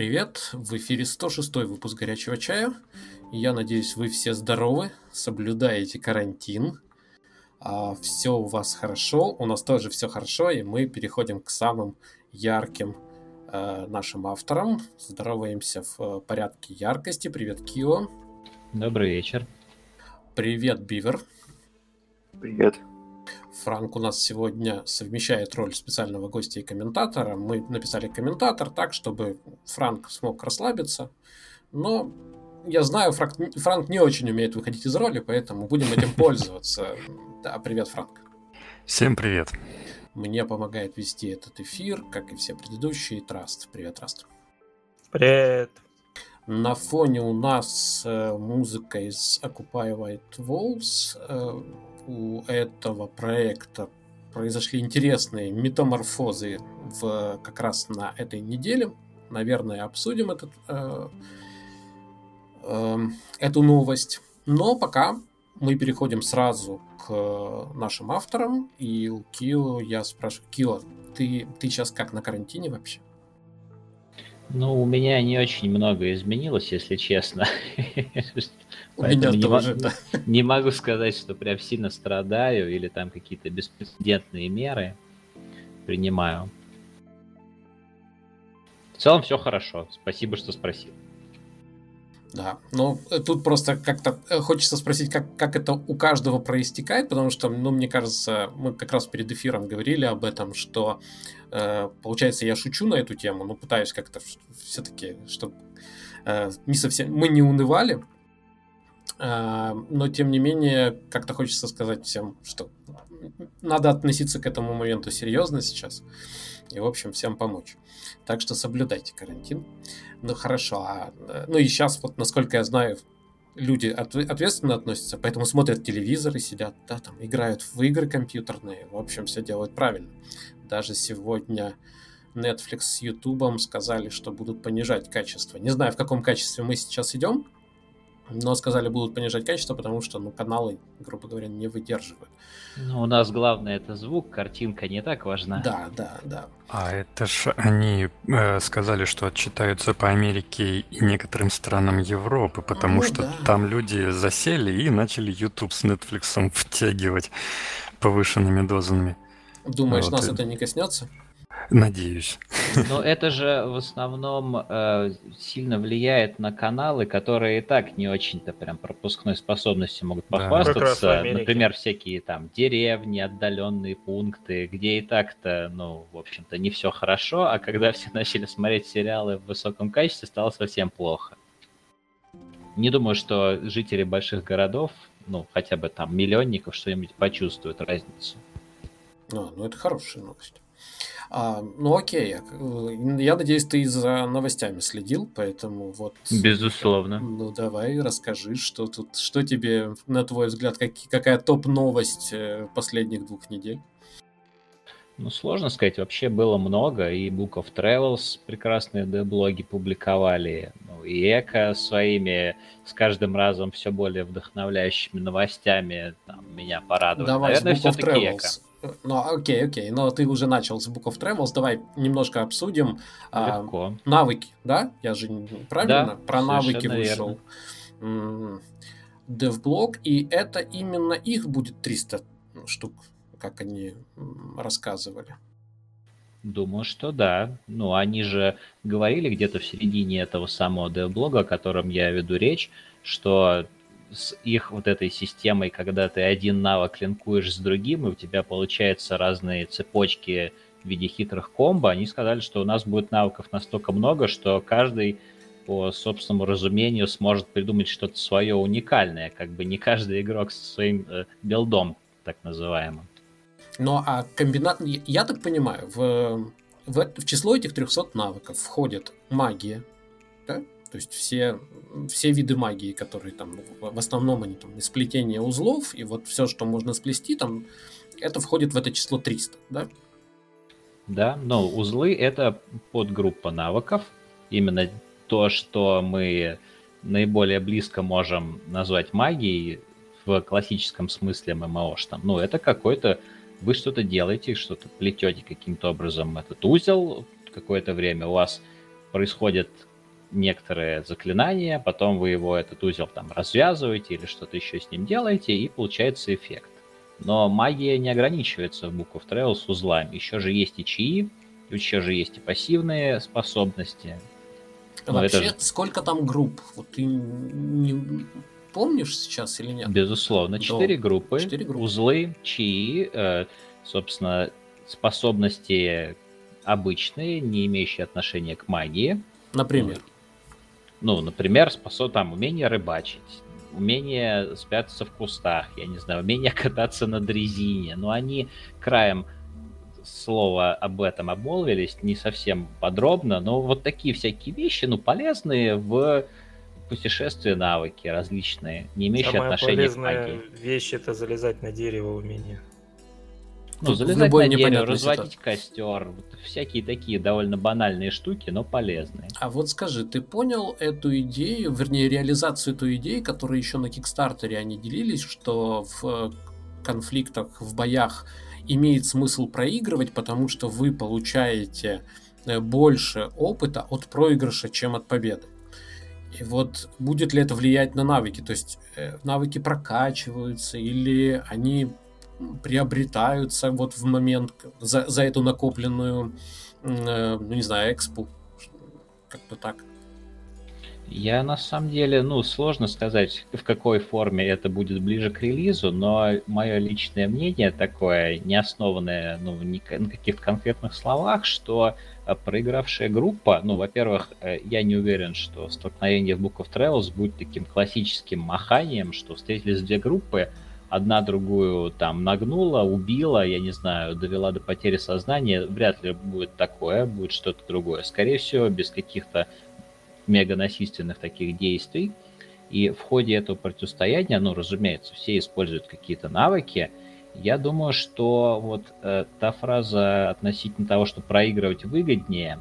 Привет! В эфире 106 выпуск «Горячего чая». Я надеюсь, вы все здоровы, соблюдаете карантин. А все у вас хорошо, у нас тоже все хорошо, и мы переходим к самым ярким э, нашим авторам. Здороваемся в э, порядке яркости. Привет, Кио. Добрый вечер. Привет, Бивер. Привет. Франк у нас сегодня совмещает роль специального гостя и комментатора. Мы написали комментатор так, чтобы Франк смог расслабиться. Но я знаю, Франк, Франк не очень умеет выходить из роли, поэтому будем этим пользоваться. Да, привет, Франк. Всем привет. Мне помогает вести этот эфир, как и все предыдущие, Траст. Привет, Траст. Привет. На фоне у нас э, музыка из Occupy White Walls. У этого проекта произошли интересные метаморфозы в, как раз на этой неделе. Наверное, обсудим этот, э, э, эту новость. Но пока мы переходим сразу к нашим авторам. И у Кио я спрашиваю, Кио, ты, ты сейчас как на карантине вообще? Ну, у меня не очень много изменилось, если честно. У меня не тоже, могу, да. Не могу сказать, что прям сильно страдаю или там какие-то беспрецедентные меры принимаю. В целом все хорошо. Спасибо, что спросил. Да, ну тут просто как-то э, хочется спросить, как, как это у каждого проистекает, потому что, ну, мне кажется, мы как раз перед эфиром говорили об этом, что, э, получается, я шучу на эту тему, но пытаюсь как-то все-таки, чтобы э, не совсем, мы не унывали, но тем не менее, как-то хочется сказать всем, что надо относиться к этому моменту серьезно сейчас и, в общем, всем помочь. Так что соблюдайте карантин. Ну, хорошо. А, э, ну и сейчас, вот, насколько я знаю, люди от, ответственно относятся, поэтому смотрят телевизор и сидят, да, там, играют в игры компьютерные. В общем, все делают правильно. Даже сегодня Netflix с YouTube сказали, что будут понижать качество. Не знаю, в каком качестве мы сейчас идем, но сказали, будут понижать качество, потому что, ну, каналы, грубо говоря, не выдерживают. Ну, у нас главное это звук, картинка не так важна. Да, да, да. А это ж они э, сказали, что отчитаются по Америке и некоторым странам Европы, потому Ну что да. там люди засели и начали YouTube с Netflix втягивать повышенными дозами. Думаешь, Вот нас это не коснется? Надеюсь. Но это же в основном э, сильно влияет на каналы, которые и так не очень-то прям пропускной способностью могут Да. Похвастаться. Америке. Например, всякие там деревни, отдаленные пункты, где и так-то, ну, в общем-то, не все хорошо, а когда все начали смотреть сериалы в высоком качестве, стало совсем плохо. Не думаю, что жители больших городов, ну, хотя бы там миллионников, что-нибудь почувствуют разницу. А, ну это хорошая новость. А, ну окей, я, э, я надеюсь, ты за новостями следил, поэтому вот. Безусловно. Ну давай, расскажи, что тут, что тебе, на твой взгляд, какие- какая топ-новость э, последних двух недель? Ну, сложно сказать, вообще было много, и Book of Travels прекрасные блоги публиковали, ну, и Эко своими с каждым разом все более вдохновляющими новостями там, меня порадовали. Давай Наверное, все-таки Эко. Ну, окей, окей, но ты уже начал с Book of Travels, давай немножко обсудим а, Легко. навыки, да? Я же не- правильно Да, про навыки вышел. М, Девблог, и это именно их будет 300 штук, как они рассказывали. Думаю, что да. Ну, они же говорили где-то в середине этого самого блога, о котором я веду речь, что с их вот этой системой, когда ты один навык линкуешь с другим, и у тебя получаются разные цепочки в виде хитрых комбо, они сказали, что у нас будет навыков настолько много, что каждый по собственному разумению сможет придумать что-то свое уникальное, как бы не каждый игрок со своим э, билдом, так называемым. Ну, а комбинат... я- так понимаю, в, в, в число этих 300 навыков входит магия, да? То есть все, все виды магии, которые там, в основном они там, сплетение узлов, и вот все, что можно сплести, там, это входит в это число 300, да? Да, но узлы это подгруппа навыков, именно то, что мы наиболее близко можем назвать магией в классическом смысле ММО, там, ну, это какой-то, вы что-то делаете, что-то плетете каким-то образом. Этот узел, какое-то время у вас происходит некоторые заклинания, потом вы его, этот узел там развязываете или что-то еще с ним делаете, и получается эффект. Но магия не ограничивается в Book of Trails узлами. Еще же есть и чаи, еще же есть и пассивные способности. Но Вообще, это... сколько там групп? Вот ты не помнишь сейчас или нет? Безусловно, четыре группы, 4 группы, узлы, чаи, э, собственно, способности обычные, не имеющие отношения к магии. Например? Ну, например, способ, там, умение рыбачить, умение спрятаться в кустах, я не знаю, умение кататься на дрезине. Но они краем слова об этом обмолвились, не совсем подробно, но вот такие всякие вещи, ну, полезные в путешествия, навыки различные, не имеющие Самая отношения к магии. вещь это залезать на дерево умение. Ну, залезать на дерево, разводить ситуации. костер, вот всякие такие довольно банальные штуки, но полезные. А вот скажи, ты понял эту идею, вернее, реализацию этой идеи, которую еще на Кикстартере они делились, что в конфликтах, в боях имеет смысл проигрывать, потому что вы получаете э, больше опыта от проигрыша, чем от победы. И вот будет ли это влиять на навыки? То есть э, навыки прокачиваются или они приобретаются вот в момент за, за эту накопленную, э, ну не знаю, экспу. Как бы так. Я на самом деле, ну, сложно сказать, в какой форме это будет ближе к релизу, но мое личное мнение такое, не основанное ну, ни, на каких-то конкретных словах, что э, проигравшая группа, ну, во-первых, э, я не уверен, что столкновение в Book of Travels будет таким классическим маханием, что встретились две группы, одна другую там нагнула, убила, я не знаю, довела до потери сознания, вряд ли будет такое, будет что-то другое. Скорее всего, без каких-то мега насильственных таких действий. И в ходе этого противостояния, ну, разумеется, все используют какие-то навыки. Я думаю, что вот э, та фраза относительно того, что проигрывать выгоднее,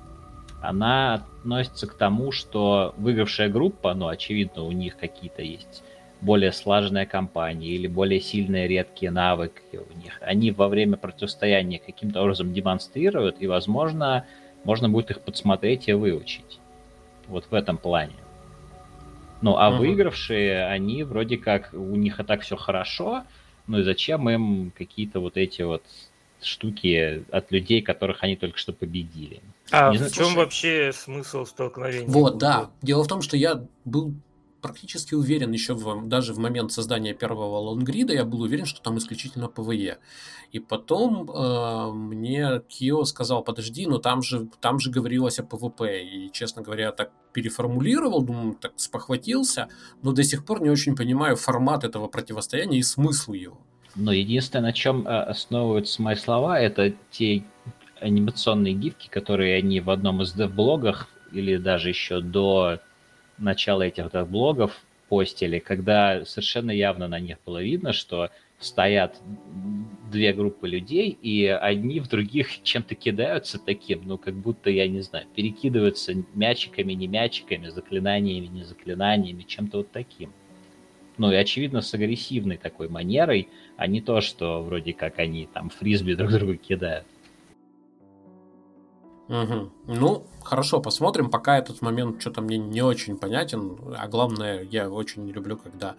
она относится к тому, что выигравшая группа, ну, очевидно, у них какие-то есть более сложная компания или более сильные редкие навыки у них, они во время противостояния каким-то образом демонстрируют, и, возможно, можно будет их подсмотреть и выучить. Вот в этом плане. Ну, а угу. выигравшие, они вроде как, у них и так все хорошо, ну и зачем им какие-то вот эти вот штуки от людей, которых они только что победили. А не в знаю, чем слушай... вообще смысл столкновения? Вот, да. Дело в том, что я был практически уверен еще в, даже в момент создания первого лонгрида, я был уверен, что там исключительно PvE. И потом э, мне Кио сказал, подожди, но там же, там же говорилось о PvP. И, честно говоря, я так переформулировал, думаю, так спохватился, но до сих пор не очень понимаю формат этого противостояния и смысл его. Но единственное, на чем э, основываются мои слова, это те анимационные гифки, которые они в одном из дев-блогах или даже еще до начала этих да, блогов постили, когда совершенно явно на них было видно, что стоят две группы людей, и одни в других чем-то кидаются таким, ну, как будто, я не знаю, перекидываются мячиками, не мячиками, заклинаниями, не заклинаниями, чем-то вот таким. Ну, и, очевидно, с агрессивной такой манерой, а не то, что вроде как они там фрисби друг другу кидают. Угу. Ну, хорошо, посмотрим. Пока этот момент что-то мне не очень понятен. А главное, я очень не люблю, когда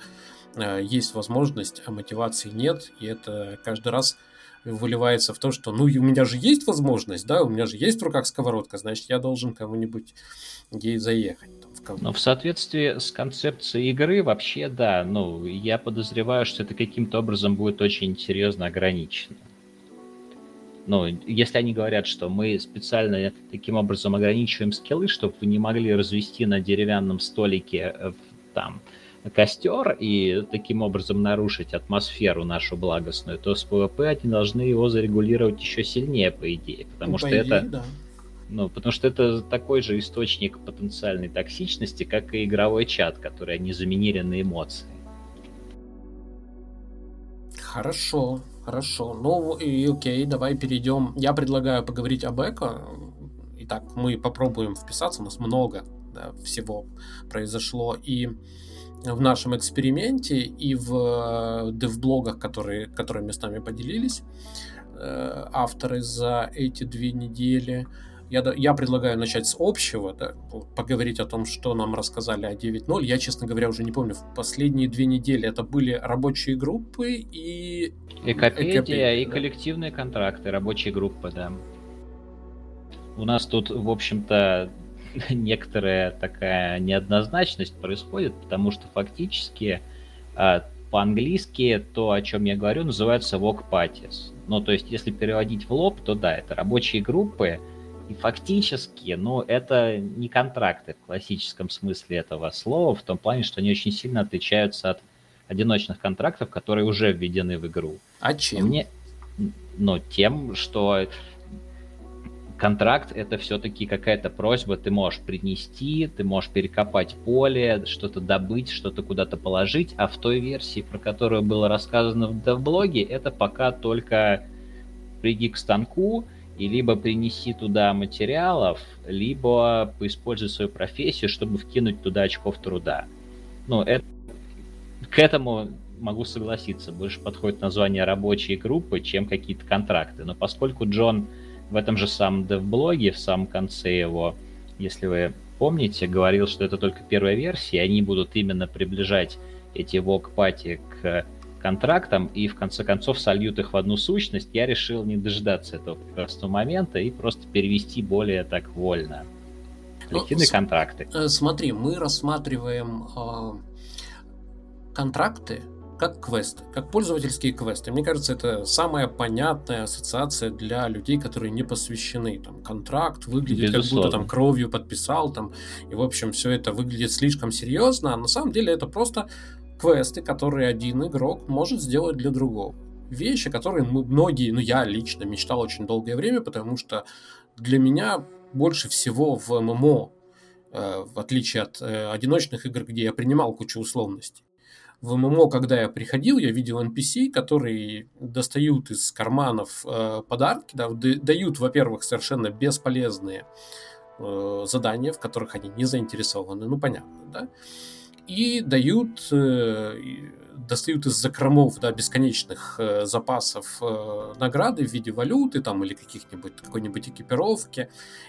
э, есть возможность, а мотивации нет. И это каждый раз выливается в то, что ну у меня же есть возможность, да, у меня же есть в руках сковородка, значит, я должен кому-нибудь ей заехать. Там, в Но в соответствии с концепцией игры, вообще, да, ну, я подозреваю, что это каким-то образом будет очень серьезно ограничено. Ну, если они говорят, что мы специально таким образом ограничиваем скиллы, чтобы вы не могли развести на деревянном столике э, там костер и таким образом нарушить атмосферу нашу благостную, то с PvP они должны его зарегулировать еще сильнее, по идее. Потому ну, что идее, это... Да. Ну, потому что это такой же источник потенциальной токсичности, как и игровой чат, который они заменили на эмоции. Хорошо, хорошо. Ну и окей, давай перейдем. Я предлагаю поговорить об эко. Итак, мы попробуем вписаться, у нас много да, всего произошло. И в нашем эксперименте, и в э, девблогах, которые, которыми с нами поделились э, авторы за эти две недели. Я, я предлагаю начать с общего, да, поговорить о том, что нам рассказали о 9.0. Я, честно говоря, уже не помню, в последние две недели это были рабочие группы и... Экопедия, Экопедия и да? коллективные контракты, рабочие группы, да. У нас тут, в общем-то, некоторая такая неоднозначность происходит, потому что фактически а, по-английски то, о чем я говорю, называется work parties. Ну, то есть, если переводить в лоб, то да, это рабочие группы, и фактически, ну, это не контракты в классическом смысле этого слова, в том плане, что они очень сильно отличаются от одиночных контрактов, которые уже введены в игру. А чем? Мне, ну, тем, что контракт это все-таки какая-то просьба, ты можешь принести, ты можешь перекопать поле, что-то добыть, что-то куда-то положить, а в той версии, про которую было рассказано в девблоге, это пока только приди к станку, и либо принеси туда материалов, либо поиспользуй свою профессию, чтобы вкинуть туда очков труда. Ну, это, к этому могу согласиться. Больше подходит название рабочей группы, чем какие-то контракты. Но поскольку Джон в этом же самом девблоге, в самом конце его, если вы помните, говорил, что это только первая версия, они будут именно приближать эти вок-пати к контрактом и в конце концов сольют их в одну сущность, я решил не дожидаться этого прекрасного момента и просто перевести более так вольно. Коллективные ну, контракты. Э, смотри, мы рассматриваем э, контракты как квесты, как пользовательские квесты. Мне кажется, это самая понятная ассоциация для людей, которые не посвящены. Там контракт выглядит Безусловно. как будто там кровью подписал, там, и в общем все это выглядит слишком серьезно, а на самом деле это просто квесты, которые один игрок может сделать для другого. Вещи, которые мы, многие, ну я лично мечтал очень долгое время, потому что для меня больше всего в ММО, э, в отличие от э, одиночных игр, где я принимал кучу условностей, в ММО, когда я приходил, я видел NPC, которые достают из карманов э, подарки, да, дают, во-первых, совершенно бесполезные э, задания, в которых они не заинтересованы, ну понятно, да, и дают, э, достают из закромов да, бесконечных э, запасов э, награды в виде валюты там, или каких-нибудь какой-нибудь экипировки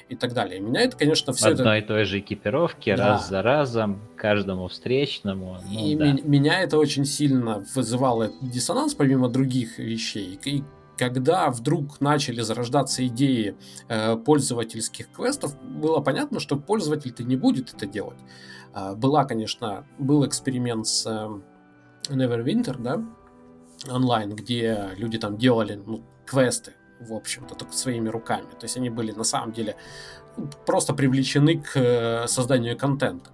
и так далее. Меня это, конечно, все Одной это... и той же экипировки, да. раз за разом, каждому встречному. Ну, и да. меня это очень сильно вызывало диссонанс, помимо других вещей. И когда вдруг начали зарождаться идеи э, пользовательских квестов, было понятно, что пользователь-то не будет это делать. Э, была, конечно, был эксперимент с э, Neverwinter, да, онлайн, где люди там делали ну, квесты, в общем-то, только своими руками. То есть они были на самом деле просто привлечены к э, созданию контента.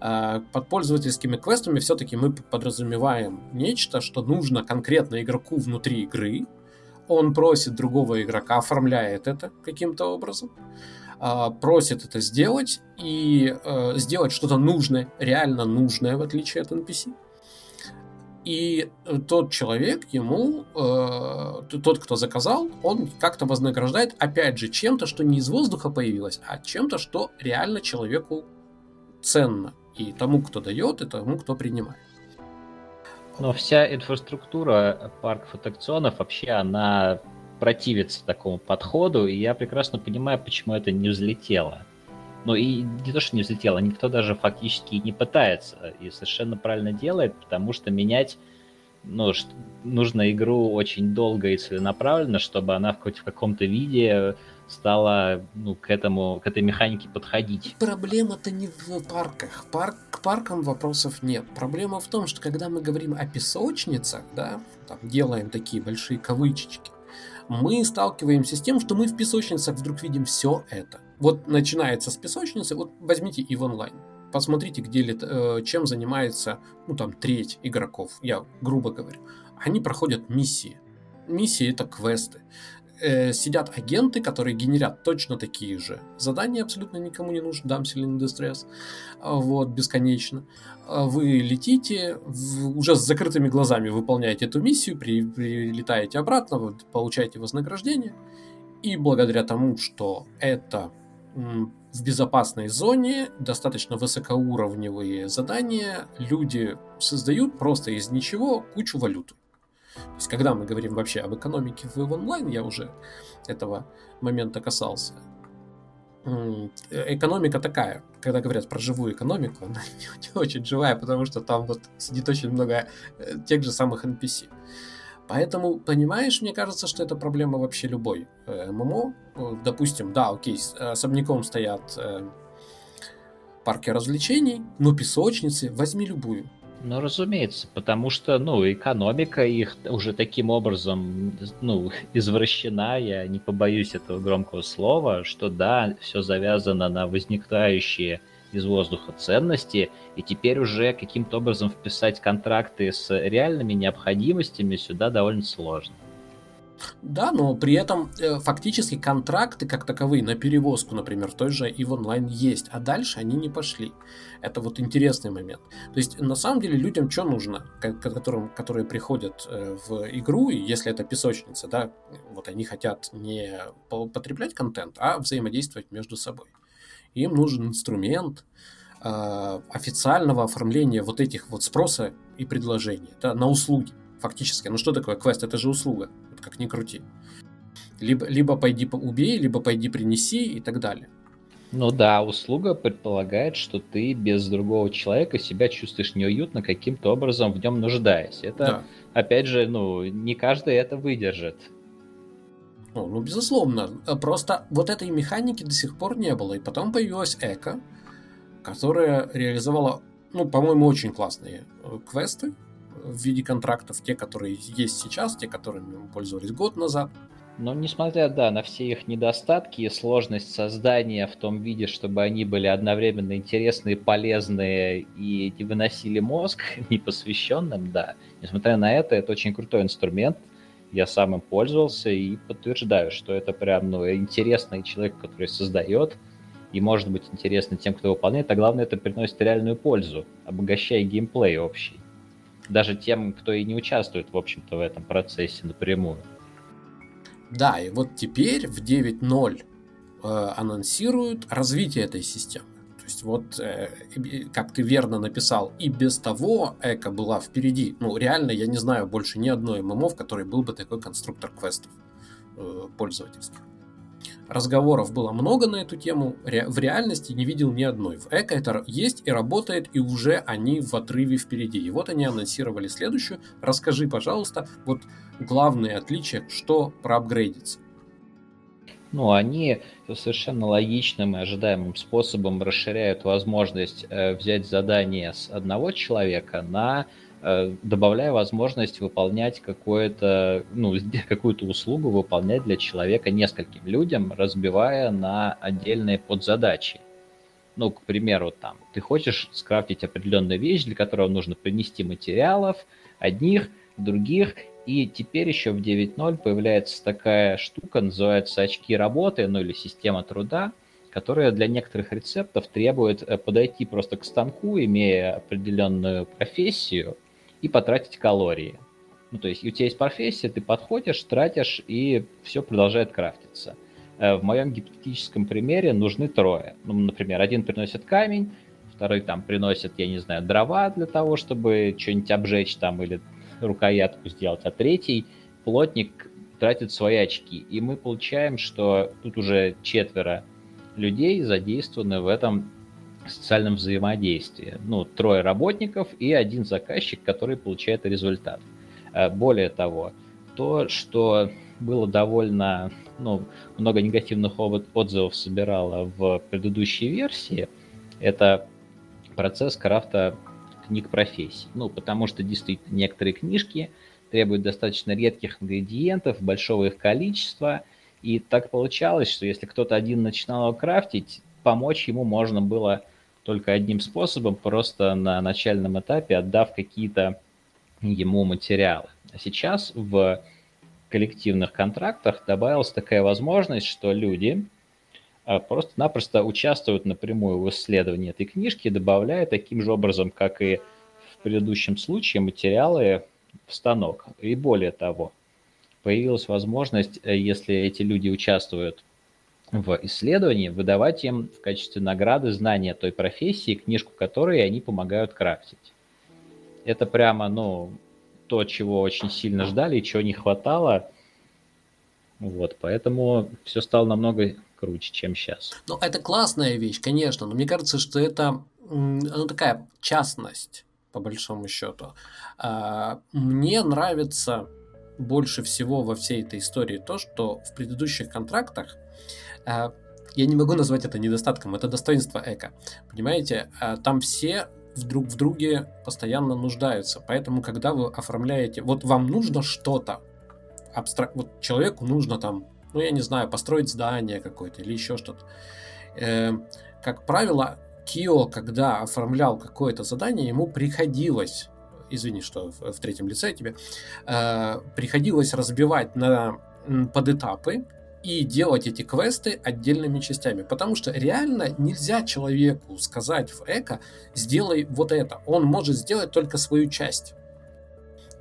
Э, под пользовательскими квестами все-таки мы подразумеваем нечто, что нужно конкретно игроку внутри игры, он просит другого игрока, оформляет это каким-то образом, а, просит это сделать и э, сделать что-то нужное, реально нужное, в отличие от NPC. И тот человек ему, э, тот, кто заказал, он как-то вознаграждает, опять же, чем-то, что не из воздуха появилось, а чем-то, что реально человеку ценно. И тому, кто дает, и тому, кто принимает. Но вся инфраструктура парков аттракционов вообще, она противится такому подходу, и я прекрасно понимаю, почему это не взлетело. Ну и не то, что не взлетело, никто даже фактически не пытается, и совершенно правильно делает, потому что менять ну, нужно игру очень долго и целенаправленно, чтобы она хоть в каком-то виде стала ну, к этому, к этой механике подходить. Проблема-то не в парках. Парк, к паркам вопросов нет. Проблема в том, что когда мы говорим о песочницах, да, там делаем такие большие кавычечки, мы сталкиваемся с тем, что мы в песочницах вдруг видим все это. Вот начинается с песочницы, вот возьмите и в онлайн. Посмотрите, где э, чем занимается, ну там, треть игроков, я грубо говорю. Они проходят миссии. Миссии это квесты э, сидят агенты, которые генерят точно такие же задания, абсолютно никому не нужны, Damsel in Distress, вот, бесконечно. Вы летите, в, уже с закрытыми глазами выполняете эту миссию, при, прилетаете обратно, вы получаете вознаграждение, и благодаря тому, что это в безопасной зоне, достаточно высокоуровневые задания, люди создают просто из ничего кучу валюты. То есть, когда мы говорим вообще об экономике в онлайн, я уже этого момента касался, экономика такая, когда говорят про живую экономику, она не, не очень живая, потому что там вот сидит очень много э, тех же самых NPC. Поэтому, понимаешь, мне кажется, что это проблема вообще любой э, ММО. Допустим, да, окей, особняком стоят э, парки развлечений, но песочницы, возьми любую. Ну, разумеется, потому что, ну, экономика их уже таким образом, ну, извращена, я не побоюсь этого громкого слова, что да, все завязано на возникающие из воздуха ценности, и теперь уже каким-то образом вписать контракты с реальными необходимостями сюда довольно сложно. Да, но при этом э, фактически контракты как таковые на перевозку, например, той же и в онлайн есть, а дальше они не пошли. Это вот интересный момент. То есть на самом деле людям что нужно, которым, которые приходят э, в игру, и если это песочница, да, вот они хотят не потреблять контент, а взаимодействовать между собой им нужен инструмент э, официального оформления вот этих вот спроса и предложений да, на услуги фактически. Ну что такое квест? Это же услуга, как ни крути. Либо, либо пойди убей, либо пойди принеси и так далее. Ну да, услуга предполагает, что ты без другого человека себя чувствуешь неуютно, каким-то образом в нем нуждаясь. Это, да. опять же, ну, не каждый это выдержит. Ну, ну, безусловно. Просто вот этой механики до сих пор не было. И потом появилась Эко, которая реализовала, ну, по-моему, очень классные э, квесты в виде контрактов. Те, которые есть сейчас, те, которыми мы пользовались год назад. Но несмотря, да, на все их недостатки и сложность создания в том виде, чтобы они были одновременно интересные, полезные и не выносили мозг непосвященным, да, несмотря на это, это очень крутой инструмент, я сам им пользовался и подтверждаю, что это прям ну, интересный человек, который создает, и может быть интересно тем, кто выполняет, а главное, это приносит реальную пользу, обогащая геймплей общий. Даже тем, кто и не участвует, в общем-то, в этом процессе напрямую. Да, и вот теперь в 9.0 э, анонсируют развитие этой системы есть вот, э, как ты верно написал, и без того Эко была впереди. Ну, реально, я не знаю больше ни одной ММО, в которой был бы такой конструктор квестов э, пользовательских. Разговоров было много на эту тему, в реальности не видел ни одной. В Эко это есть и работает, и уже они в отрыве впереди. И вот они анонсировали следующую. Расскажи, пожалуйста, вот главные отличия, что проапгрейдится. Ну, они совершенно логичным и ожидаемым способом расширяют возможность э, взять задание с одного человека на добавляя возможность выполнять какое-то, ну, какую-то услугу выполнять для человека нескольким людям, разбивая на отдельные подзадачи. Ну, к примеру, там, ты хочешь скрафтить определенную вещь, для которой нужно принести материалов, одних, других, и теперь еще в 9.0 появляется такая штука, называется очки работы, ну или система труда, которая для некоторых рецептов требует э, подойти просто к станку, имея определенную профессию, и потратить калории. Ну, то есть у тебя есть профессия, ты подходишь, тратишь, и все продолжает крафтиться. Э, в моем гипотетическом примере нужны трое. Ну, например, один приносит камень, второй там приносит, я не знаю, дрова для того, чтобы что-нибудь обжечь там или рукоятку сделать, а третий плотник тратит свои очки. И мы получаем, что тут уже четверо людей задействованы в этом социальном взаимодействии. Ну, трое работников и один заказчик, который получает результат. Э, более того, то, что было довольно ну, много негативных отзывов собирало в предыдущей версии, это процесс крафта книг профессий. Ну, потому что действительно некоторые книжки требуют достаточно редких ингредиентов, большого их количества. И так получалось, что если кто-то один начинал крафтить, помочь ему можно было только одним способом, просто на начальном этапе отдав какие-то ему материалы. А сейчас в коллективных контрактах добавилась такая возможность, что люди а, просто-напросто участвуют напрямую в исследовании этой книжки, добавляя таким же образом, как и в предыдущем случае, материалы в станок. И более того, появилась возможность, э, если эти люди участвуют в исследовании, выдавать им в качестве награды знания той профессии, книжку которой они помогают крафтить. Это прямо, ну, то, чего очень сильно ждали чего не хватало. Вот, поэтому все стало намного круче, чем сейчас. Ну, это классная вещь, конечно, но мне кажется, что это ну, такая частность, по большому счету. А, мне нравится больше всего во всей этой истории то, что в предыдущих контрактах я не могу назвать это недостатком, это достоинство эко. Понимаете, а, там все друг в друге постоянно нуждаются. Поэтому, когда вы оформляете, вот вам нужно что-то, абстрак... вот человеку нужно там, ну я не знаю, построить здание какое-то или еще что-то. Э, как правило, Кио, когда оформлял какое-то задание, ему приходилось, извини, что в, в третьем лице тебе, э, приходилось разбивать на подэтапы и делать эти квесты отдельными частями. Потому что реально нельзя человеку сказать в эко, сделай вот это. Он может сделать только свою часть.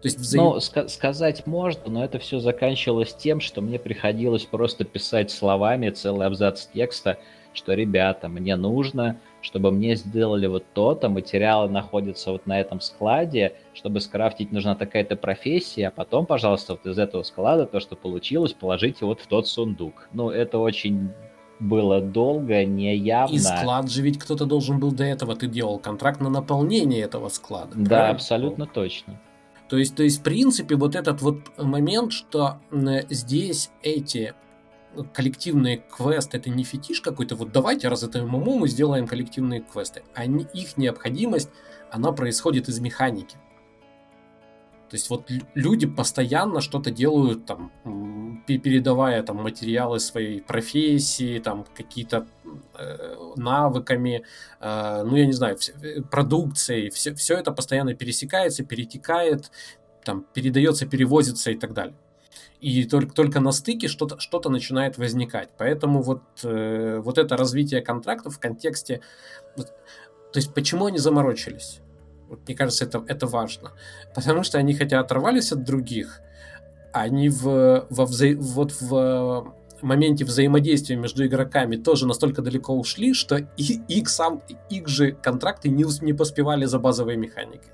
То есть взаим... Ну, ска- сказать можно, но это все заканчивалось тем, что мне приходилось просто писать словами целый абзац текста, что, ребята, мне нужно чтобы мне сделали вот то-то, материалы находятся вот на этом складе, чтобы скрафтить нужна такая-то профессия, а потом, пожалуйста, вот из этого склада то, что получилось, положите вот в тот сундук. Ну, это очень было долго, неявно. И склад же ведь кто-то должен был до этого, ты делал контракт на наполнение этого склада. Да, правильно? абсолютно точно. То есть, то есть, в принципе, вот этот вот момент, что здесь эти коллективные квесты это не фетиш какой-то, вот давайте раз это ММО мы сделаем коллективные квесты. Они, их необходимость, она происходит из механики. То есть вот люди постоянно что-то делают, там, передавая там материалы своей профессии, там какие-то э, навыками, э, ну я не знаю, э, продукцией, все, все это постоянно пересекается, перетекает, там, передается, перевозится и так далее и только, только на стыке что-то что начинает возникать. Поэтому вот, э, вот это развитие контрактов в контексте... Вот, то есть почему они заморочились? Вот, мне кажется, это, это важно. Потому что они хотя оторвались от других, они в, во вза... вот в моменте взаимодействия между игроками тоже настолько далеко ушли, что и, их, сам, их же контракты не, не поспевали за базовой механикой.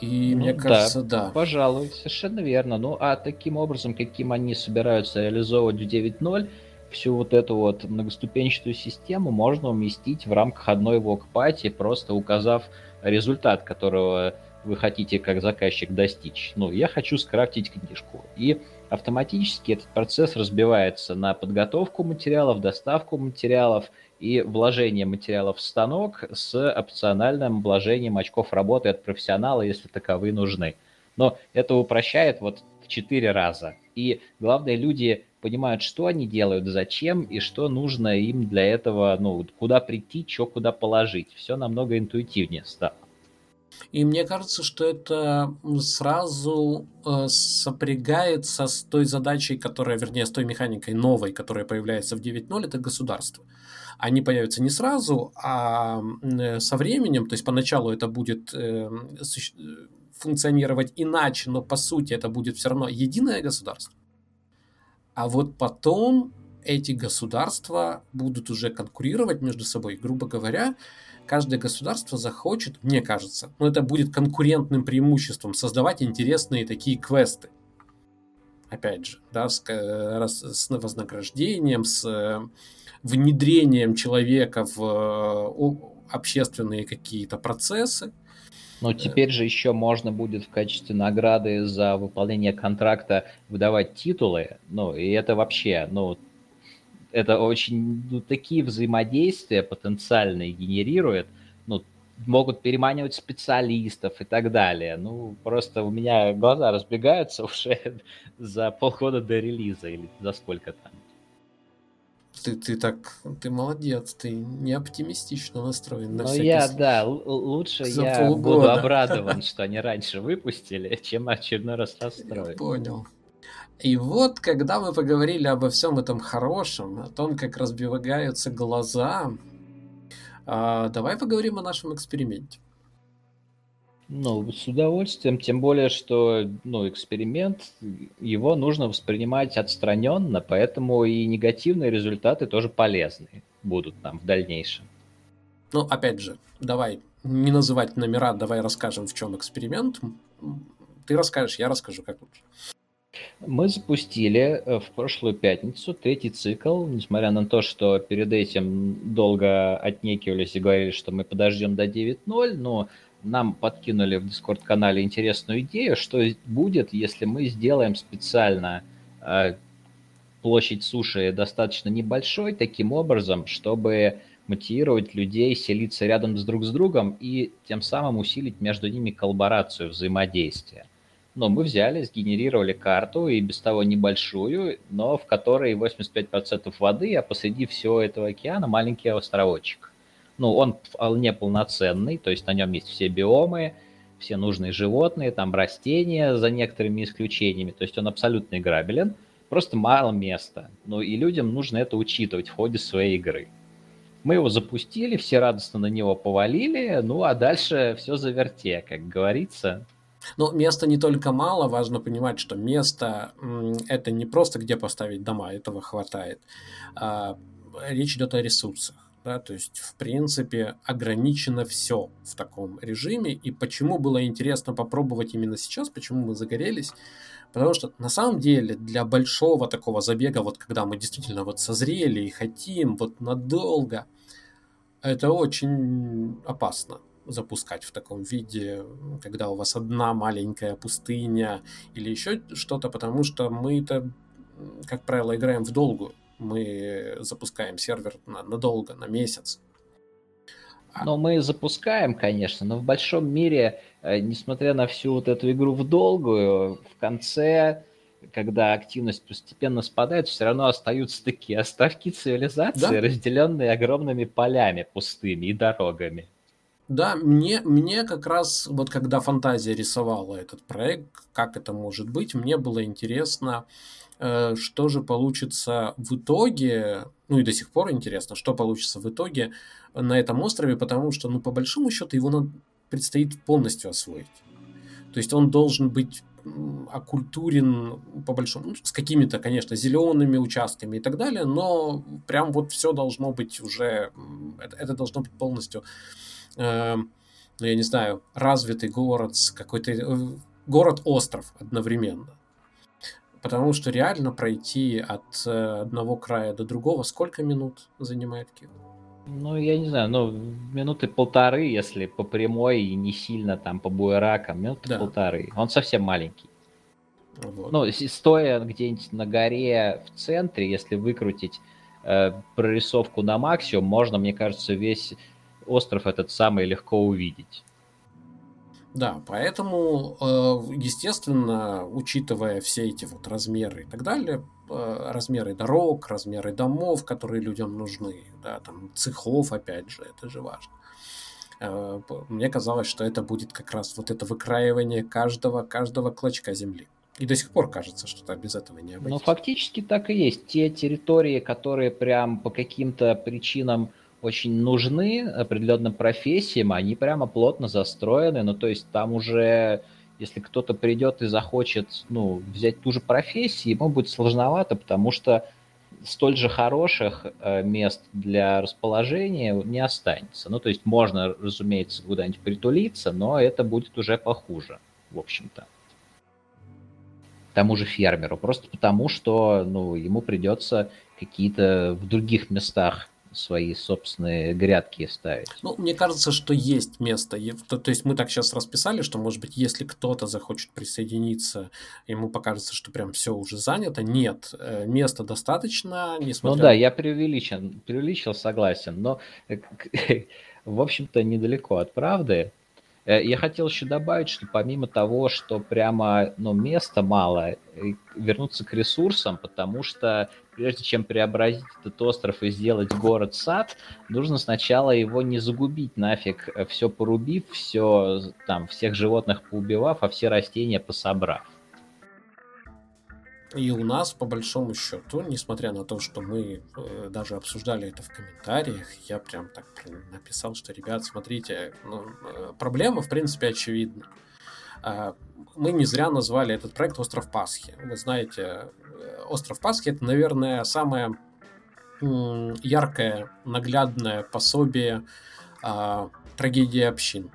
И ну, мне кажется, да, да. Пожалуй, совершенно верно. Ну, а таким образом, каким они собираются реализовывать в 9.0, всю вот эту вот многоступенчатую систему можно уместить в рамках одной вокпати, просто указав результат, которого вы хотите как заказчик достичь. Ну, я хочу скрафтить книжку. И автоматически этот процесс разбивается на подготовку материалов, доставку материалов и вложение материалов в станок с опциональным вложением очков работы от профессионала, если таковые нужны. Но это упрощает вот в 4 раза. И главное, люди понимают, что они делают, зачем и что нужно им для этого, ну, куда прийти, что куда положить. Все намного интуитивнее стало. И мне кажется, что это сразу э, сопрягается с той задачей, которая, вернее, с той механикой новой, которая появляется в 9.0, это государство. Они появятся не сразу, а э, со временем, то есть поначалу это будет э, функционировать иначе, но по сути это будет все равно единое государство. А вот потом эти государства будут уже конкурировать между собой, грубо говоря, каждое государство захочет, мне кажется, но это будет конкурентным преимуществом создавать интересные такие квесты. Опять же, да, с, с вознаграждением, с э, внедрением человека в общественные какие-то процессы. Но теперь же еще можно будет в качестве награды за выполнение контракта выдавать титулы. Ну, и это вообще, ну, это очень ну, такие взаимодействия потенциальные генерирует, ну, могут переманивать специалистов и так далее. Ну, просто у меня глаза разбегаются уже за полгода до релиза или за сколько там. ты, ты так, ты молодец, ты не оптимистично настроен на Ну всякий я, случай. да, лучше За я буду полгода. обрадован, что они раньше выпустили, чем очередной раз Я расстроен. понял. И вот, когда мы поговорили обо всем этом хорошем, о том, как разбегаются глаза, а, давай поговорим о нашем эксперименте. Ну, с удовольствием, тем более, что, ну, эксперимент, его нужно воспринимать отстраненно, поэтому и негативные результаты тоже полезны будут нам в дальнейшем. Ну, опять же, давай не называть номера, давай расскажем, в чем эксперимент. Ты расскажешь, я расскажу, как лучше. Мы запустили э, в прошлую пятницу третий цикл, несмотря на то, что перед этим долго отнекивались и говорили, что мы подождем до 9.0, но нам подкинули в Дискорд-канале интересную идею, что будет, если мы сделаем специально э, площадь суши достаточно небольшой, таким образом, чтобы мотивировать людей селиться рядом с друг с другом и тем самым усилить между ними коллаборацию, взаимодействие. Но мы взяли, сгенерировали карту, и без того небольшую, но в которой 85% воды, а посреди всего этого океана маленький островочек. Ну, он вполне полноценный, то есть на нем есть все биомы, все нужные животные, там растения за некоторыми исключениями, то есть он абсолютно играбелен, просто мало места. Ну и людям нужно это учитывать в ходе своей игры. Мы его запустили, все радостно на него повалили, ну а дальше все заверте, как говорится. Но места не только мало, важно понимать, что место это не просто где поставить дома, этого хватает. А, речь идет о ресурсах. Да, то есть, в принципе, ограничено все в таком режиме. И почему было интересно попробовать именно сейчас, почему мы загорелись? Потому что на самом деле для большого такого забега, вот когда мы действительно вот созрели и хотим вот надолго, это очень опасно запускать в таком виде, когда у вас одна маленькая пустыня или еще что-то, потому что мы-то, как правило, играем в долгую. Мы запускаем сервер на, надолго, на месяц. А Но мы запускаем, конечно, но в большом мире, э, несмотря на всю вот эту игру в долгую, в конце, когда активность постепенно спадает, все равно остаются такие островки цивилизации, Да. разделенные огромными полями пустыми и дорогами. Да, мне, мне как раз, вот когда фантазия рисовала этот проект, как это может быть, мне было интересно, э, что же получится в итоге, ну и до сих пор интересно, что получится в итоге на этом острове, потому что, ну, по большому счету, его надо, предстоит полностью освоить. То есть он должен быть окультурен по большому, ну, с какими-то, конечно, зелеными участками и так далее, но прям вот все должно быть уже, это, это должно быть полностью э, я не знаю, развитый город с какой-то... э, Город-остров одновременно. Потому что реально пройти от э, одного края до другого сколько минут занимает Кирилл? Ну, я не знаю, ну, минуты полторы, если по прямой и не сильно там по буеракам, минуты Да. полторы. Он совсем маленький. Вот. Ну, стоя где-нибудь на горе в центре, если выкрутить э, прорисовку на максимум, можно, мне кажется, весь остров этот самый легко увидеть. Да, поэтому, э, естественно, учитывая все эти вот размеры и так далее, э, размеры дорог, размеры домов, которые людям нужны, да, там цехов, опять же, это же важно. Э, Мне казалось, что это будет как раз вот это выкраивание каждого, каждого клочка земли. И до сих пор кажется, что без этого не Ну, обойтись. фактически так и есть. Те территории, которые прям по каким-то причинам очень нужны определенным профессиям, они прямо плотно застроены. Ну, то есть там уже, если кто-то придет и захочет, ну, взять ту же профессию, ему будет сложновато, потому что столь же хороших э, мест для расположения не останется. Ну, то есть можно, разумеется, куда-нибудь притулиться, но это будет уже похуже, в общем-то тому же фермеру, просто потому что ну, ему придется какие-то в других местах свои собственные грядки ставить. Ну, мне кажется, что есть место. То, то есть мы так сейчас расписали, что, может быть, если кто-то захочет присоединиться, ему покажется, что прям все уже занято. Нет, э, места достаточно, Ну несмотря да, я преувеличен, преувеличил, согласен, но, э, в общем-то, недалеко от правды. Э, я хотел еще добавить, что помимо того, что прямо ну, места мало, вернуться к ресурсам, потому что прежде чем преобразить этот остров и сделать город-сад, нужно сначала его не загубить нафиг, э, все порубив, все там, всех животных поубивав, а все растения пособрав. И у нас, по большому счету, несмотря на то, что мы э, даже обсуждали это в комментариях, я прям так написал, что, ребят, смотрите, ну, э, проблема, в принципе, очевидна. Э, мы не зря назвали этот проект «Остров Пасхи». Вы знаете, э, «Остров Пасхи» — это, наверное, самое яркое, наглядное пособие э, трагедии общин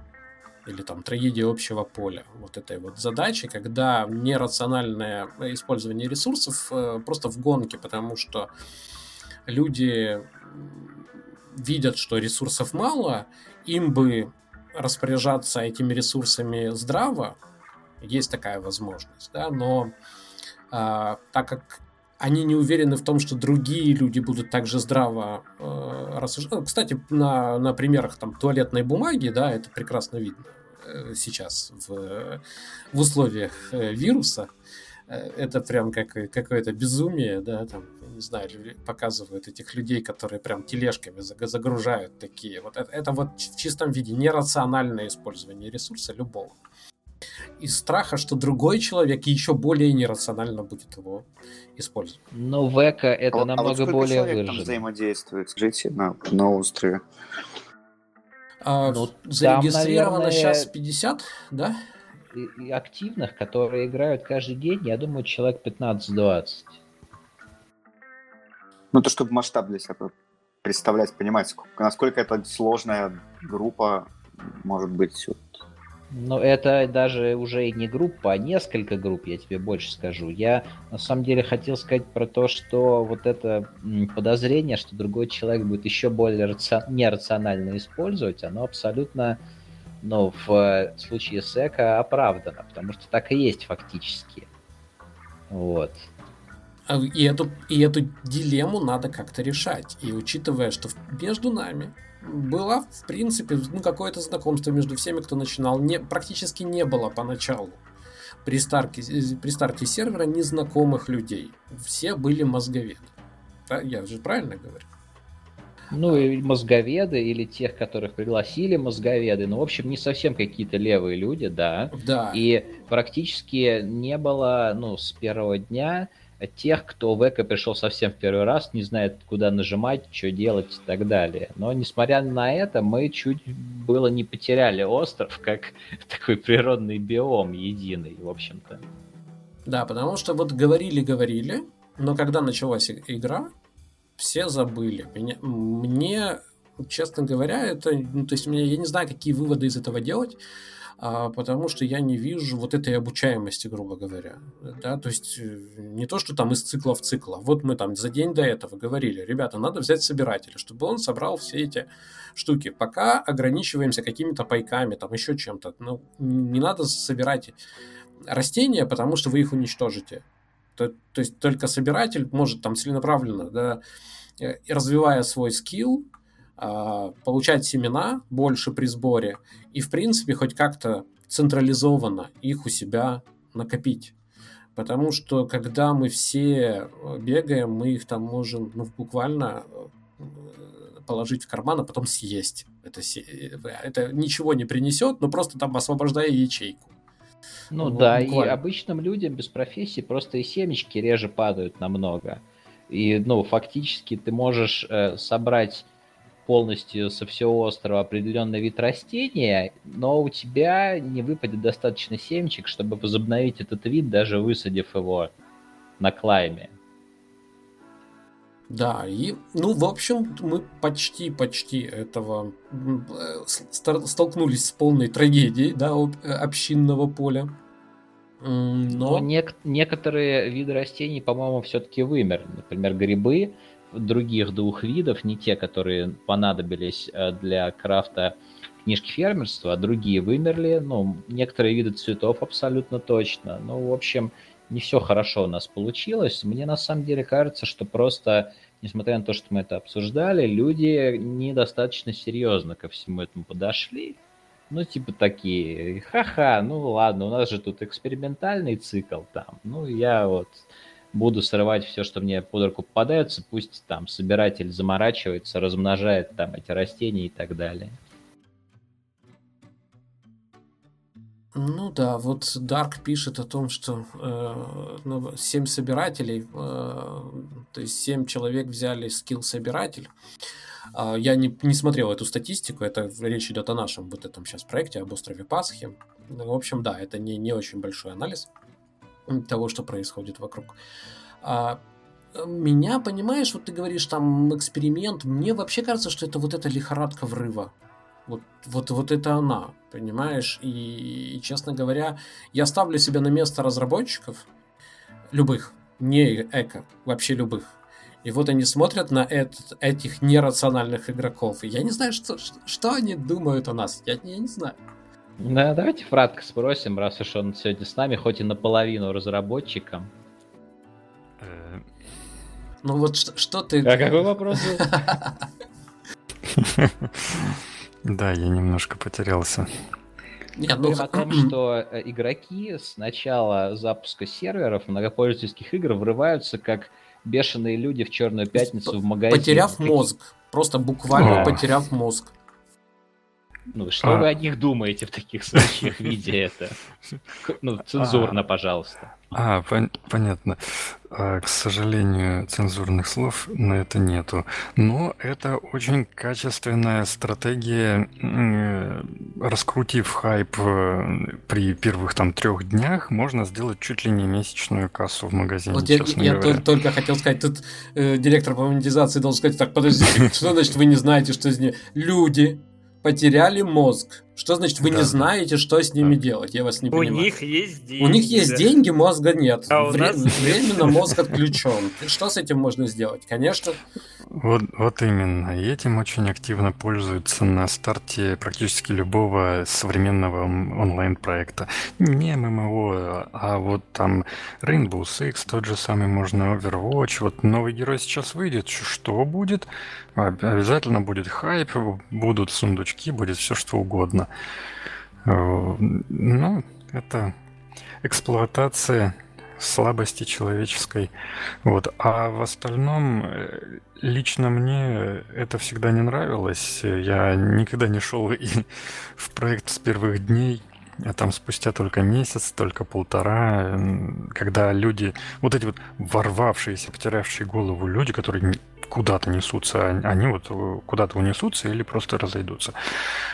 или там трагедия общего поля. Вот этой вот задачи, когда нерациональное использование ресурсов э, просто в гонке, потому что люди видят, что ресурсов мало, им бы распоряжаться этими ресурсами здраво, есть такая возможность, да, но а, так как они не уверены в том, что другие люди будут также здраво э, рассуждать. Кстати, на, на примерах там, туалетной бумаги, да, это прекрасно видно э, сейчас в, в условиях э, вируса. Э, это прям как, какое-то безумие, да, там, не знаю, показывают этих людей, которые прям тележками загружают такие. Вот это, это вот в чистом виде нерациональное использование ресурса любого из страха, что другой человек еще более нерационально будет его использовать. Но в эко это а, намного а вот более выражено. Там взаимодействует, скажите, на, на острове? А, ну, зарегистрировано там, наверное, сейчас 50, да? И, и активных, которые играют каждый день, я думаю, человек 15-20. Ну, то, чтобы масштаб для себя представлять, понимать, насколько это сложная группа может быть но это даже уже не группа, а несколько групп, я тебе больше скажу. Я на самом деле хотел сказать про то, что вот это подозрение, что другой человек будет еще более раци... нерационально использовать, оно абсолютно, ну, в случае с эко оправдано, потому что так и есть фактически. Вот. А, и эту, и эту дилемму надо как-то решать. И учитывая, что между нами была, в принципе, ну, какое-то знакомство между всеми, кто начинал. Не, практически не было поначалу при старте, при старте сервера незнакомых людей. Все были мозговеды. Да, я же правильно говорю? Ну, и мозговеды, или тех, которых пригласили мозговеды. Ну, в общем, не совсем какие-то левые люди, да. Да. И практически не было, ну, с первого дня тех, кто в эко пришел совсем в первый раз, не знает, куда нажимать, что делать и так далее. Но, несмотря на это, мы чуть было не потеряли остров, как такой природный биом единый, в общем-то. Да, потому что вот говорили-говорили, но когда началась игра, все забыли. Мне, честно говоря, это, ну, то есть, мне, я не знаю, какие выводы из этого делать, потому что я не вижу вот этой обучаемости, грубо говоря. Да? То есть э, не то, что там из цикла в цикл. А вот мы там за день до этого говорили, ребята, надо взять собирателя, чтобы он собрал все эти штуки. Пока ограничиваемся какими-то пайками, там еще чем-то. Ну, не надо собирать растения, потому что вы их уничтожите. То, то есть только собиратель может там целенаправленно, да, э, развивая свой скилл, а, получать семена больше при сборе и, в принципе, хоть как-то централизованно их у себя накопить. Потому что когда мы все э, бегаем, мы их там можем ну, буквально э, положить в карман, а потом съесть. Это, э, это ничего не принесет, но просто там освобождая ячейку. Ну, ну да, буквально. и обычным людям без профессии просто и семечки реже падают намного. И, ну, фактически ты можешь э, собрать полностью со всего острова определенный вид растения, но у тебя не выпадет достаточно семечек, чтобы возобновить этот вид, даже высадив его на клайме. Да, и, ну, в общем, мы почти-почти этого столкнулись с полной трагедией, да, общинного поля. Но, но нек- некоторые виды растений, по-моему, все-таки вымерли. Например, грибы других двух видов, не те, которые понадобились э, для крафта книжки фермерства, а другие вымерли. Ну, некоторые виды цветов абсолютно точно. Ну, в общем, не все хорошо у нас получилось. Мне на самом деле кажется, что просто, несмотря на то, что мы это обсуждали, люди недостаточно серьезно ко всему этому подошли. Ну, типа такие, ха-ха, ну ладно, у нас же тут экспериментальный цикл там. Ну, я вот буду срывать все, что мне под руку попадается, пусть там собиратель заморачивается, размножает там эти растения и так далее. Ну да, вот Dark пишет о том, что э, ну, 7 собирателей, э, то есть 7 человек взяли скилл собиратель. Э, я не, не смотрел эту статистику, это речь идет о нашем вот этом сейчас проекте, об острове Пасхи. В общем, да, это не, не очень большой анализ того, что происходит вокруг. А, меня, понимаешь, вот ты говоришь там эксперимент, мне вообще кажется, что это вот эта лихорадка врыва. Вот, вот, вот это она, понимаешь? И, и, честно говоря, я ставлю себя на место разработчиков, любых, не эко, вообще любых. И вот они смотрят на этот, этих нерациональных игроков. И я не знаю, что, что, они думают о нас. Я, я не знаю. Да, давайте Фратка спросим, раз уж он сегодня с нами, хоть и наполовину разработчиком. Э. Ну вот что, что ты... А какой вопрос? Да, я немножко потерялся. Нет, ну... о том, что э, игроки с начала запуска серверов многопользовательских игр врываются как бешеные люди в Черную пятницу в магазин. Потеряв мозг. Просто буквально потеряв мозг. Ну, что а. вы о них думаете в таких случаях, видя это? Ну, цензурно, а. пожалуйста. А, пон- понятно. А, к сожалению, цензурных слов на это нету. Но это очень качественная стратегия, раскрутив хайп э, при первых там трех днях, можно сделать чуть ли не месячную кассу в магазине. Вот я, я только, только хотел сказать, тут э, директор по монетизации должен сказать, так, подождите, что значит вы не знаете, что из них люди потеряли мозг. Что значит, вы да. не знаете, что с ними делать? Я вас не У понимаю. У них есть деньги. У них есть да. деньги, мозга нет. А Вре- нас... Временно мозг отключен. Что с этим можно сделать? Конечно. Вот, вот именно. И этим очень активно пользуются на старте практически любого современного онлайн-проекта. Не ММО, а вот там Rainbow Six, тот же самый можно Overwatch. Вот новый герой сейчас выйдет. Что будет? Обязательно будет хайп, будут сундучки, будет все что угодно. Э, ну, это эксплуатация слабости человеческой. Вот. А в остальном, э, лично мне это всегда не нравилось. Я никогда не шел и в проект с первых дней. А там спустя только месяц, только полтора, когда люди, вот эти вот ворвавшиеся, потерявшие голову люди, которые куда-то несутся, они вот э, куда-то унесутся или просто разойдутся.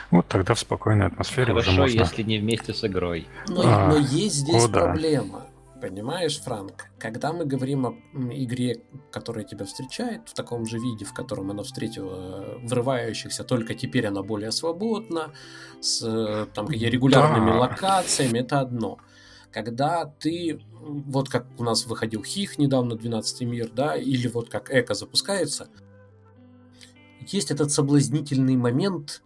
Вот тогда в спокойной атмосфере Хорошо, уже можно... если не вместе с игрой. Но, а, но есть здесь о, проблема. Понимаешь, Франк, когда мы говорим о игре, которая тебя встречает в таком же виде, в котором она встретила врывающихся, только теперь она более свободна, с э, там регулярными да. локациями, это одно. Когда ты вот как у нас выходил Хих недавно, 12 мир, да, или вот как Эко запускается, есть этот соблазнительный момент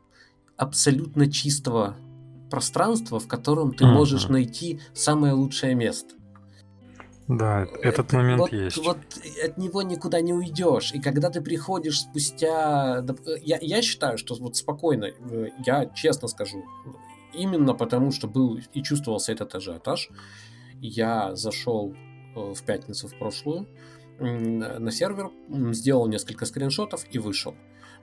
абсолютно чистого пространства, в котором ты mm-hmm. можешь найти самое лучшее место. Да, этот Это, момент вот, есть. Вот от него никуда не уйдешь. И когда ты приходишь спустя... Я, я считаю, что вот спокойно, э, я честно скажу, именно потому, что был и чувствовался этот ажиотаж, я зашел э, в пятницу в прошлую на сервер, сделал несколько скриншотов и вышел.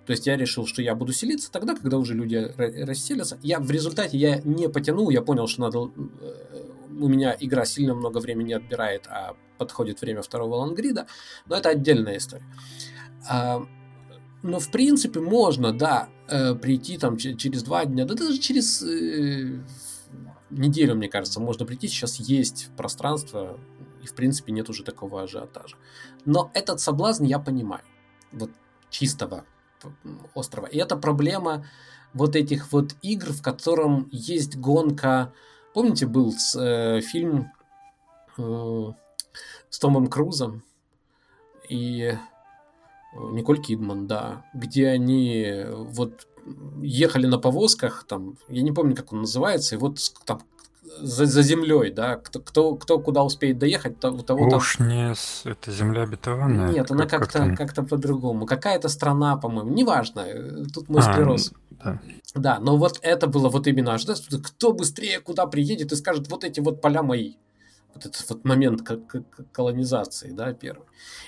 То есть я решил, что я буду селиться тогда, когда уже люди расселятся. Я в результате я не потянул, я понял, что надо э, у меня игра сильно много времени отбирает, а подходит время второго лангрида, но это отдельная история. Но в принципе можно, да, э, прийти там через два дня, да даже через неделю, мне кажется, можно прийти. Сейчас есть пространство, и в принципе нет уже такого ажиотажа. Но этот соблазн я понимаю. Вот чистого острова. И это проблема вот этих вот игр, в котором есть гонка. Помните, был э, фильм э, с Томом Крузом и э, Николь Кидман, да, где они вот ехали на повозках, там, я не помню, как он называется, и вот там за, за землей, да, кто, кто, кто куда успеет доехать, то, у того Уж там... не это земля обетованная? Нет, она как-то как, как, как по-другому. Какая-то страна, по-моему, неважно, тут мой а, склероз. да. Да, но вот это было вот именно ожидать, кто быстрее куда приедет и скажет, вот эти вот поля мои. Вот этот вот момент колонизации, да, первый.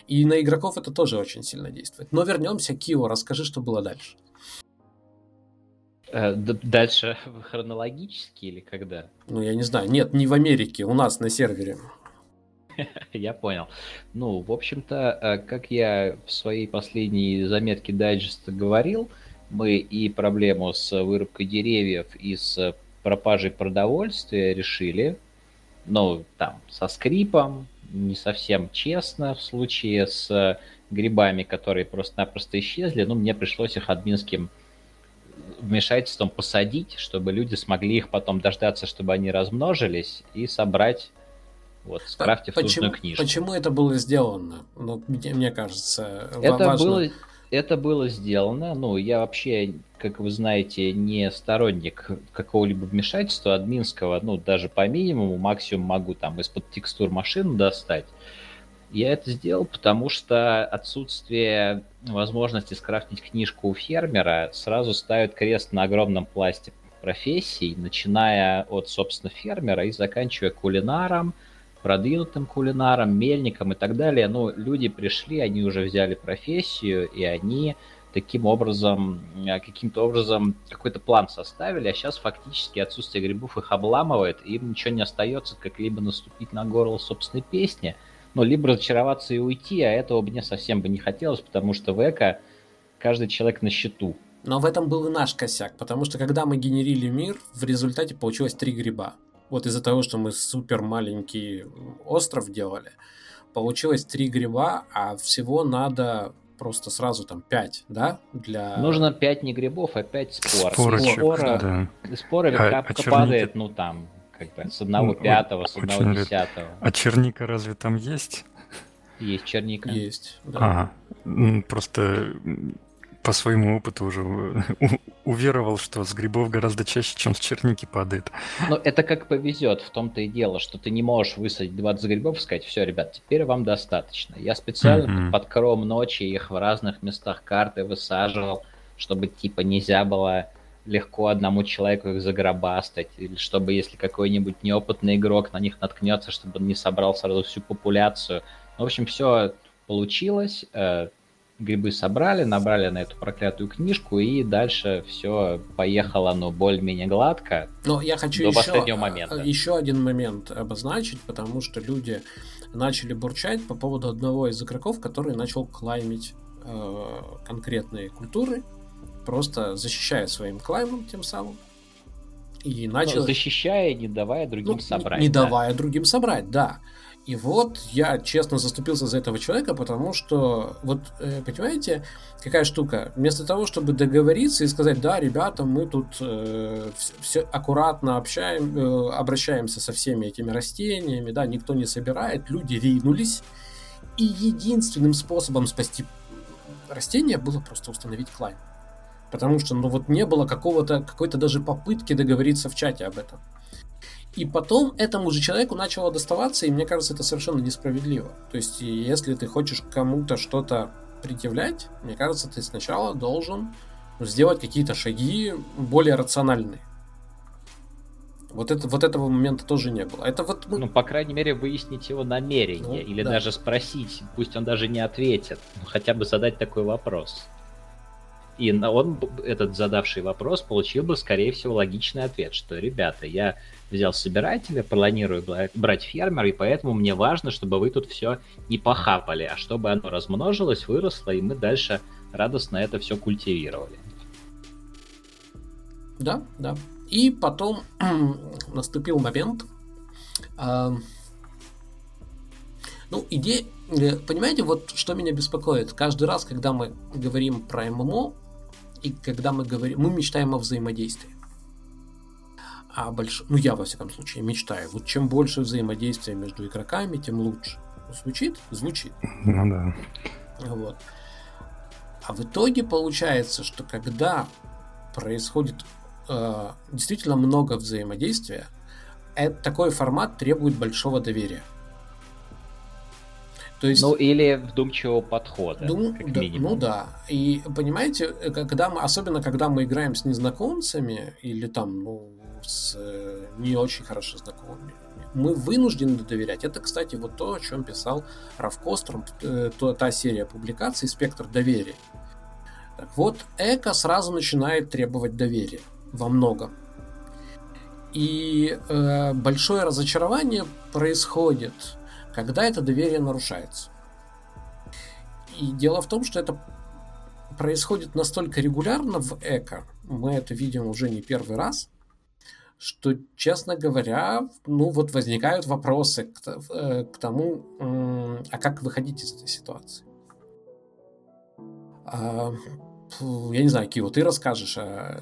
И на игроков это тоже очень сильно действует. Но вернемся к Кио, расскажи, что было дальше. Э, дальше хронологически или когда? Ну, я не знаю. Нет, не в Америке, у нас на сервере. Я понял. Ну, в общем-то, э, как я в своей последней заметке дайджеста говорил, мы и проблему с вырубкой деревьев, и с пропажей продовольствия решили, ну, там, со скрипом, не совсем честно в случае с грибами, которые просто-напросто исчезли, ну, мне пришлось их админским вмешательством посадить, чтобы люди смогли их потом дождаться, чтобы они размножились и собрать вот, скрафтив почему, нужную книжку. Почему это было сделано? Ну, мне, мне кажется, это важно. было это было сделано. Ну, я вообще, как вы знаете, не сторонник какого-либо вмешательства админского. Ну, даже по минимуму, максимум могу там из-под текстур машину достать. Я это сделал, потому что отсутствие возможности скрафтить книжку у фермера сразу ставит крест на огромном пласте профессий, начиная от, собственно, фермера и заканчивая кулинаром, продвинутым кулинаром, мельником и так далее. Но люди пришли, они уже взяли профессию, и они таким образом, э, каким-то образом какой-то план составили, а сейчас фактически отсутствие грибов их обламывает, и им ничего не остается, как либо наступить на горло собственной песни, ну, либо разочароваться и уйти, а этого мне совсем бы не хотелось, потому что в эко каждый человек на счету. Но в этом был и наш косяк, потому что когда мы генерили мир, в результате получилось три гриба вот из-за того, что мы супер маленький остров делали, получилось три гриба, а всего надо просто сразу там 5, да? Для... Нужно 5 не грибов, а 5 спор. Спорочек, спора, да. Спора а, капка а черники... падает, ну там, как бы, с одного ну, пятого, с одного десятого. А черника разве там есть? Есть черника. Есть, да. Ага. Просто по своему опыту уже уверовал, что с грибов гораздо чаще, чем с черники падает. Ну, это как повезет, в том-то и дело, что ты не можешь высадить 20 грибов и сказать, все, ребят, теперь вам достаточно. Я специально mm-hmm. под кром ночи их в разных местах карты высаживал, чтобы, типа, нельзя было легко одному человеку их загробастать, или чтобы, если какой-нибудь неопытный игрок на них наткнется, чтобы он не собрал сразу всю популяцию. В общем, все получилось. Грибы собрали, набрали на эту проклятую книжку, и дальше все поехало, ну, более-менее гладко. Но я хочу до еще, последнего момента. еще один момент обозначить, потому что люди начали бурчать по поводу одного из игроков, который начал клаймить э, конкретные культуры, просто защищая своим клаймом тем самым. И начал... Ну, защищая, не давая другим ну, собрать. Не, не да? давая другим собрать, да. И вот я честно заступился за этого человека, потому что, вот, э, понимаете, какая штука? Вместо того, чтобы договориться и сказать, да, ребята, мы тут э, все аккуратно общаем, э, обращаемся со всеми этими растениями, да, никто не собирает, люди ринулись. И единственным способом спасти растения было просто установить клайн. Потому что, ну вот не было какого-то, какой-то даже попытки договориться в чате об этом. И потом этому же человеку начало доставаться, и мне кажется, это совершенно несправедливо. То есть, если ты хочешь кому-то что-то предъявлять, мне кажется, ты сначала должен сделать какие-то шаги более рациональные. Вот, это, вот этого момента тоже не было. Это вот мы... Ну, по крайней мере, выяснить его намерение. Ну, или да. даже спросить, пусть он даже не ответит, но хотя бы задать такой вопрос. И он, этот задавший вопрос, получил бы, скорее всего, логичный ответ, что, ребята, я взял собирателя, планирую брать фермера, и поэтому мне важно, чтобы вы тут все не похапали, а чтобы оно размножилось, выросло, и мы дальше радостно это все культивировали. Да, да. И потом наступил момент. Э, ну, идея, э, понимаете, вот что меня беспокоит. Каждый раз, когда мы говорим про ММО, и когда мы говорим, мы мечтаем о взаимодействии. А больш... Ну, я, во всяком случае, мечтаю. Вот чем больше взаимодействия между игроками, тем лучше. Звучит? Звучит. Ну да. Вот. А в итоге получается, что когда происходит э, действительно много взаимодействия, это, такой формат требует большого доверия. То есть... Ну, или вдумчивого подхода, Дум... как да, минимум. Ну да. И понимаете, когда мы, особенно когда мы играем с незнакомцами или там, ну, с э, не очень хорошо знакомыми, мы вынуждены доверять. Это, кстати, вот то, о чем писал Раф Костром, э, та серия публикаций «Спектр доверия». Так вот, Эко сразу начинает требовать доверия во многом. И э, большое разочарование происходит, когда это доверие нарушается. И дело в том, что это происходит настолько регулярно в эко, мы это видим уже не первый раз, что, честно говоря, ну вот возникают вопросы к, э, к тому, а как выходить из этой ситуации. А, я не знаю, Кио, ты расскажешь, а,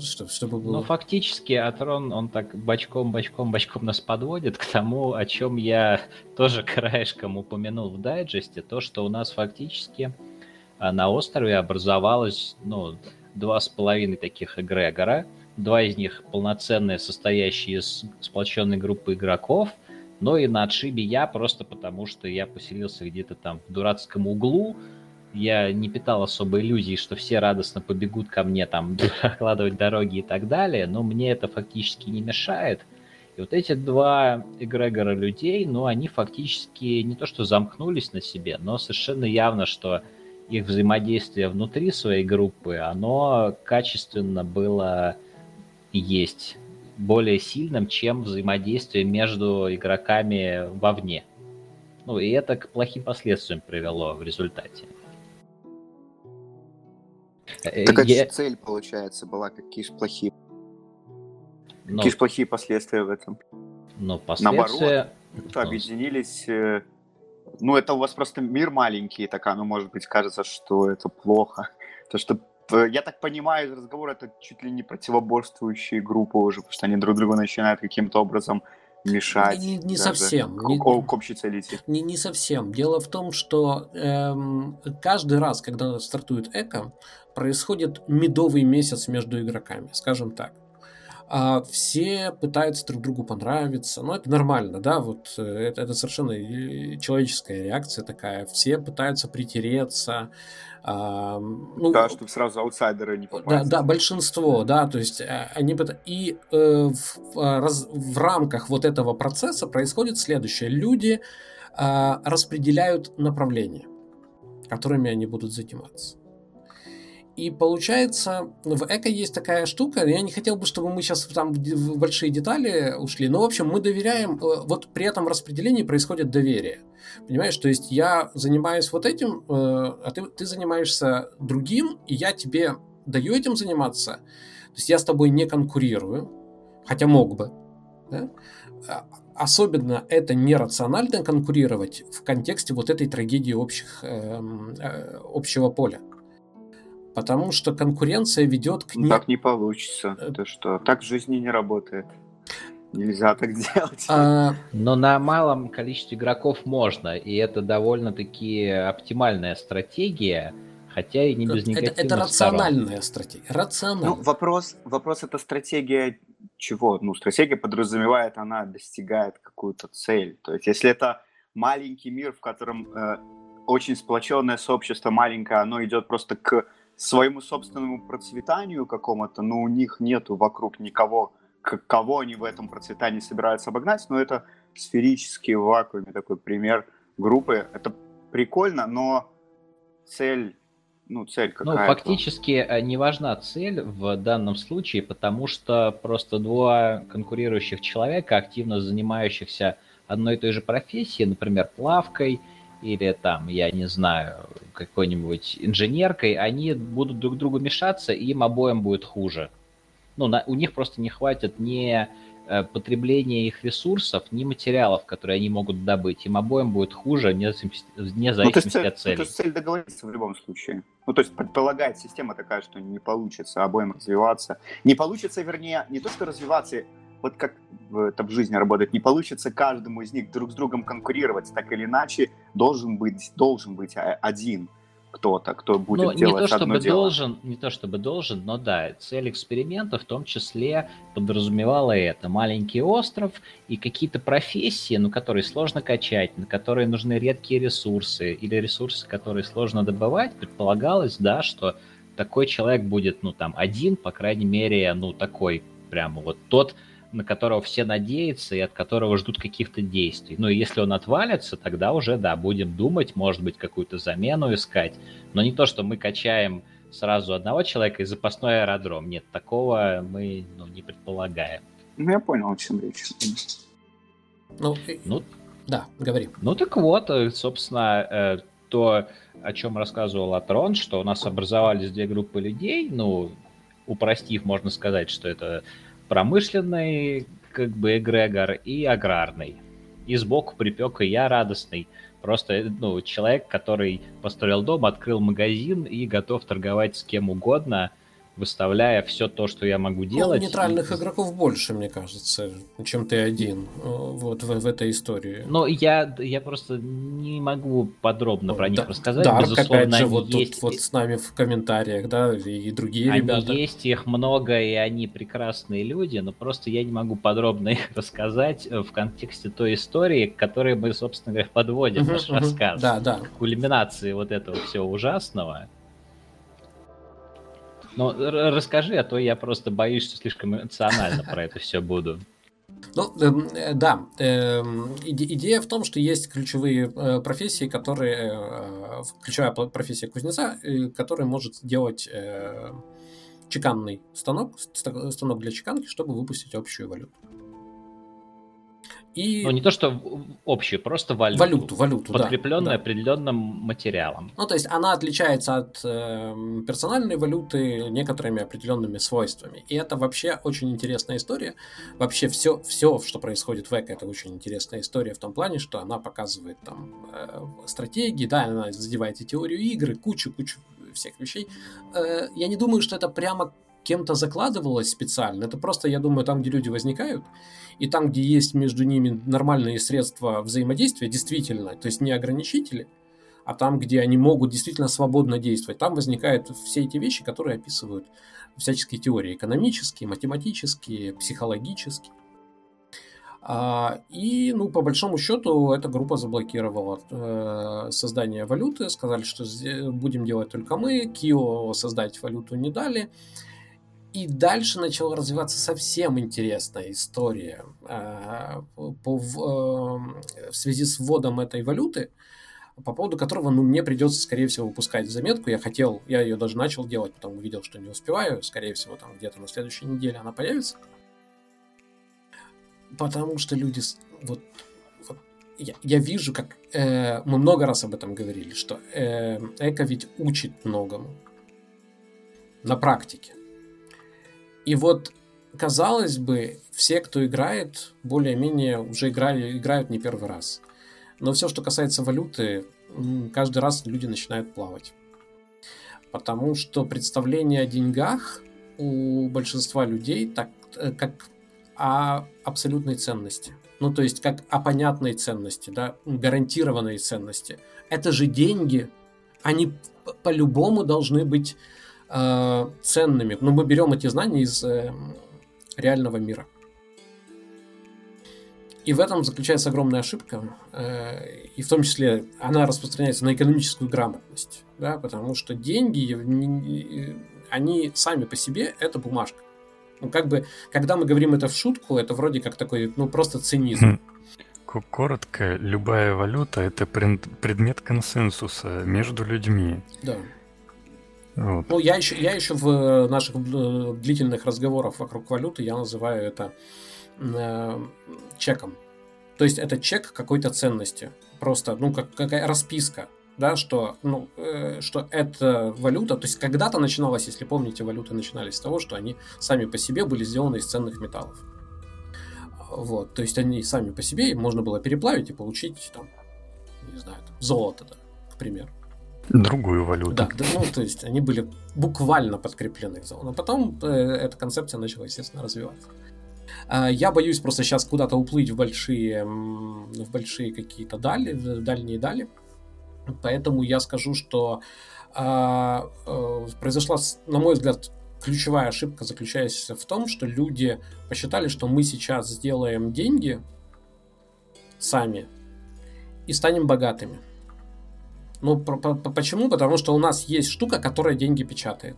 что, чтобы было... Ну, фактически, Атрон, он так бочком, бочком, бочком нас подводит к тому, о чем я тоже краешком упомянул в дайджесте, то, что у нас фактически а, на острове образовалось, ну, два с половиной таких эгрегора, два из них полноценные, состоящие из сплоченной группы игроков, но и на отшибе я, просто потому что я поселился где-то там в дурацком углу, я не питал особой иллюзии, что все радостно побегут ко мне там прокладывать дороги и так далее, но мне это фактически не мешает. И вот эти два эгрегора людей, ну, они фактически не то что замкнулись на себе, но совершенно явно, что их взаимодействие внутри своей группы, оно качественно было есть более сильным, чем взаимодействие между игроками вовне. Ну, и это к плохим последствиям привело в результате. Э, так я... цель, получается, была, какие же плохие... Но... Какие же плохие последствия в этом? Но последствия... Наоборот, Но... объединились... Э, ну, это у вас просто мир маленький, так оно, может быть, кажется, что это плохо. То, что я так понимаю из разговора, это чуть ли не противоборствующие группы уже, потому что они друг другу начинают каким-то образом мешать. Не, не совсем. К, не, к общей цели Не, не совсем. Дело в том, что эм, каждый раз, когда стартует эко, происходит медовый месяц между игроками, скажем так. А все пытаются друг другу понравиться, но это нормально, да, вот э, это, это совершенно человеческая реакция такая. Все пытаются притереться, а, ну, да, чтобы сразу аутсайдеры не попали. Да, да, большинство, да, то есть э, они и э, в, раз, в рамках вот этого процесса происходит следующее: люди э, распределяют направления, которыми они будут заниматься. И получается, в эко есть такая штука, я не хотел бы, чтобы мы сейчас там в большие детали ушли, но, в общем, мы доверяем, э, вот при этом распределении происходит доверие. Понимаешь, то есть я занимаюсь вот этим, э, а ты, ты занимаешься другим, и я тебе даю этим заниматься. То есть я с тобой не конкурирую, хотя мог бы. Да? А, особенно это нерационально конкурировать в контексте вот этой трагедии общих, эм, э, общего поля. Потому что конкуренция ведет к... Не... Так не получится. Э, Ты что, так в жизни не работает. Нельзя так делать. А... Но на малом количестве игроков можно, и это довольно-таки оптимальная стратегия, хотя и не без негативных Это, это рациональная сторон. стратегия. Рациональная. Ну, вопрос, вопрос это стратегия чего? Ну, стратегия подразумевает, она достигает какую-то цель. То есть, если это маленький мир, в котором э, очень сплоченное сообщество маленькое, оно идет просто к своему собственному процветанию какому-то, но у них нету вокруг никого, кого они в этом процветании собираются обогнать, но это сферический в вакууме такой пример группы. Это прикольно, но цель ну, цель какая Ну, фактически э, не важна цель в данном случае, потому что просто два конкурирующих человека, активно занимающихся одной и той же профессией, например, плавкой или там, я не знаю, какой-нибудь инженеркой, они будут друг другу мешаться, и им обоим будет хуже. Ну, на, у них просто не хватит ни э, потребления их ресурсов, ни материалов, которые они могут добыть. Им обоим будет хуже, вне, вне зависимости ну, от цели. Ну, то есть цель договориться в любом случае. Ну, то есть предполагает система такая, что не получится обоим развиваться. Не получится, вернее, не то, что развиваться, вот как это в жизни работает, не получится каждому из них друг с другом конкурировать, так или иначе должен быть, должен быть один. кто-то, кто будет ну, делать не то, одно чтобы дело. должен, не то чтобы должен, но да, цель эксперимента в том числе подразумевала это. Маленький остров и какие-то профессии, ну, которые сложно качать, на которые нужны редкие ресурсы или ресурсы, которые сложно добывать, предполагалось, да, что такой человек будет, ну, там, один, по крайней мере, ну, такой прямо вот тот, на которого все надеются и от которого ждут каких-то действий. Ну и если он отвалится, тогда уже, да, будем думать, может быть, какую-то замену искать. Но не то, что мы качаем сразу одного человека и запасной аэродром. Нет, такого мы ну, не предполагаем. Ну, я понял, о чем речь. Ну, ну, да, говори. Ну так вот, э, собственно, э, то, о чем рассказывал Атрон, что у нас образовались две группы людей, ну, упростив, можно сказать, что это промышленный, как бы, эгрегор и аграрный. И сбоку припек и я радостный. Просто, ну, человек, который построил дом, открыл магазин и готов торговать с кем угодно, выставляя все то, что я могу ну, делать. Ну, нейтральных и... игроков больше, мне кажется, чем ты один э, вот в, в этой истории. Но я, я просто не могу подробно про них да, рассказать. Да, Безусловно, опять же, вот есть... тут вот с нами в комментариях, да, и другие они ребята. есть, их много, и они прекрасные люди, но просто я не могу подробно их рассказать в контексте той истории, к которой мы, собственно говоря, подводим uh-huh, наш uh-huh. рассказ. Да, да. К кульминации вот этого всего ужасного. Ну, расскажи, а то я просто боюсь, что слишком эмоционально про это все буду. Ну, эм, э, да, э, идея в том, что есть ключевые э, профессии, которые, э, ключевая профессия кузнеца, э, которая может делать э, чеканный станок, станок для чеканки, чтобы выпустить общую валюту. И... Ну, не то, что общую, просто валюту. Валюту, валюту, Подкрепленную да, определенным материалом. Ну, то есть она отличается от э, персональной валюты некоторыми определенными свойствами. И это вообще очень интересная история. Вообще все, все что происходит в ЭКО, это очень интересная история в том плане, что она показывает там э, стратегии, да, она задевает и теорию игры, кучу-кучу всех вещей. Э, я не думаю, что это прямо кем-то закладывалось специально. Это просто, я думаю, там, где люди возникают, и там, где есть между ними нормальные средства взаимодействия, действительно, то есть не ограничители, а там, где они могут действительно свободно действовать, там возникают все эти вещи, которые описывают всяческие теории, экономические, математические, психологические. А, и, ну, по большому счету, эта группа заблокировала э, создание валюты, сказали, что будем делать только мы, Кио создать валюту не дали. И дальше начала развиваться совсем интересная история э, по, в, э, в связи с вводом этой валюты, по поводу которого ну, мне придется, скорее всего, выпускать заметку. Я хотел, я ее даже начал делать, потом увидел, что не успеваю. Скорее всего, там где-то на следующей неделе она появится. Потому что люди... Вот, вот я, я вижу, как... Э, мы много раз об этом говорили, что э, эко ведь учит многому на практике. И вот, казалось бы, все, кто играет, более-менее уже играли, играют не первый раз. Но все, что касается валюты, каждый раз люди начинают плавать. Потому что представление о деньгах у большинства людей так, э, как о абсолютной ценности. Ну, то есть как о понятной ценности, да, гарантированной ценности. Это же деньги, они по-любому должны быть э, ценными. Но мы берем эти знания из э, реального мира. И в этом заключается огромная ошибка, э, и в том числе она распространяется на экономическую грамотность, да, потому что деньги, они сами по себе это бумажка. Ну, как бы, когда мы говорим это в шутку, это вроде как такой, ну, просто цинизм. Хм. Коротко, любая валюта – это предмет консенсуса между людьми. Да. Вот. Ну, я еще, я еще в наших длительных разговорах вокруг валюты я называю это э, чеком. То есть это чек какой-то ценности. Просто, ну, как, какая расписка, да, что, ну, э, что эта валюта, то есть когда-то начиналось, если помните, валюты начинались с того, что они сами по себе были сделаны из ценных металлов. Вот, то есть они сами по себе, можно было переплавить и получить там, не знаю, там, золото, да, к примеру. Другую валюту. Да, да, ну, то есть они были буквально подкреплены. Но потом э, эта концепция начала, естественно, развиваться. А, я боюсь просто сейчас куда-то уплыть в большие, в большие какие-то дали, в дальние дали. Поэтому я скажу, что а, а, произошла, на мой взгляд, ключевая ошибка заключается в том, что люди посчитали, что мы сейчас сделаем деньги сами и станем богатыми. Ну, почему? Потому что у нас есть штука, которая деньги печатает.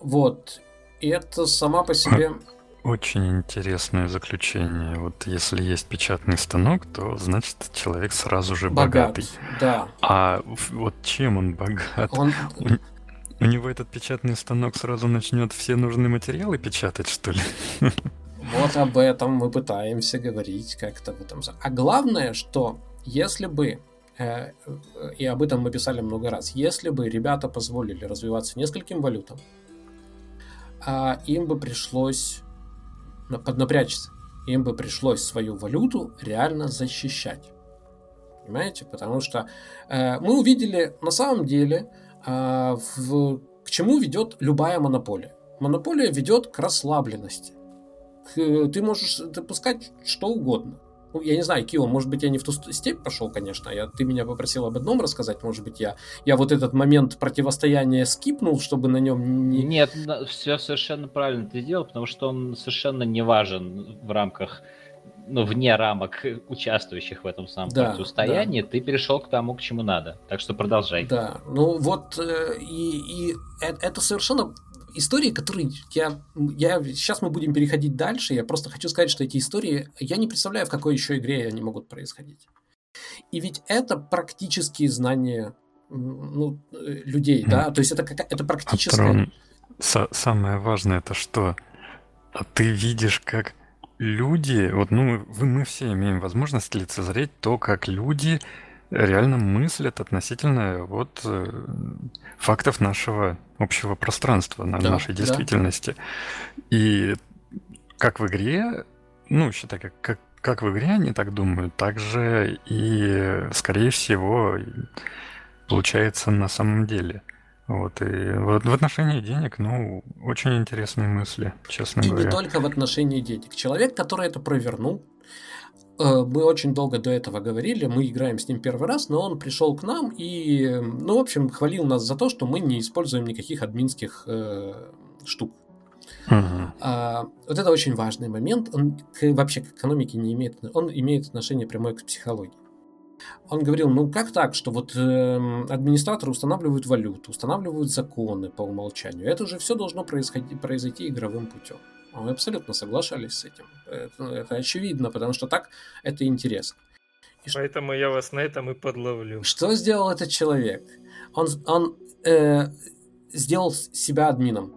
Вот. И это сама по себе... Очень интересное заключение. Вот если есть печатный станок, то значит человек сразу же Богат, богатый. Да. А вот чем он богат? Он... У, у него этот печатный станок сразу начнет все нужные материалы печатать, что ли? Вот об этом мы пытаемся говорить как-то в этом. А главное, что если бы и об этом мы писали много раз, если бы ребята позволили развиваться нескольким валютам, а им бы пришлось поднапрячься. Им бы пришлось свою валюту реально защищать. Понимаете? Потому что э, мы увидели на самом деле, э, к чему ведет любая монополия. Монополия ведет к расслабленности. Ты можешь допускать что угодно ну, я не знаю, Кио, может быть, я не в ту степь пошел, конечно. Я, ты меня попросил об одном рассказать, может быть, я, я вот этот момент противостояния скипнул, чтобы на нем не... Нет, все совершенно правильно ты сделал, потому что он совершенно не важен в рамках ну, вне рамок участвующих в этом самом да, противостоянии, да. ты перешел к тому, к чему надо. Так что продолжай. Да, ну вот, э, и, и это совершенно истории, которые я, я... Сейчас мы будем переходить дальше. Я просто хочу сказать, что эти истории... Я не представляю, в какой еще игре они могут происходить. И ведь это практические знания ну, людей, да? То есть это, как, это практическое... А самое важное это что? А ты видишь, как люди... Вот, ну, вы, мы все имеем возможность лицезреть то, как люди реально мыслят относительно вот э, фактов нашего общего пространства, да, нашей действительности. Да. И как в игре, ну, считай, как, как, как в игре они так думают, так же и, скорее всего, получается на самом деле. Вот, и вот в отношении денег, ну, очень интересные мысли, честно и говоря. И не только в отношении денег. Человек, который это провернул, мы очень долго до этого говорили, мы играем с ним первый раз, но он пришел к нам и, ну, в общем, хвалил нас за то, что мы не используем никаких админских э, штук. Uh-huh. А, вот это очень важный момент. Он к, вообще к экономике не имеет, он имеет отношение прямое к психологии. Он говорил, ну как так, что вот э, администраторы устанавливают валюту, устанавливают законы по умолчанию. Это же все должно происходить, произойти игровым путем. Мы абсолютно соглашались с этим. Это, это очевидно, потому что так это интересно. И Поэтому я вас на этом и подловлю. Что сделал этот человек? Он, он э, сделал себя админом.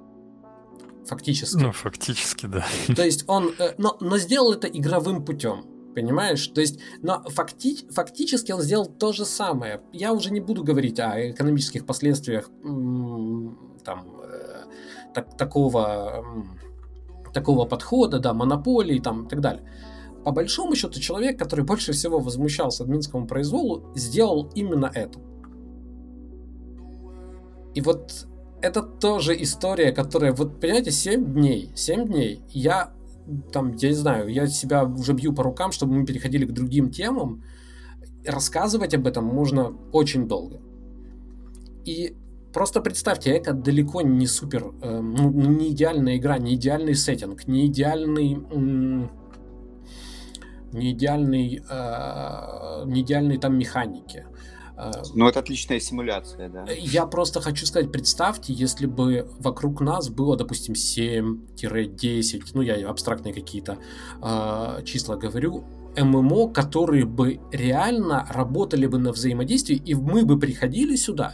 Фактически. Ну, фактически, да. То есть он... Э, но, но сделал это игровым путем. Понимаешь? То есть, но факти, фактически он сделал то же самое. Я уже не буду говорить о экономических последствиях там, э, так, такого такого подхода, да, монополии там и так далее. По большому счету, человек, который больше всего возмущался админскому произволу, сделал именно это. И вот это тоже история, которая, вот понимаете, 7 дней, 7 дней, я там, я не знаю, я себя уже бью по рукам, чтобы мы переходили к другим темам. Рассказывать об этом можно очень долго. И Просто представьте, это далеко не супер, э, ну, не идеальная игра, не идеальный сеттинг, не идеальный, не идеальный, э, не идеальные там механики. Э, ну, это отличная симуляция, да. Я просто хочу сказать, представьте, если бы вокруг нас было, допустим, 7-10, ну, я абстрактные какие-то э, числа говорю, ММО, которые бы реально работали бы на взаимодействии, и мы бы приходили сюда,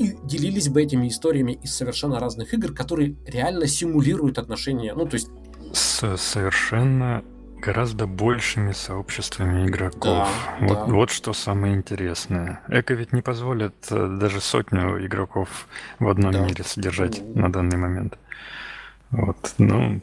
и делились бы этими историями из совершенно разных игр, которые реально симулируют отношения, ну, то есть... С совершенно гораздо большими сообществами игроков. Да, вот, да. вот что самое интересное. Эко ведь не позволит э, даже сотню игроков в одном да. мире содержать mm-hmm. на данный момент. Вот, ну,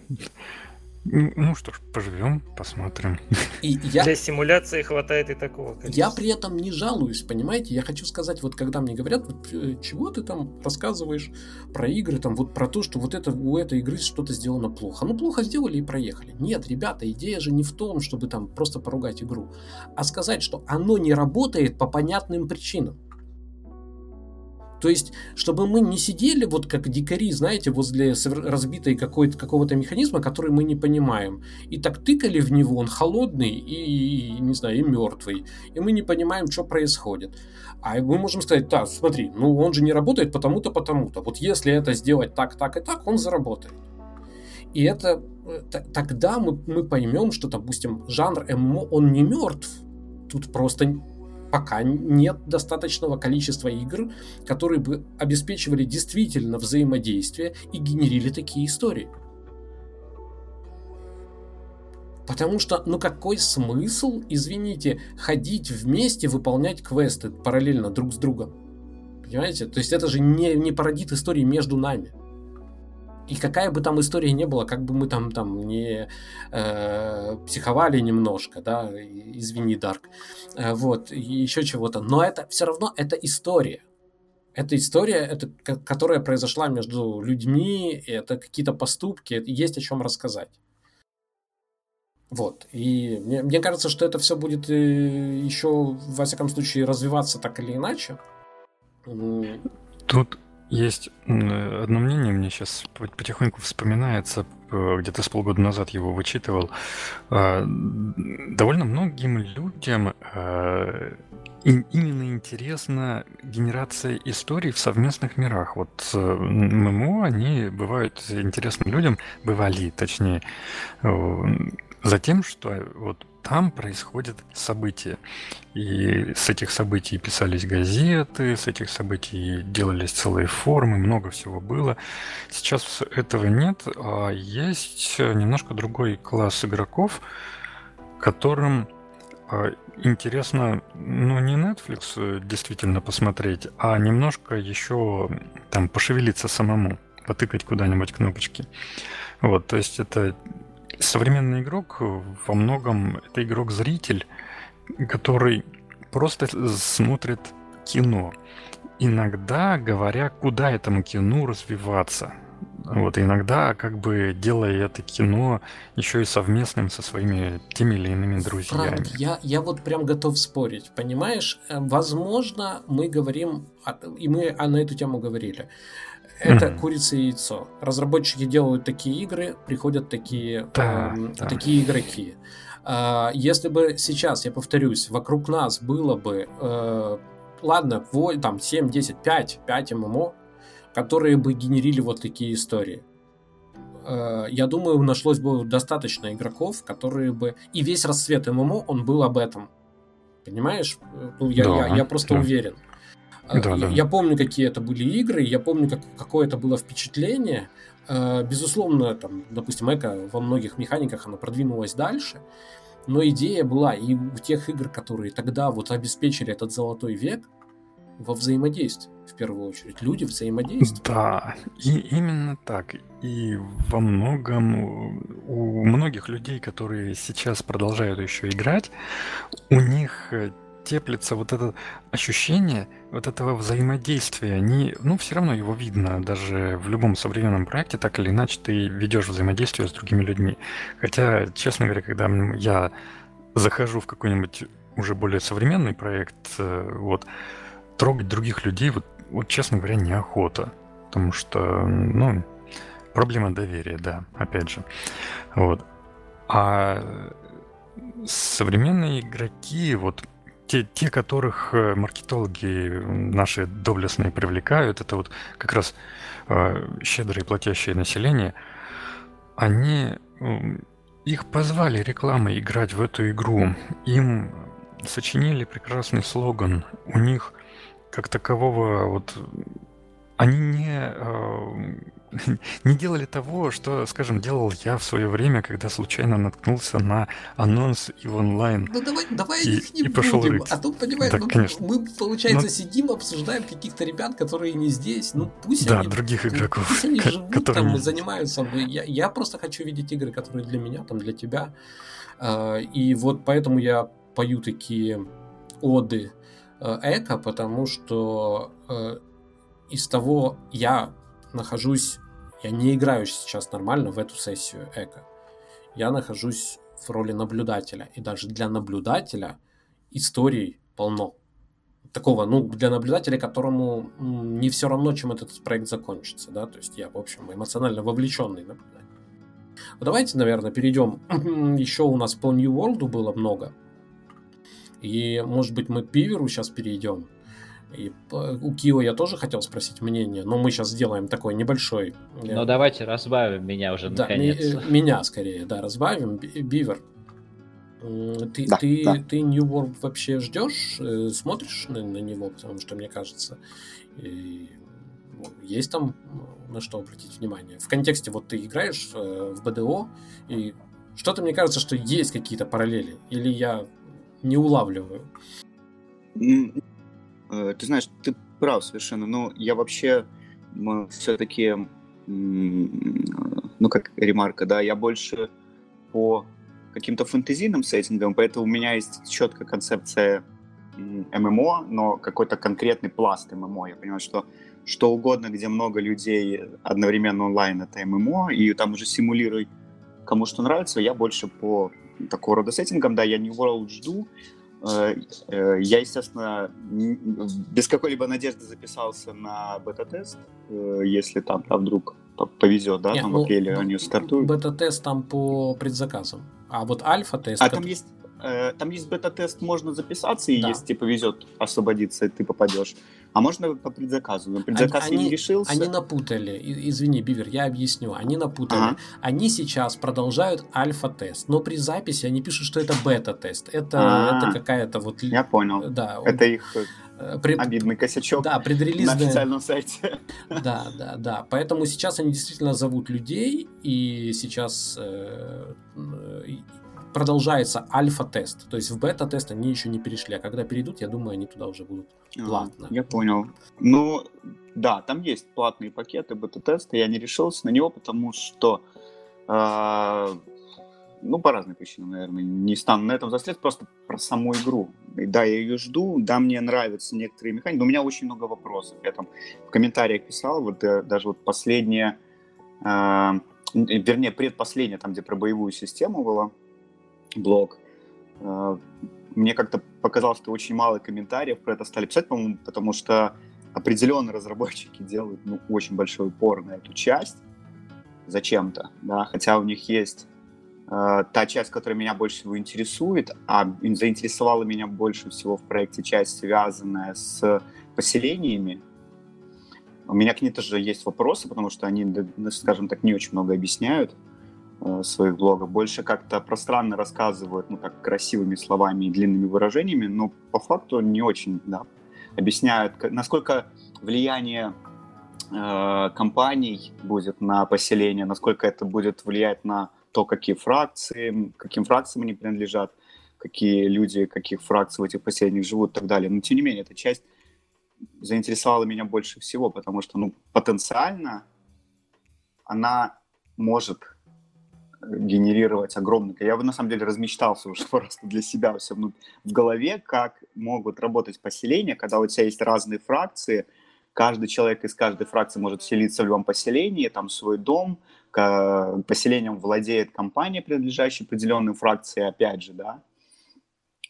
ну что ж, поживем, посмотрим. И я... Для симуляции хватает и такого количества. Я при этом не жалуюсь, понимаете? Я хочу сказать, вот когда мне говорят, вот, э, чего ты там рассказываешь про игры, там вот про то, что вот это, у этой игры что-то сделано плохо. Ну, плохо сделали и проехали. Нет, ребята, идея же не в том, чтобы там просто поругать игру, а сказать, что оно не работает по понятным причинам. То есть, чтобы мы не сидели вот как дикари, знаете, возле разбитой какой-то, какого-то механизма, который мы не понимаем. И так тыкали в него, он холодный и, не знаю, и мертвый. И мы не понимаем, что происходит. А мы можем сказать, да, смотри, ну он же не работает потому-то, потому-то. Вот если это сделать так, так и так, он заработает. И это э, тогда мы, мы поймем, что, допустим, жанр ММО, он не мертв. Тут просто пока нет достаточного количества игр, которые бы обеспечивали действительно взаимодействие и генерили такие истории. Потому что, ну какой смысл, извините, ходить вместе, выполнять квесты параллельно друг с другом? Понимаете? То есть это же не, не породит истории между нами. И какая бы там история не была, как бы мы там, там не э, психовали немножко, да, извини, Дарк, э, вот, и еще чего-то, но это все равно это история. Это история, это, которая произошла между людьми, это какие-то поступки, есть о чем рассказать. Вот. И мне, мне кажется, что это все будет э, еще, во всяком случае, развиваться так или иначе. Тут есть одно мнение, мне сейчас потихоньку вспоминается, э, где-то с полгода назад его вычитывал. А, довольно многим людям а, именно интересна генерация историй в совместных мирах. Вот э, ММО, они бывают интересны людям, бывали, точнее, за тем, что вот там происходят события. И с этих событий писались газеты, с этих событий делались целые формы, много всего было. Сейчас этого нет, а есть немножко другой класс игроков, которым а, интересно, ну, не Netflix действительно посмотреть, а немножко еще там пошевелиться самому, потыкать куда-нибудь кнопочки. Вот, то есть это современный игрок во многом это игрок-зритель, который просто смотрит кино. Иногда говоря, куда этому кино развиваться. Вот, иногда как бы делая это кино еще и совместным со своими теми или иными друзьями. Франк, я, я вот прям готов спорить, понимаешь? Э, возможно, мы говорим, и мы на эту тему говорили, это mm-hmm. курица и яйцо. Разработчики делают такие игры, приходят такие, да, э, да. такие игроки. Э, если бы сейчас, я повторюсь, вокруг нас было бы, э, ладно, там 7, 10, 5, 5 ММО, которые бы генерили вот такие истории. Э, я думаю, нашлось бы достаточно игроков, которые бы... И весь расцвет ММО, он был об этом. Понимаешь? Ну, я, да, я, я просто да. уверен. Да, я, да. я помню, какие это были игры, я помню, как, какое это было впечатление. Э, безусловно, там, допустим, Эко во многих механиках она продвинулась дальше, но идея была и у тех игр, которые тогда вот обеспечили этот золотой век, во взаимодействии, в первую очередь. Люди взаимодействуют. Да, и именно так. И во многом у многих людей, которые сейчас продолжают еще играть, у них э, теплится вот это ощущение вот этого взаимодействия. Они, ну, все равно его видно, даже в любом современном проекте, так или иначе, ты ведешь взаимодействие с другими людьми. Хотя, честно говоря, когда я захожу в какой-нибудь уже более современный проект, э, вот, трогать других людей, вот, вот честно говоря, неохота. Потому что, ну, проблема доверия, да, опять же. Вот. А современные игроки, вот те, те, которых э, маркетологи наши доблестные привлекают, это вот как раз э, щедрое платящее население, они их позвали рекламой играть в эту игру. Им сочинили прекрасный слоган. У них как такового вот они не, э, не делали того, что, скажем, делал я в свое время, когда случайно наткнулся на анонс и онлайн. Ну давай, давай и, их не и пошел будем. Рыть. А то, понимаешь, да, ну, конечно. мы, получается, Но... сидим, обсуждаем каких-то ребят, которые не здесь. Ну пусть да, они... других игроков. Пусть они живут которые там, занимаются. Я, я просто хочу видеть игры, которые для меня, там, для тебя. А, и вот поэтому я пою такие оды э, эко, потому что э, из того я нахожусь, я не играю сейчас нормально в эту сессию эко. Я нахожусь в роли наблюдателя. И даже для наблюдателя историй полно. такого, ну, для наблюдателя, которому не все равно, чем этот проект закончится, да, то есть я, в общем, эмоционально вовлеченный наблюдатель. Давайте, наверное, перейдем. Еще у нас по New World было много. И, может быть, мы к Биверу сейчас перейдем. И у Кио я тоже хотел спросить мнение, но мы сейчас сделаем такой небольшой... Э, ну, давайте разбавим меня уже да, наконец. Ми- э, меня скорее, да, разбавим. Бивер, ты, да, ты, да. ты New World вообще ждешь, э, смотришь на, на него, потому что, мне кажется, и, есть там на что обратить внимание. В контексте, вот ты играешь в БДО, и что-то мне кажется, что есть какие-то параллели, или я не улавливаю. Э, ты знаешь, ты прав совершенно, но я вообще все-таки, ну как ремарка, да, я больше по каким-то фэнтезийным сеттингам, поэтому у меня есть четкая концепция ММО, но какой-то конкретный пласт ММО. Я понимаю, что что угодно, где много людей одновременно онлайн, это ММО, и там уже симулируй кому что нравится. Я больше по такого рода сеттингам, да, я New World жду, я, естественно, без какой-либо надежды записался на бета-тест, э, если там а вдруг повезет, да, Нет, там ну, в апреле они стартуют. Бета-тест там по предзаказам, а вот альфа-тест... А там есть там есть бета-тест, можно записаться, и да. если тебе повезет освободиться, ты попадешь. А можно по предзаказу. Но предзаказ они, я не решился. Они напутали. Извини, Бивер, я объясню. Они напутали. Ага. Они сейчас продолжают альфа-тест, но при записи они пишут, что это бета-тест. Это, а. это какая-то вот... Я понял. Да. Это их э, при... обидный косячок да, предрелизная... на официальном сайте. Да, да, да. Поэтому сейчас они действительно зовут людей, и сейчас э, продолжается альфа-тест. То есть в бета-тест они еще не перешли, а когда перейдут, я думаю, они туда уже будут платно. А, я понял. Ну, да, там есть платные пакеты бета-теста, я не решился на него, потому что э, ну, по разным причинам, наверное, не стану на этом застрять, просто про саму игру. И да, я ее жду, да, мне нравятся некоторые механики, но у меня очень много вопросов. Я там в комментариях писал, вот э, даже вот последняя, э, вернее, предпоследняя, там, где про боевую систему была, блог. А, мне как-то показалось, что очень мало комментариев про это стали писать, по-моему, потому что определенные разработчики делают ну, очень большой упор на эту часть зачем-то, да, хотя у них есть э, та часть, которая меня больше всего интересует, а заинтересовала меня больше всего в проекте часть, связанная с поселениями. У меня к ней тоже есть вопросы, потому что они, скажем так, не очень много объясняют. Э, своих блогов, больше как-то пространно рассказывают, ну так, красивыми словами и длинными выражениями, но по факту не очень, да, объясняют, насколько влияние э, компаний будет на поселение, насколько это будет влиять на то, какие фракции, каким фракциям они принадлежат, какие люди, каких фракций в этих поселениях живут и так далее. Но, тем не менее, эта часть заинтересовала меня больше всего, потому что, ну, потенциально она может генерировать огромный... Я бы, на самом деле, размечтался уже просто для себя все в голове, как могут работать поселения, когда у тебя есть разные фракции, каждый человек из каждой фракции может селиться в любом поселении, там свой дом, поселением владеет компания, принадлежащая определенной фракции, опять же, да,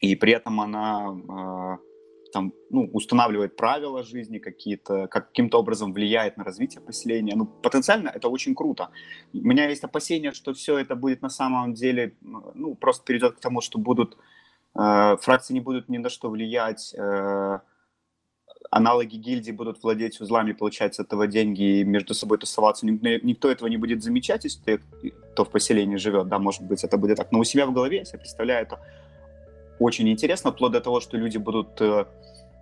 и при этом она а, там, ну, устанавливает правила жизни какие-то, как, каким-то образом влияет на развитие поселения. Ну, потенциально это очень круто. У меня есть опасения, что все это будет на самом деле, ну, просто перейдет к тому, что будут, э, фракции не будут ни на что влиять, э, аналоги гильдии будут владеть узлами, получать с этого деньги и между собой тусоваться. Никто этого не будет замечать, если кто в поселении живет, да, может быть, это будет так. Но у себя в голове, я представляю это очень интересно, вплоть до того, что люди будут э,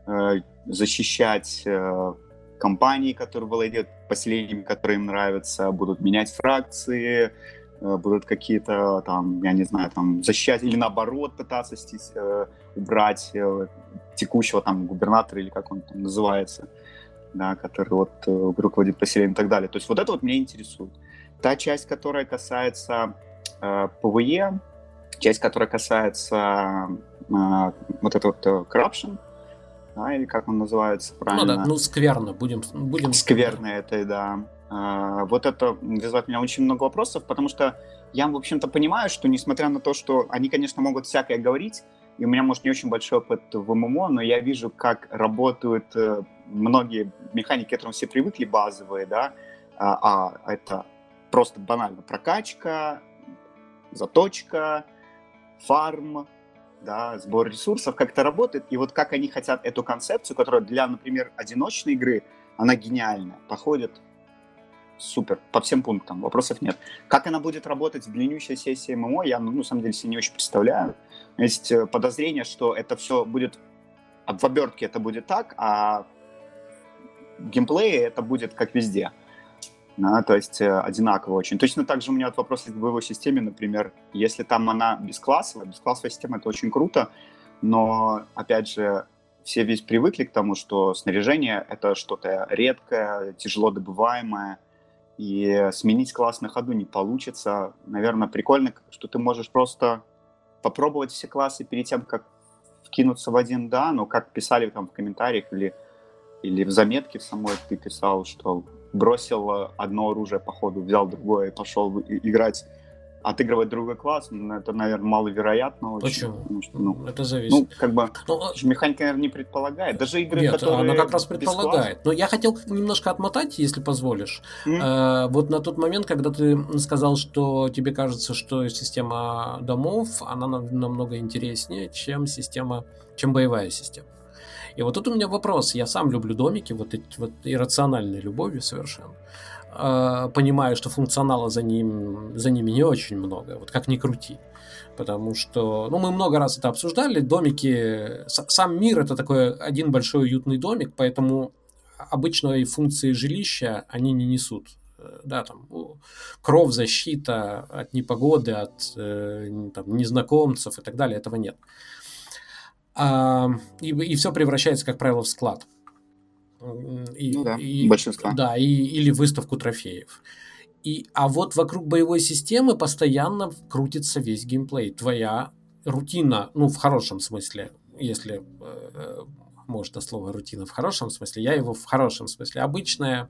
э, защищать э, компании, которые владеют поселениями, которые им нравятся, будут менять фракции, будут какие-то там, я не знаю, там защищать или наоборот пытаться стись, э, убрать э, текущего там губернатора или как он там называется, да, который вот э, руководит поселением и так далее. То есть вот это вот меня интересует. Та часть, которая касается э, PvE, часть, которая касается э, вот этого вот corruption, да, или как он называется правильно? Ну да, ну скверно, будем... будем... Скверно это, да. Э, вот это вызывает у меня очень много вопросов, потому что я, в общем-то, понимаю, что несмотря на то, что они, конечно, могут всякое говорить, и у меня, может, не очень большой опыт в MMO, но я вижу, как работают э, многие механики, к которым все привыкли, базовые, да, а, а это просто банально прокачка, заточка, фарм, да, сбор ресурсов, как это работает, и вот как они хотят эту концепцию, которая для, например, одиночной игры, она гениальная, походит супер, по всем пунктам, вопросов нет. Как она будет работать в длиннющей сессии ММО, я, ну, на самом деле, себе не очень представляю. Есть э, подозрение, что это все будет, в обертке это будет так, а в геймплее это будет как везде. Да, то есть э, одинаково очень. Точно так же у меня вот вопрос к боевой системе, например, если там она бесклассовая, бесклассовая система это очень круто, но, опять же, все весь привыкли к тому, что снаряжение это что-то редкое, тяжело добываемое, и сменить класс на ходу не получится. Наверное, прикольно, что ты можешь просто попробовать все классы перед тем, как вкинуться в один, да, но как писали там в комментариях или, или в заметке в самой ты писал, что бросил одно оружие по ходу, взял другое и пошел играть отыгрывать другой класс, ну, это, наверное, маловероятно. Очень, Почему? Потому что, ну, это зависит. Ну, как бы, ну, а механика, наверное, не предполагает. Даже игры, Нет, которые она как раз предполагает. Но я хотел немножко отмотать, если позволишь. Mm-hmm. Э, вот на тот момент, когда ты сказал, что тебе кажется, что система домов, она намного интереснее, чем система, чем боевая система. И вот тут у меня вопрос. Я сам люблю домики, вот эти вот иррациональной любовью совершенно. А, понимаю, что функционала за, ним, за ними не очень много, вот как ни крути. Потому что, ну, мы много раз это обсуждали, домики, сам мир это такой один большой уютный домик, поэтому обычной функции жилища они не несут. Э, да, там, кров, защита от непогоды, от э, там, незнакомцев и так далее, этого нет. А, и, и все превращается, как правило, в склад. И, ну да, и, большинство. Да, и, или выставку трофеев. И, а вот вокруг боевой системы постоянно крутится весь геймплей. Твоя рутина, ну, в хорошем смысле, если э, можно слово рутина в хорошем смысле, я его в хорошем смысле. Обычная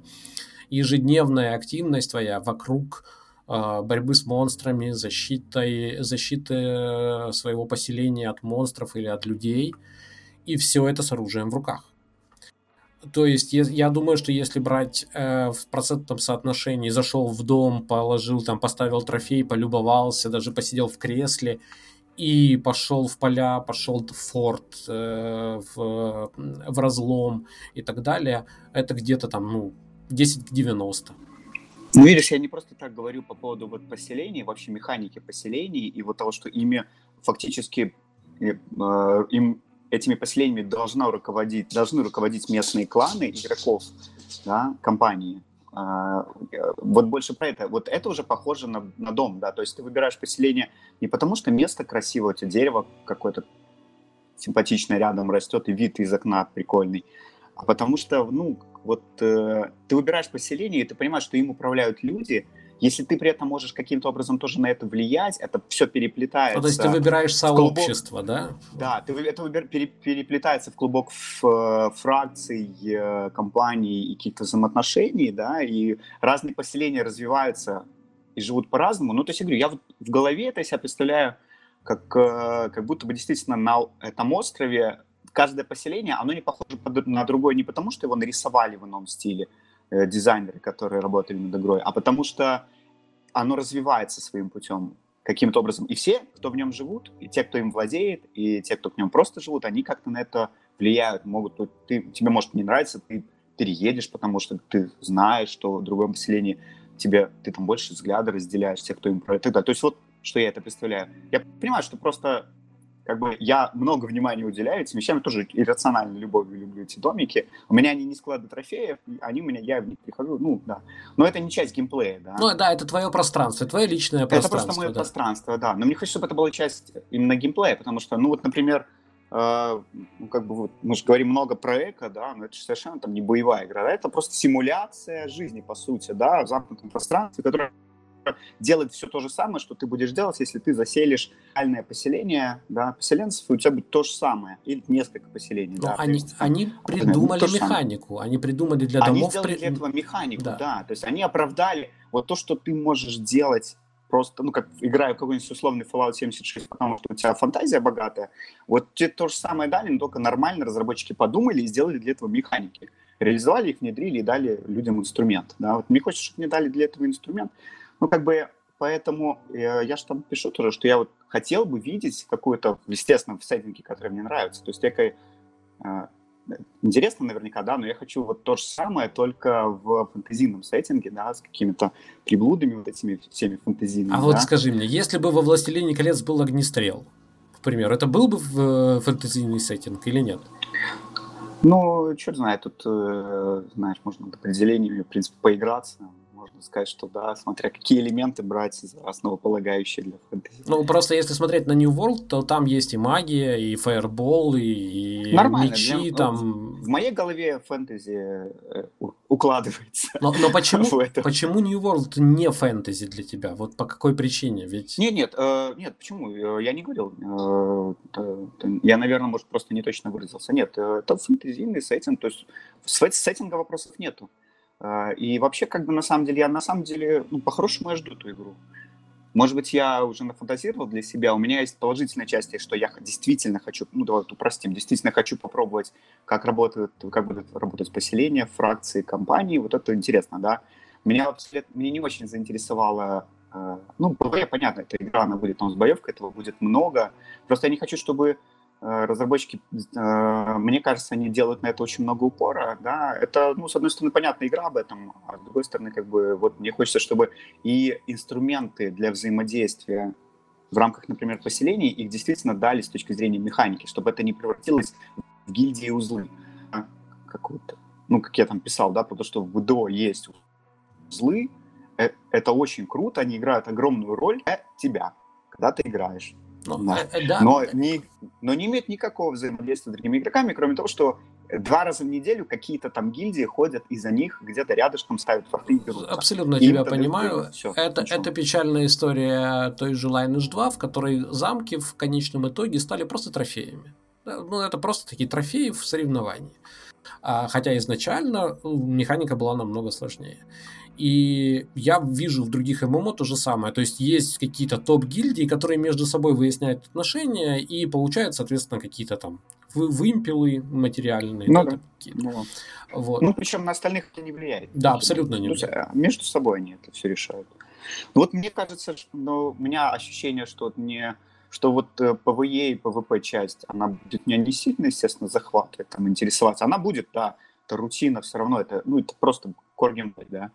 ежедневная активность твоя вокруг э, борьбы с монстрами, защитой, защиты э, своего поселения от монстров или от людей. И все это с оружием в руках. То есть я думаю, что если брать э, в процентном соотношении, зашел в дом, положил там, поставил трофей, полюбовался, даже посидел в кресле и пошел в поля, пошел в форт, э, в, в разлом и так далее, это где-то там, ну, 10 к 90. Ну, видишь, я не просто так говорю по поводу вот поселений, вообще механики поселений и вот того, что ими фактически э, им этими поселениями должна руководить, должны руководить местные кланы игроков, да, компании. А, вот больше про это. Вот это уже похоже на, на дом, да, то есть ты выбираешь поселение не потому, что место красивое, у тебя дерево какое-то симпатичное рядом растет, и вид из окна прикольный, а потому что, ну, вот э, ты выбираешь поселение, и ты понимаешь, что им управляют люди, если ты при этом можешь каким-то образом тоже на это влиять, это все переплетается. Ну, то есть ты выбираешь сообщество, клубок, да? Да, ты, это выбир, пере, переплетается в клубок в, фракций, э, компаний и каких-то взаимоотношений, да, и разные поселения развиваются и живут по-разному. Ну, то есть, я говорю, я вот в голове это себя представляю, как, э, как будто бы действительно на этом острове каждое поселение, оно не похоже на другое не потому, что его нарисовали в ином стиле, Э, дизайнеры, которые работали над игрой, а потому что оно развивается своим путем каким-то образом. И все, кто в нем живут, и те, кто им владеет, и те, кто в нем просто живут, они как-то на это влияют. Могут, ты, тебе может не нравится, ты переедешь, потому что ты знаешь, что в другом поселении тебе, ты там больше взгляда разделяешь, те, кто им про это. То есть вот, что я это представляю. Я понимаю, что просто как бы я много внимания уделяю этим вещам, я тоже иррациональной любовью люблю эти домики. У меня они не склады трофеев, они у меня, я в них прихожу, ну, да. Но это не часть геймплея, да. Ну, да, это твое пространство, твое личное пространство. Это просто мое да. пространство, да. Но мне хочется, чтобы это была часть именно геймплея, потому что, ну, вот, например, э, ну, как бы вот, мы же говорим много про эко, да, но это же совершенно там не боевая игра, да, это просто симуляция жизни, по сути, да, в замкнутом пространстве, которое делать все то же самое, что ты будешь делать, если ты заселишь реальное поселение, да, поселенцев, и у тебя будет то же самое, или несколько поселений. да, они, есть, они придумали ну, механику, они придумали для домов... Они сделали для этого механику, да. да, то есть они оправдали вот то, что ты можешь делать просто, ну, как играю какой-нибудь условный Fallout 76, потому что у тебя фантазия богатая. Вот тебе то же самое дали, но только нормально разработчики подумали и сделали для этого механики. Реализовали их, внедрили и дали людям инструмент. Да? Вот мне хочется, чтобы мне дали для этого инструмент. Ну, как бы, поэтому э, я же там пишу тоже, что я вот хотел бы видеть какую-то, естественно, в сеттинге, который мне нравится. То есть некой э, интересно наверняка, да, но я хочу вот то же самое, только в фэнтезийном сеттинге, да, с какими-то приблудами вот этими всеми фэнтезийными. А да? вот скажи мне, если бы во «Властелине колец» был огнестрел, к примеру, это был бы в э, фэнтезийный сеттинг или нет? Ну, черт знает, тут, э, знаешь, можно определениями, в принципе, поиграться можно сказать, что да, смотря какие элементы брать за основополагающие для фэнтези. Ну, просто если смотреть на New World, то там есть и магия, и фаербол, и, и мечи для, там. В моей голове фэнтези э, укладывается. Но, но почему, почему New World не фэнтези для тебя? Вот по какой причине? Ведь... Нет, нет, э, нет, почему? Э, я не говорил. я, наверное, может, просто не точно выразился. Нет, это фэнтезийный сеттинг, то есть сеттинга вопросов нету. А, и вообще, как бы на самом деле, я на самом деле, ну, по-хорошему я жду эту игру. Может быть, я уже нафантазировал для себя. У меня есть положительная часть, что я действительно хочу, ну, давай упростим, действительно хочу попробовать, как работают, как будут работать поселения, фракции, компании. Вот это интересно, да. Меня вообще, мне не очень заинтересовало а, ну, ПВ, понятно, эта игра, она будет там с боевкой, этого будет много. Просто я не хочу, чтобы Э, разработчики, э, мне кажется, они делают на это очень много упора, да, это, ну, с одной стороны, понятная игра об этом, а с другой стороны, как бы, вот мне хочется, чтобы и инструменты для взаимодействия в рамках, например, поселений, их действительно дали с точки зрения механики, чтобы это не превратилось в гильдии узлы, а, какую-то, ну, как я там писал, да, потому что в ВДО есть узлы, э, это очень круто, они играют огромную роль для тебя, когда ты играешь. Ну, да. Э, э, да. Но, не, но не имеет никакого взаимодействия с другими игроками, кроме того, что два раза в неделю какие-то там гильдии ходят и за них где-то рядышком ставят форты и берут. Абсолютно и тебя понимаю. Все, это, это печальная история той же Lineage 2, в которой замки в конечном итоге стали просто трофеями. Ну, это просто такие трофеи в соревновании. А, хотя изначально механика была намного сложнее. И я вижу в других ММО то же самое. То есть есть какие-то топ-гильдии, которые между собой выясняют отношения и получают, соответственно, какие-то там вымпелы материальные. Ну, да. ну, вот. ну, причем на остальных это не влияет. Да, абсолютно не влияет. А между собой они это все решают. Ну, вот мне кажется, что ну, у меня ощущение, что вот мне что вот э, PvE и PvP часть, она будет меня не сильно, естественно, захватывать, там, интересоваться. Она будет, да, это рутина все равно, это, ну, это просто gameplay, да.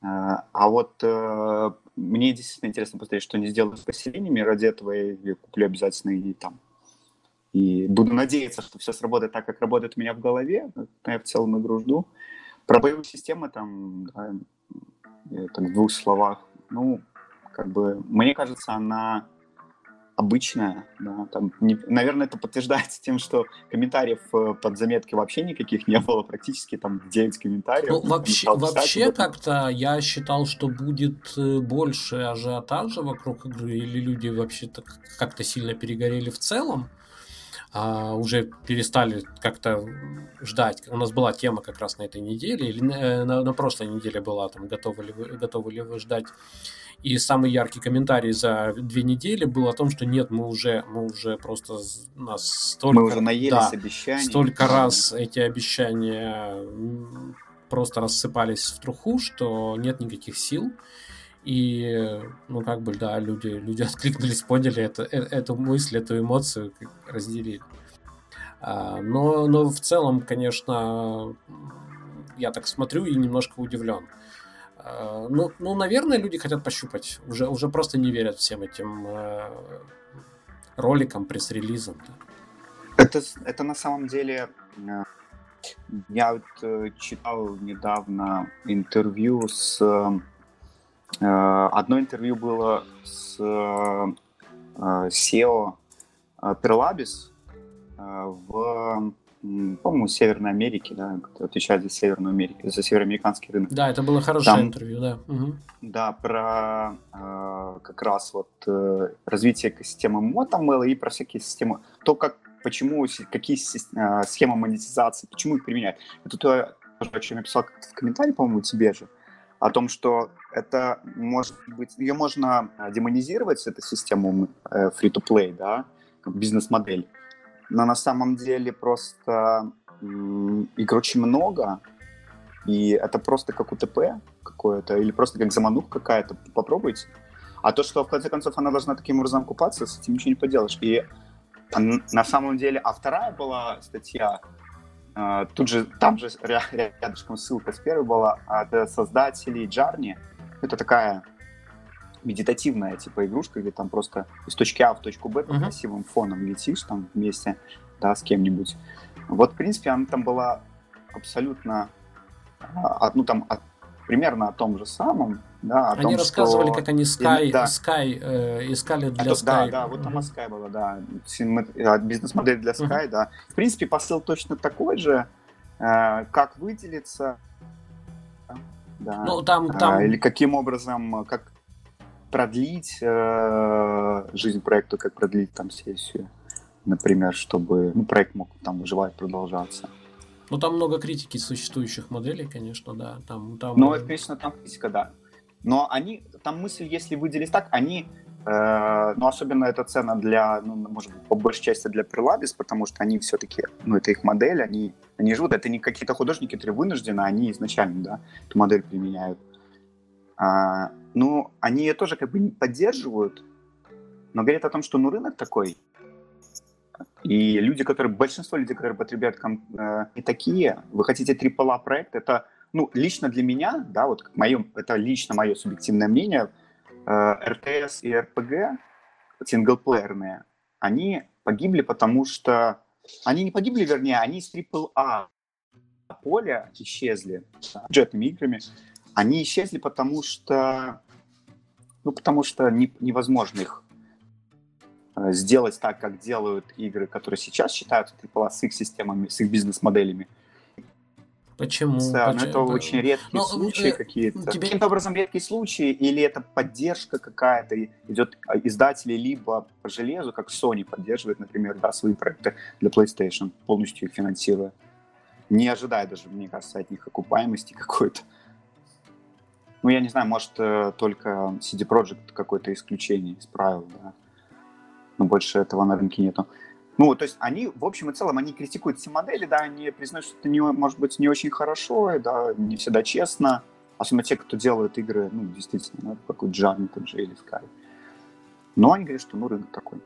А, а вот э, мне действительно интересно посмотреть, что они сделают с поселениями. Ради этого я куплю обязательно и там. И буду надеяться, что все сработает так, как работает у меня в голове. Я в целом игру жду. Про боевую систему там, да, так в двух словах. Ну, как бы, мне кажется, она обычная. Да, там, не, наверное, это подтверждается тем, что комментариев э, под заметки вообще никаких не было, практически там 9 комментариев. Ну, вообще, вообще как-то я считал, что будет э, больше ажиотажа вокруг игры, или люди вообще как-то сильно перегорели в целом а, уже перестали как-то ждать. У нас была тема как раз на этой неделе, или на, э, на, на прошлой неделе была, там, готовы ли вы, готовы ли вы ждать и самый яркий комментарий за две недели был о том, что нет, мы уже, мы уже просто нас столько, мы уже наелись да, обещаний. столько раз эти обещания просто рассыпались в труху, что нет никаких сил. И, ну, как бы, да, люди, люди откликнулись, поняли это, э, эту мысль, эту эмоцию, разделили. А, но, но в целом, конечно, я так смотрю и немножко удивлен. Э, ну, ну, наверное, люди хотят пощупать. Уже, уже просто не верят всем этим э, роликам, пресс-релизам. Да. Это, это на самом деле... Э, я вот э, читал недавно интервью с... Э, одно интервью было с SEO Perlabis в по-моему, Северной Америки, да, кто отвечает за Северную Америку, за североамериканский рынок. Да, это было хорошее Там, интервью, да. Угу. Да, про э, как раз вот э, развитие экосистемы MotaMail и про всякие системы, то, как, почему, какие э, схемы монетизации, почему их применяют. Это то, о чем я писал в комментарии, по-моему, тебе же. о том, что это может быть, ее можно демонизировать, эту систему э, free-to-play, да, бизнес-модель, но на самом деле просто игр очень много, и это просто как УТП какое-то, или просто как замануха какая-то, попробуйте. А то, что в конце концов она должна таким образом купаться, с этим ничего не поделаешь. И на самом деле, а вторая была статья, э, тут же, там же рядышком ссылка с первой была от создателей Джарни. Это такая медитативная типа игрушка, где там просто из точки А в точку Б по uh-huh. красивым фоном летишь там вместе, да, с кем-нибудь. Вот, в принципе, она там была абсолютно, а, ну, там, примерно о том же самом, да, о они том, рассказывали, что... как они Sky, да. Sky э, искали для Это, Sky. Да, да, вот там mm-hmm. Sky было, да, а, бизнес-модель для Sky, mm-hmm. да. В принципе, посыл точно такой же, э, как выделиться, да, ну, там, там... Э, или каким образом, как продлить э, жизнь проекта, как продлить там сессию, например, чтобы ну, проект мог там выживать, продолжаться. Ну, там много критики существующих моделей, конечно, да. Там, там... Ну, конечно, там критика, да. Но они, там мысль, если выделить так, они, э, ну, особенно это цена для, ну, может быть, по большей части для Prelabis, потому что они все-таки, ну, это их модель, они, они живут, это не какие-то художники, которые вынуждены, они изначально, да, эту модель применяют. А, ну, они ее тоже как бы поддерживают, но говорят о том, что, ну, рынок такой, и люди, которые, большинство людей, которые потребляют э, не такие, вы хотите AAA проект, это, ну, лично для меня, да, вот мое, это лично мое субъективное мнение, э, РТС и РПГ, синглплеерные, они погибли, потому что, они не погибли, вернее, они из AAA поля исчезли бюджетными играми, они исчезли, потому что, ну, потому что не, невозможно их Э, сделать так, как делают игры, которые сейчас считаются AAA с их системами, с их бизнес-моделями. Почему? Да, Почему? но это очень редкие но, ну, случаи э, какие-то. Тебе... Каким-то образом редкие случаи, или это поддержка какая-то идет а, издатели либо по железу, как Sony поддерживает, например, да, свои проекты для PlayStation, полностью их финансируя. Не ожидая даже, мне кажется, от них окупаемости какой-то. Ну, я не знаю, может, э, только CD Projekt какое-то исключение из правил, да но больше этого на рынке нету. Ну, то есть они, в общем и целом, они критикуют все модели, да, они признают, что это, не, может быть, не очень хорошо, да, не всегда честно, особенно те, кто делают игры, ну, действительно, да, какой Джарни тот же или Sky. Но они говорят, что, ну, рынок такой.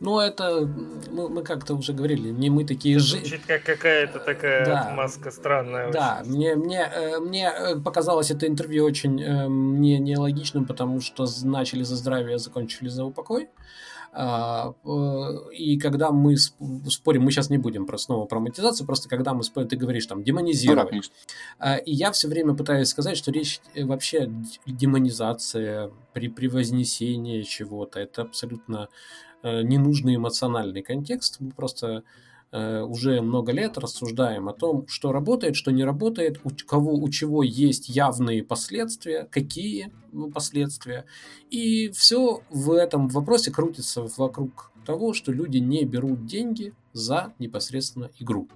Ну, это мы, мы как-то уже говорили, не мы такие же. Звучит как какая-то такая да. маска странная. Да, очень. мне, мне, э, мне э, показалось это интервью очень э, не, нелогичным, потому что начали за здравие, закончили за упокой. А, и когда мы спорим, мы сейчас не будем про снова про монетизацию, просто когда мы спорим, ты говоришь там демонизировать. Ну, да, и я все время пытаюсь сказать, что речь вообще демонизация при превознесении чего-то, это абсолютно ненужный эмоциональный контекст. Мы просто Э, уже много лет рассуждаем о том, что работает, что не работает, у кого, у чего есть явные последствия, какие последствия. И все в этом вопросе крутится вокруг того, что люди не берут деньги за непосредственно игру.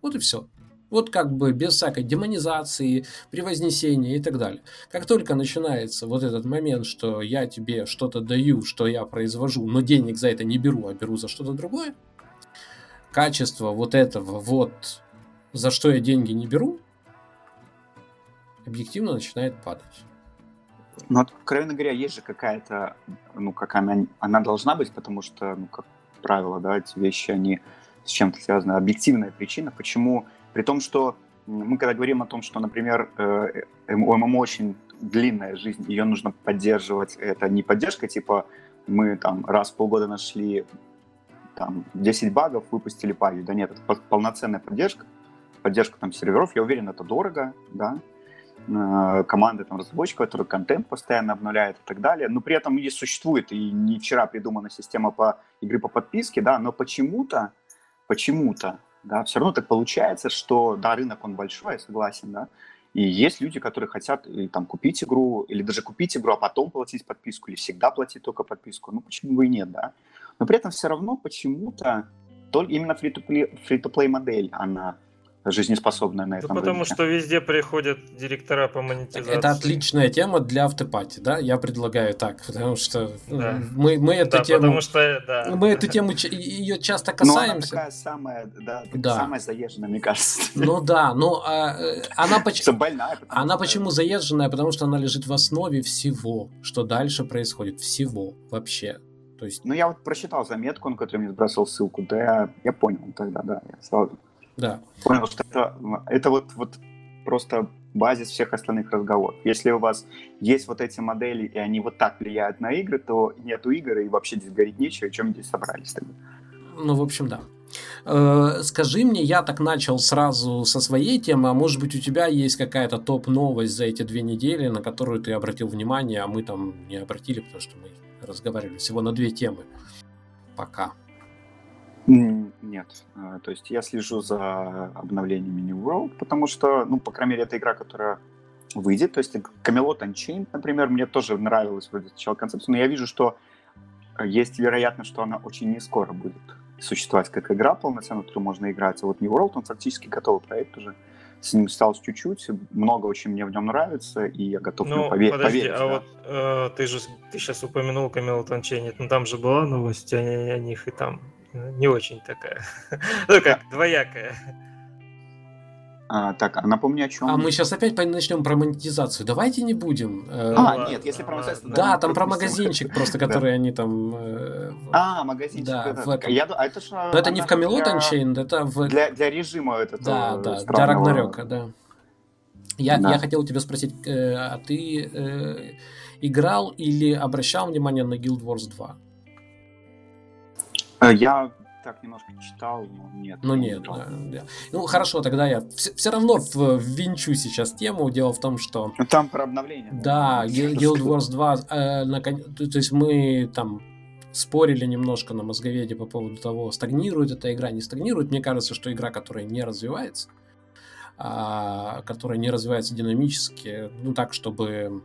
Вот и все. Вот как бы без всякой демонизации, превознесения и так далее. Как только начинается вот этот момент, что я тебе что-то даю, что я произвожу, но денег за это не беру, а беру за что-то другое, качество вот этого вот, за что я деньги не беру, объективно начинает падать. Ну, откровенно говоря, есть же какая-то, ну, как она, она должна быть, потому что, ну, как правило, да, эти вещи, они с чем-то связаны. Объективная причина, почему, при том, что мы когда говорим о том, что, например, э, у ММО очень длинная жизнь, ее нужно поддерживать, это не поддержка, типа мы там раз в полгода нашли там 10 багов, выпустили патч. Да нет, это полноценная поддержка, поддержка там серверов, я уверен, это дорого, да, э, команды там разработчиков, которые контент постоянно обновляют и так далее. Но при этом и существует и не вчера придумана система по игры по подписке, да, но почему-то, почему-то, да, все равно так получается, что, да, рынок он большой, я согласен, да, и есть люди, которые хотят и, там купить игру, или даже купить игру, а потом платить подписку, или всегда платить только подписку. Ну, почему бы и нет, да? Но при этом все равно почему-то только именно free-to-play модель, она жизнеспособная на этом да потому рынке. что везде приходят директора по монетизации. Это отличная тема для автопати, да? Я предлагаю так, потому что Да. мы, мы эту Да, тему... потому что, да. Мы эту тему ее часто Но она касаемся. такая самая, да, Да. самая заезженная, мне кажется. Ну да, но а, э, она почему... больная. потому Она что- почему заезженная? Потому что она лежит в основе всего, что дальше происходит. Всего вообще. То есть, Ну, я вот прочитал заметку, на которую мне сбросил ссылку, да, я, я понял тогда, да, я сразу да. понял, что это, это вот, вот просто базис всех остальных разговоров. Если у вас есть вот эти модели, и они вот так влияют на игры, то нету игр, и вообще здесь говорить нечего, о чем здесь собрались тогда. Ну, в общем, да. Э, Скажи мне, я так начал сразу со своей темы, а может быть у тебя есть какая-то топ-новость за эти две недели, на которую ты обратил внимание, а мы там не обратили, потому что мы разговаривали всего на две темы. Пока. Нет. А, То есть я слежу за обновлениями New World, потому что, ну, по крайней мере, это игра, которая выйдет. То есть Camelot Unchained, например, мне тоже нравилась вроде сначала концепция, но я вижу, что есть вероятность, что она очень не скоро будет существовать как игра полноценная, в которую можно играть. А вот New World, он фактически готовый проект уже. С ним осталось чуть-чуть, много очень мне в нем нравится, и я готов Ну, пове- подожди, поверить. а да. вот э, ты же ты сейчас упомянул Камилу Танченит, ну там же была новость о, о них, и там не очень такая. Ну, как двоякая. А, так, а напомни о чем? А мы сейчас опять начнем про монетизацию. Давайте не будем. Э, А, нет, если про монетизацию, Да, там про магазинчик просто, который они там... э, А, магазинчик. Да, в этом. А ж, Но это не в для- Unchained, это в... Для, режима этого Да, да, для Рагнарёка, да. Я, Да. я хотел у тебя спросить, э, а ты э, играл или обращал внимание на Guild Wars 2? Э, Я так немножко читал, но нет. Ну не нет, да, да. Ну хорошо, тогда я все, равно в- ввинчу сейчас тему. Дело в том, что Ну, Там про обновление. да, Guild Wars 2, э, након- то, то есть мы там спорили немножко на мозговеде по поводу того, стагнирует эта игра, не стагнирует. Мне кажется, что игра, которая не развивается, а, которая не развивается динамически, ну так, чтобы...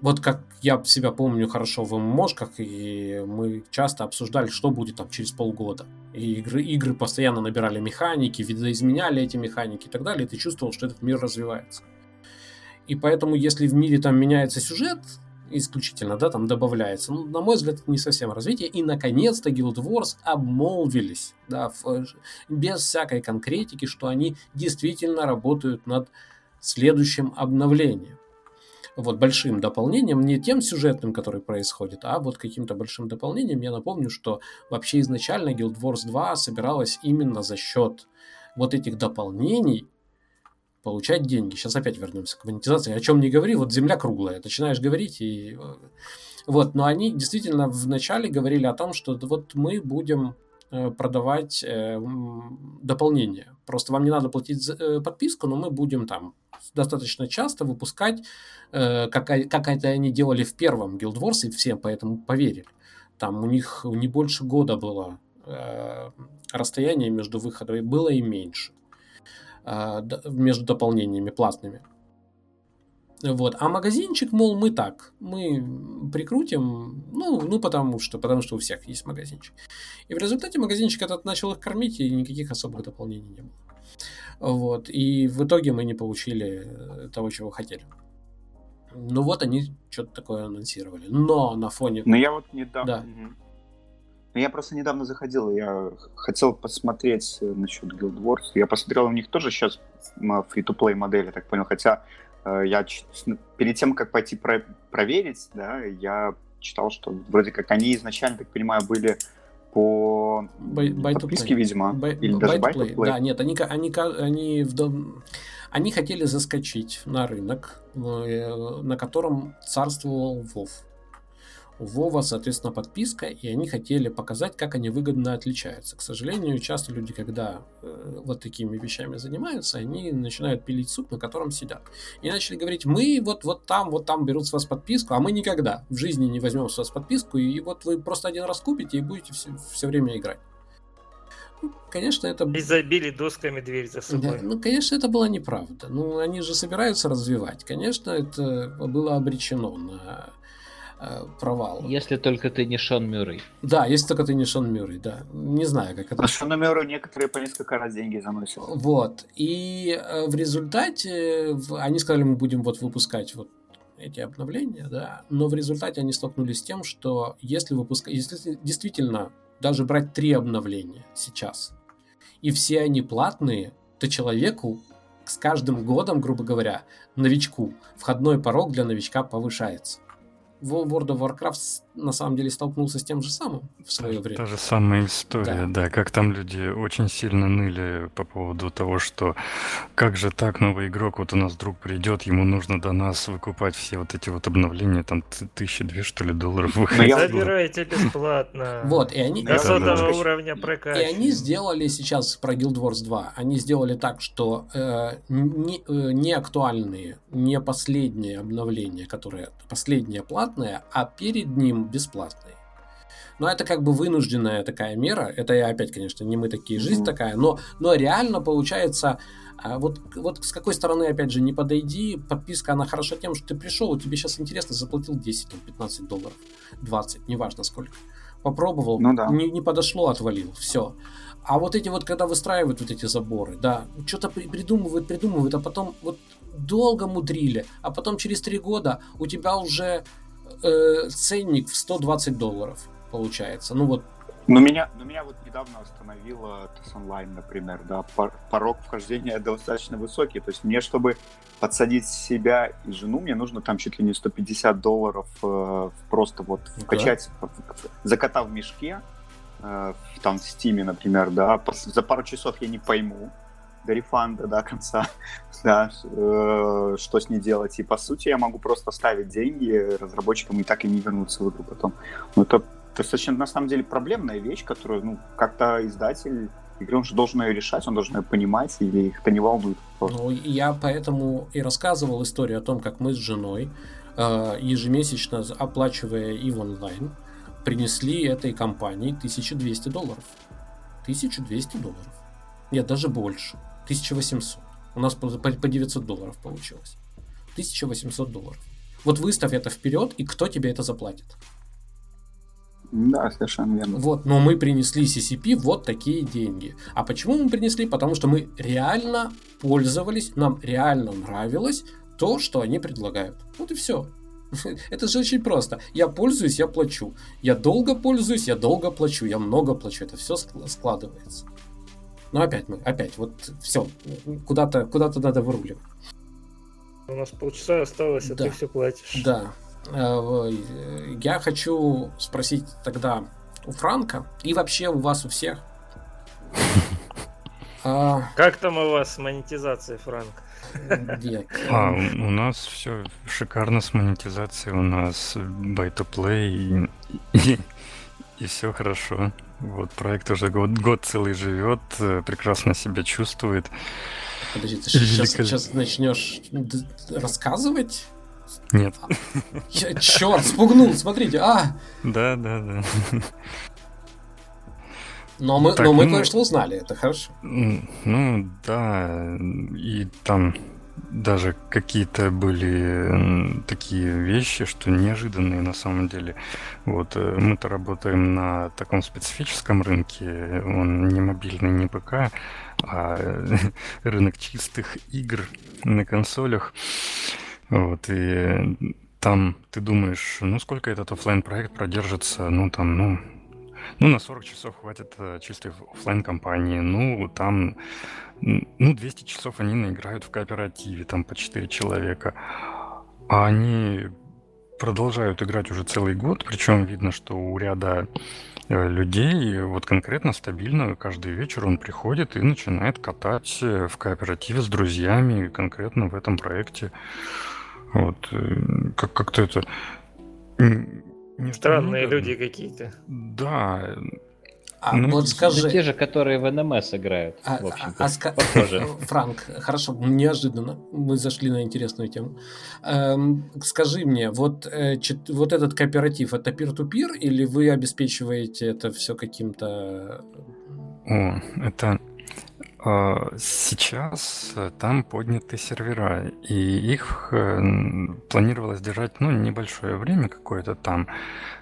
Вот как я себя помню хорошо в ММОшках, и мы часто обсуждали, что будет там через полгода. И игры, игры постоянно набирали механики, видоизменяли эти механики и так далее, и ты чувствовал, что этот мир развивается. И поэтому, если в мире там меняется сюжет, исключительно, да, там добавляется, ну, на мой взгляд, это не совсем развитие. И, наконец-то, Guild Wars обмолвились, да, в- без всякой конкретики, что они действительно работают над следующим обновлением. Вот большим дополнением, не тем сюжетным, который происходит, а вот каким-то большим дополнением. Я напомню, что вообще изначально Guild Wars 2 собиралась именно за счет вот этих дополнений получать деньги. Сейчас опять вернемся к монетизации. О чем не говори, вот земля круглая. Начинаешь говорить и... э, Вот, но они действительно вначале говорили о том, что вот мы будем э, продавать э, м, дополнения. Просто вам не надо платить подписку, но мы будем там достаточно часто выпускать, э, как, как это они делали в первом Guild Wars, и все поэтому поверили. Там у них не больше года было э, расстояние между выходами, было и меньше э, между дополнениями платными. Вот. А магазинчик, мол, мы так, мы прикрутим, ну, ну потому что, потому что у всех есть магазинчик. И в результате магазинчик этот начал их кормить, и никаких особых дополнений не было. Вот. И в итоге мы не получили э, того, чего хотели. Ну вот они что-то такое анонсировали. Но на фоне... Но я вот недавно... Да. Ну, я просто недавно заходил, я хотел посмотреть э, насчет Guild Wars. Я посмотрел, у них тоже сейчас фри-то-плей модель, я так понял. Хотя э, я с- перед тем, как пойти про- проверить, да, я читал, что вроде как они изначально, так понимаю, были по buy to подписке, видимо. Buy- Или даже buy to play. play. Да, нет, они, они, они, в они хотели заскочить на рынок, э, на котором царствовал Вов. У Вова, соответственно, подписка, и они хотели показать, как они выгодно отличаются. К сожалению, часто люди, когда э, вот такими вещами занимаются, они начинают пилить суп, на котором сидят. И начали говорить, мы вот, вот там, вот там берут с вас подписку, а мы никогда в жизни не возьмем с вас подписку, и вот вы просто один раз купите и будете все, все время играть. Ну, конечно, это... И забили досками дверь за Да, собой. ну, конечно, это была неправда. Ну, они же собираются развивать. Конечно, это было обречено на провал. Если только ты не Шон Мюррей. Да, если только ты не Шон Мюррей, да. Не знаю, как это. А Шону Мюррею некоторые по несколько раз деньги заносят. Вот. И э, в результате в- они сказали, мы будем вот выпускать вот эти обновления, да, но в результате они столкнулись с тем, что если выпускать, если действительно даже брать три обновления сейчас, и все они платные, то человеку с каждым годом, грубо говоря, новичку, входной порог для новичка повышается. В World of Warcraft на самом деле столкнулся с тем же самым в свое Та, время. та же самая история, Да. да. как там люди очень сильно ныли по поводу того, что как же так новый игрок, вот у нас вдруг придет, ему нужно до нас выкупать все вот эти вот обновления, там тысячи две, что ли, долларов я выходило. Забирайте бесплатно. Вот, и они... До сотого уровня И прокачиваем. они сделали сейчас про Guild Wars 2, они сделали так, что э, не, э, не актуальные, не последние обновления, которые последние платные, а перед ним бесплатные. Но это как бы вынужденная такая мера. Это я опять, конечно, не мы такие, жизнь Мгм. такая. Но, но реально получается, а, вот, вот с какой стороны, опять же, не подойди, подписка, она хороша тем, что ты пришел, тебе сейчас интересно, заплатил 10, там, 15 долларов, 20, неважно сколько. Попробовал, Ну да. не, не подошло, отвалил, все. А вот эти вот, когда выстраивают вот эти заборы, да, что-то при- придумывают, придумывают, а потом вот долго мудрили, а потом через три года у тебя уже э, ценник в 120 долларов получается. Ну вот, Но меня, но меня вот недавно остановила TES Online, например, да, пор- порог вхождения достаточно высокий. То есть мне, чтобы подсадить себя и жену, мне нужно там чуть ли не 150 долларов э, просто вот Да. вкачать, закатав в мешке, э, там в Стиме, например, да, за пару часов я не пойму до рефанда, до конца, да, э, что с ней делать. И по сути я могу просто ставить деньги разработчикам и так и не вернуться в игру потом. Ну, это достаточно, на самом деле, проблемная вещь, которую, ну, как-то издатель игры, он же должен ее решать, он должен ее понимать, или их это не волнует просто. ну, я поэтому и рассказывал историю о том, как мы с женой, э, ежемесячно оплачивая и в онлайн, принесли этой компании 1200 долларов. 1200 долларов. Нет, даже больше. 1800. У нас по, по- по 900 долларов получилось. 1800 долларов. Вот выставь это вперед, и кто тебе это заплатит? Да, совершенно верно. Вот, но мы принесли CCP вот такие деньги. А почему мы принесли? Потому что мы реально пользовались, нам реально нравилось то, что они предлагают. Вот и все. Это же очень просто. Я пользуюсь, я плачу. Я долго пользуюсь, я долго плачу. Я много плачу. Это все складывается. Но опять мы, опять, вот все, куда-то куда надо выруливать. У нас полчаса осталось, а Да. ты все платишь. Да. Э, Я хочу спросить тогда у Франка и вообще у вас у всех. А, Как там у вас с монетизацией, Франк? нет. А, у нас все шикарно с монетизацией, у нас buy to play и, и, все хорошо. Вот проект уже год, год целый живет, э, прекрасно себя чувствует. Подожди, ты сейчас, Великолепно. сейчас начнешь рассказывать? Нет, Черт, спугнул, смотрите. А! да, да, да. Но мы, Так, но мы ну- кое-что узнали, это хорошо. Ну, да, и там даже какие-то были такие вещи, что неожиданные на самом деле. Вот э, мы-то работаем на таком специфическом рынке, он не мобильный, не ПК, а рынок чистых игр на консолях. Вот, и там ты думаешь, ну сколько этот оффлайн проект продержится, ну там, ну, ну, на 40 часов хватит э, чистой оффлайн кампании. Ну, там, ну, 200 часов они наиграют в кооперативе, там по 4 человека. А они продолжают играть уже целый год, причем видно, что у ряда э, людей вот конкретно стабильно каждый вечер он приходит и начинает катать э, в кооперативе с друзьями конкретно в этом проекте. Вот э, как как-то это не Странные люди какие-то. Да, А Ну, вот скажи, те же, которые в НМС играют, А, в общем-то. а- а Похоже. Франк, хорошо, неожиданно мы зашли на интересную тему. Эм, скажи мне, вот, э, чет- вот этот кооператив, это пир-ту-пир, или вы обеспечиваете это все каким-то... О, это сейчас э, там подняты сервера, и их э, планировалось держать, ну, небольшое время какое-то там.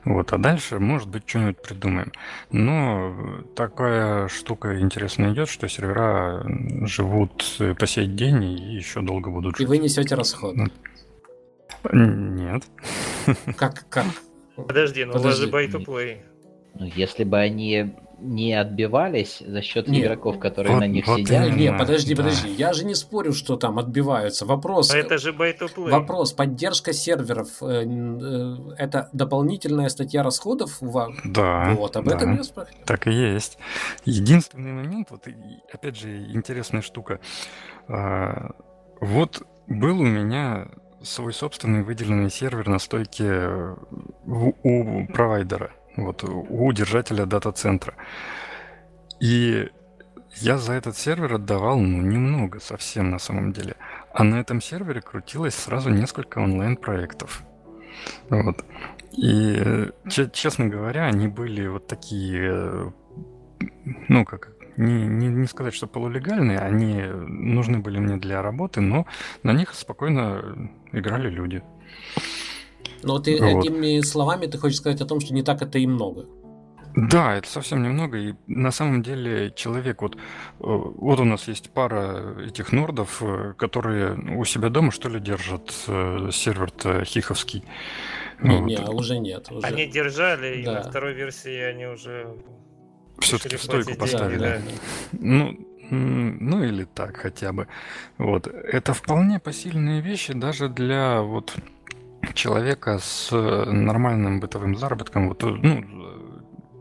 Вот, а дальше, может быть, что-нибудь придумаем. Но такая штука интересная идет, что сервера живут э, по сей день и еще долго будут жить. И вы несете расходы? Нет. Как, как? Подожди, ну у вас же buy to play. Ну, если бы они не отбивались за счет Нет. игроков, которые вот, на них вот сидят. Не, подожди, да. подожди. Я же не спорю, что там отбиваются. Вопрос. Это же play. Вопрос. Поддержка серверов. Э, э, это дополнительная статья расходов? Да. Вот, об да, этом я спрашиваю. Так и есть. Единственный момент, вот опять же, интересная штука. А, вот был у меня свой собственный выделенный сервер на стойке у провайдера вот, у держателя дата-центра. И я за этот сервер отдавал, ну, немного совсем на самом деле. А на этом сервере крутилось сразу несколько онлайн-проектов. Вот. И, честно говоря, они были вот такие, ну, как, не, не, не сказать, что полулегальные, они нужны были мне для работы, но на них спокойно играли люди. Но ты вот. этими словами ты хочешь сказать о том, что не так это и много. Да, это совсем немного. И на самом деле человек, вот, э, вот у нас есть пара этих нордов, э, которые у себя дома, что ли, держат э, сервер-то хиховский. Не, вот. не, уже нет. Уже. Они держали, да. и на второй версии они уже все-таки в стойку поставили. Деньги, да. Ну, ну или так хотя бы. Вот. Это вполне посильные вещи даже для вот человека с э, нормальным бытовым заработком, вот, э, ну,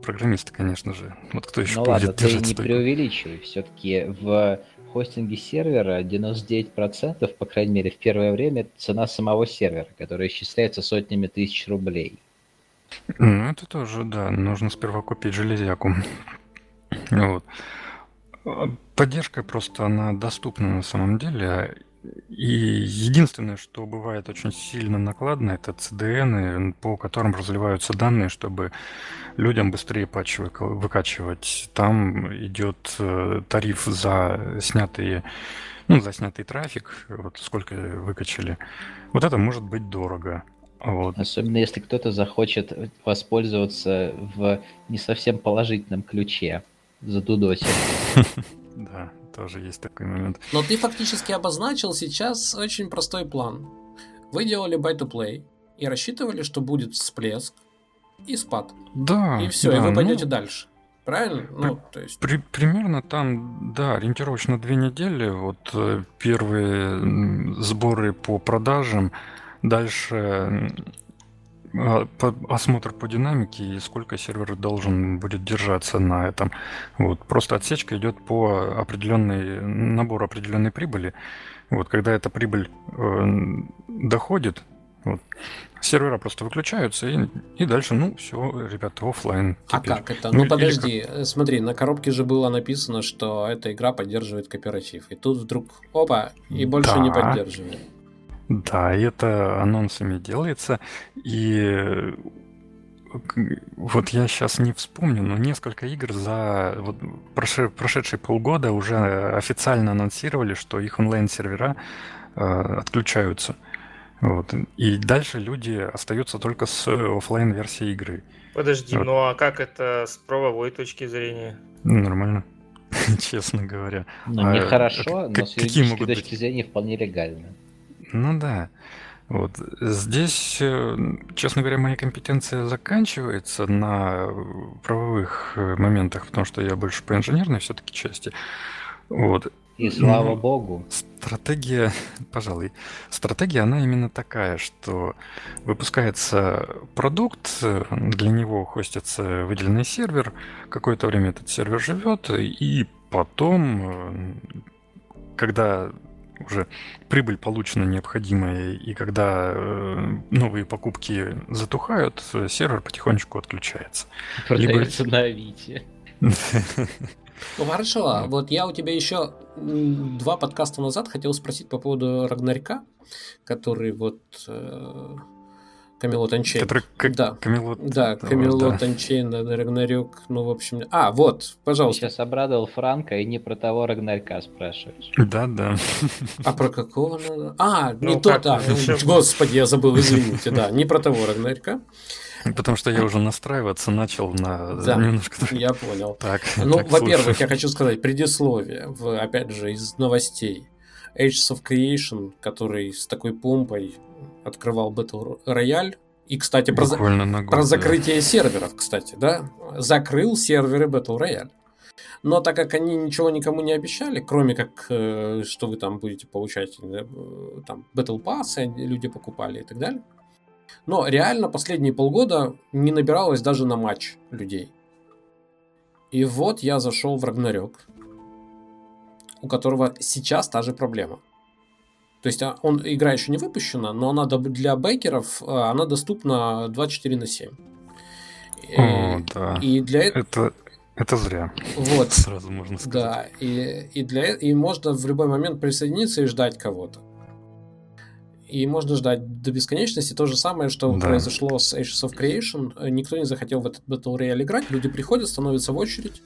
программисты, конечно же. Вот кто еще ну ладно, ты не стойку. преувеличивай. Все-таки в хостинге сервера 99%, по крайней мере, в первое время цена самого сервера, которая исчисляется сотнями тысяч рублей. Ну, это тоже, да. Нужно сперва купить железяку. Вот. Поддержка просто, она доступна на самом деле. И единственное, что бывает очень сильно накладно, это CDN, по которым разливаются данные, чтобы людям быстрее патчи выкачивать. Там идет э, тариф за снятые, ну, за снятый трафик, вот сколько выкачали. Вот это может быть дорого. Вот. Особенно если кто-то захочет воспользоваться в не совсем положительном ключе, за задудосить. Да, тоже есть такой момент. Но ты фактически обозначил сейчас очень простой план. Вы делали buy to play и рассчитывали, что будет всплеск и спад. Да. И все, да, и вы пойдете ну, дальше. Правильно? При, ну, то есть... при, примерно там, да, ориентировочно две недели. Вот э, первые сборы по продажам, дальше осмотр по динамике и сколько сервер должен будет держаться на этом. Вот. Просто отсечка идет по определенной, набору определенной прибыли. Вот, когда эта прибыль э, доходит, вот, сервера просто выключаются, и, и дальше, ну, все, ребята, офлайн. А как это? Ну, ну подожди, как... Э, смотри, на коробке же было написано, что эта игра поддерживает кооператив. И тут вдруг, опа, и больше да. не поддерживает. Да, и это анонсами делается. И вот я сейчас не вспомню, но несколько игр за вот прошедшие полгода уже официально анонсировали, что их онлайн-сервера э, отключаются. Вот. И дальше люди остаются только с офлайн версией игры. Подожди, вот. ну а как это с правовой точки зрения? Нормально, честно говоря. Ну, а, нехорошо, но с юридической точки зрения вполне легально. Ну да. Вот. Здесь, э, честно говоря, моя компетенция заканчивается на правовых э, моментах, потому что я больше по инженерной все-таки части. Вот. И слава Но богу. Стратегия, пожалуй, стратегия, она именно такая, что выпускается продукт, для него хостится выделенный сервер, какое-то время этот сервер живет, и потом, э, когда уже прибыль получена необходимая, и когда э, новые покупки затухают, сервер потихонечку отключается. Продается Либо... на Авито. Ну хорошо, а вот я у тебя еще два подкаста назад хотел спросить по поводу Рагнарька, который вот э, Камелот Анчейн. Который Да. Камелот. Да, да, Камелот. Анчейн, да, Рагнарёк, ну, в общем... А, вот, Ты пожалуйста. сейчас обрадовал Франка и не про того Рагнарька спрашиваешь. Да, да. А про какого? А, не Ну, то, как, да. Господи, я забыл, извините, да. Не про того Рагнарька. Потому что я уже настраиваться начал на Да. немножко Я понял. так. Ну, так, во-первых, я хочу сказать предисловие, в, опять же, из новостей. Ages of Creation, который с такой помпой открывал Battle Royale. И, кстати, про, за- год, про да. закрытие серверов, кстати, да? Закрыл серверы Battle Royale. Но так как они ничего никому не обещали, кроме как, э, что вы там будете получать, э, там, Battle Pass, люди покупали и так далее. Но реально последние полгода не набиралось даже на матч людей. И вот я зашел в Рагнарёк, у которого сейчас та же проблема. То есть а, он, игра еще не выпущена, но она для бейкеров а, она доступна 24 на 7. О, да. И для этого... Это, это зря. Вот. Сразу можно сказать. Да, и, и, для, э- и можно в любой момент присоединиться и ждать кого-то. И можно ждать до бесконечности. То же самое, что Да. произошло с Ashes of Creation. Э, Никто не захотел в этот Battle Royale играть. Люди приходят, становятся в очередь.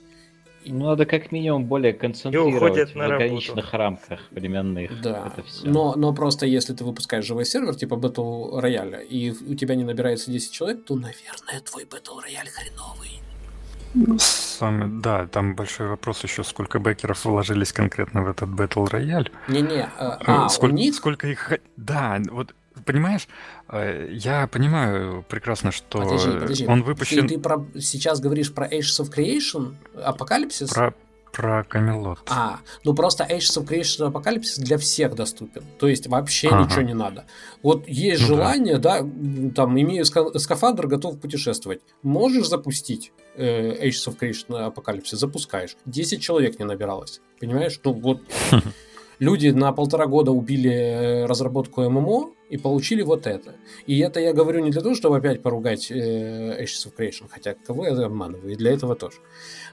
Ну, надо как минимум более концентрировать в работу. ограниченных рамках временных. Да. Это все. Но, но просто если ты выпускаешь живой сервер, типа Battle Royale, и у тебя не набирается 10 человек, то, наверное, твой Battle Royale хреновый. Сами, да, там большой вопрос еще, сколько бэкеров вложились конкретно в этот Battle Royale. Не-не, а, Э, а, у сколько, них сколько их... Да, вот, понимаешь, э, я понимаю прекрасно, что Подожди, подожди. он Ты, выпущен ты про- сейчас говоришь про Ashes of Creation, Апокалипсис? про, про Камелот. А, ну просто Ashes of Creation Апокалипсис для всех доступен. То есть вообще Ага. ничего не надо. Вот есть Ну да. желание, да, м, там, имею ска- скафандр, готов путешествовать. Можешь запустить э, Ashes of Creation Апокалипсис? Запускаешь. 10 человек не набиралось. Понимаешь? Ну вот люди на полтора года убили э, разработку ММО и получили вот это. И это я говорю не для того, чтобы опять поругать э, Ashes of Creation, хотя кого я обманываю, и для этого тоже.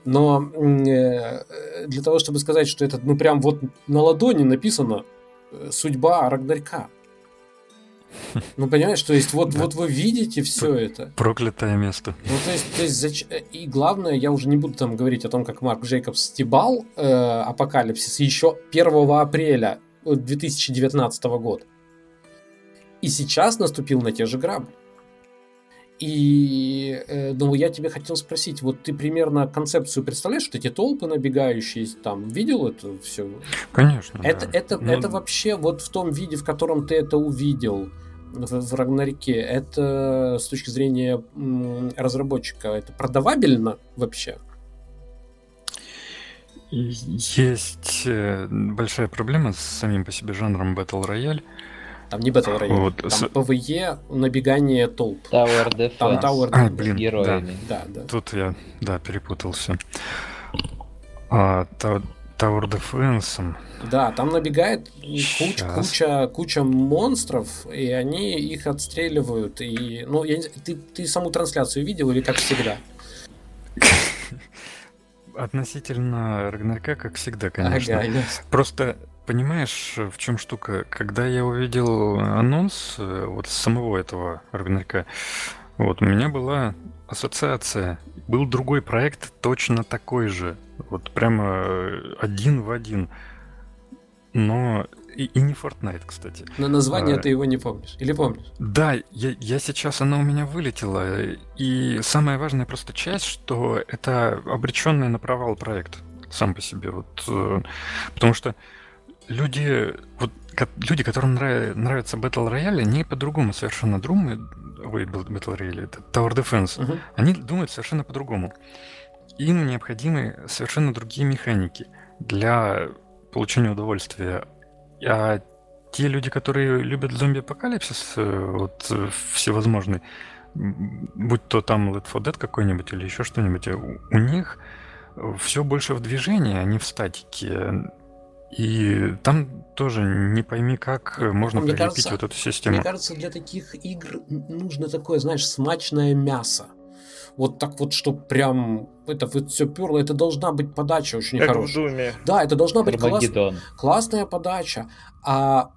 Но э, для того, чтобы сказать, что это, ну, прям вот на ладони написано э, судьба Рагнарька. Ну, понимаешь, то есть вот, Да. вот вы видите все это. Проклятое место. Ну, то есть, то есть зач- э, и главное, я уже не буду там говорить о том, как Марк Джейкобс стебал э, Апокалипсис еще 1 апреля 2019 года. И сейчас наступил на те же грабли. И, э, ну, я тебе хотел спросить, вот ты примерно концепцию представляешь, вот эти толпы набегающие, там, видел это все? Конечно. Это, да. это, Ну, это вообще вот в том виде, в котором ты это увидел в, в Рагнарике, это с точки зрения м, разработчика, это продавабельно вообще? Есть э, большая проблема с самим по себе жанром Battle Royale. Там не Battle Royale, Вот, там с- PvE, набегание толп. Tower Defense Там Tower А, Defense. блин, с героями. Да, да. Тут я, да, перепутал все. А, Та- Tower Defense. Да, там набегает куч- куча, куча монстров, и они их отстреливают. И, ну, я не знаю, ты, ты саму трансляцию видел или как всегда? Относительно Рагнарка, как всегда, конечно. Ага, ясно. Просто понимаешь, в чем штука? Когда я увидел анонс э, вот самого этого Рагнарка, вот у меня была ассоциация. Был другой проект точно такой же. Вот прямо э, один в один. Но и, и не Fortnite, кстати. На название А. ты его не помнишь. Или помнишь? Да, я, я сейчас, она у меня вылетела. И самая важная просто часть, что это обреченный на провал проект сам по себе. Вот, э, потому что люди, вот, люди, которым нрав- нравится Battle Royale, они по-другому совершенно думают. Ой, Battle Royale, это Tower Defense. Мгм. Они думают совершенно по-другому. Им необходимы совершенно другие механики для получения удовольствия. А те люди, которые любят зомби-апокалипсис, э, вот э, всевозможный, м, будь то там Let for Dead какой-нибудь или еще что-нибудь, у, у них все больше в движении, а не в статике. И там тоже не пойми, как э, можно Мне прилепить кажется- вот эту систему. Мне кажется, для таких игр нужно такое, знаешь, смачное мясо. Вот так вот, что прям это вот все перло, это должна быть подача очень Как в хорошая. Думе. Да, это должна быть класс- классная подача, а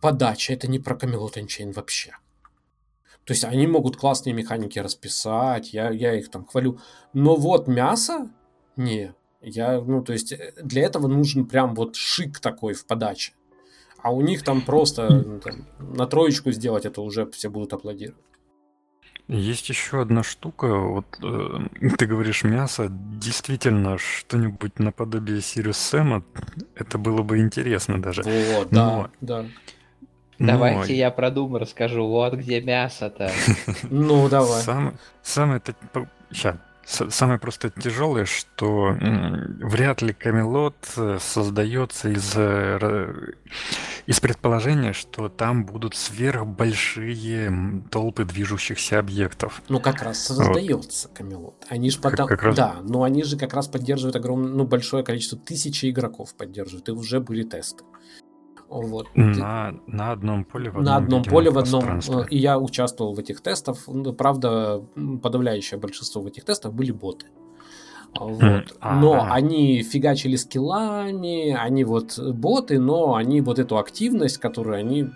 подача это не про Камелот Unchained вообще. То есть они могут классные механики расписать, я, я их там хвалю. Но вот мясо, не. Я, ну, то есть э, для этого нужен прям вот шик такой в подаче. А у них там просто там, на троечку сделать это уже все будут аплодировать. Есть еще одна штука, вот э, ты говоришь мясо, действительно что-нибудь наподобие Сириус Сэма, это было бы интересно даже. Вот, да, да. Давайте я про Doom расскажу. Вот где мясо-то. Ну, давай. Самое... Сейчас. Самое просто тяжелое, что вряд ли Камелот э, создается из, э, из предположения, что там будут сверхбольшие толпы движущихся объектов. Ну, как раз создается вот. Камелот. Они же потом... Как, как раз... Да, но они же как раз поддерживают огромное, ну, большое количество, тысячи игроков поддерживают, и уже были тесты. Вот. На, на одном поле в одном На одном поле в одном. Э, и я участвовал в этих тестах. Ну, правда, подавляющее большинство в этих тестах были боты. Вот. Но они фигачили скиллами, они вот боты, но они вот эту активность, которую они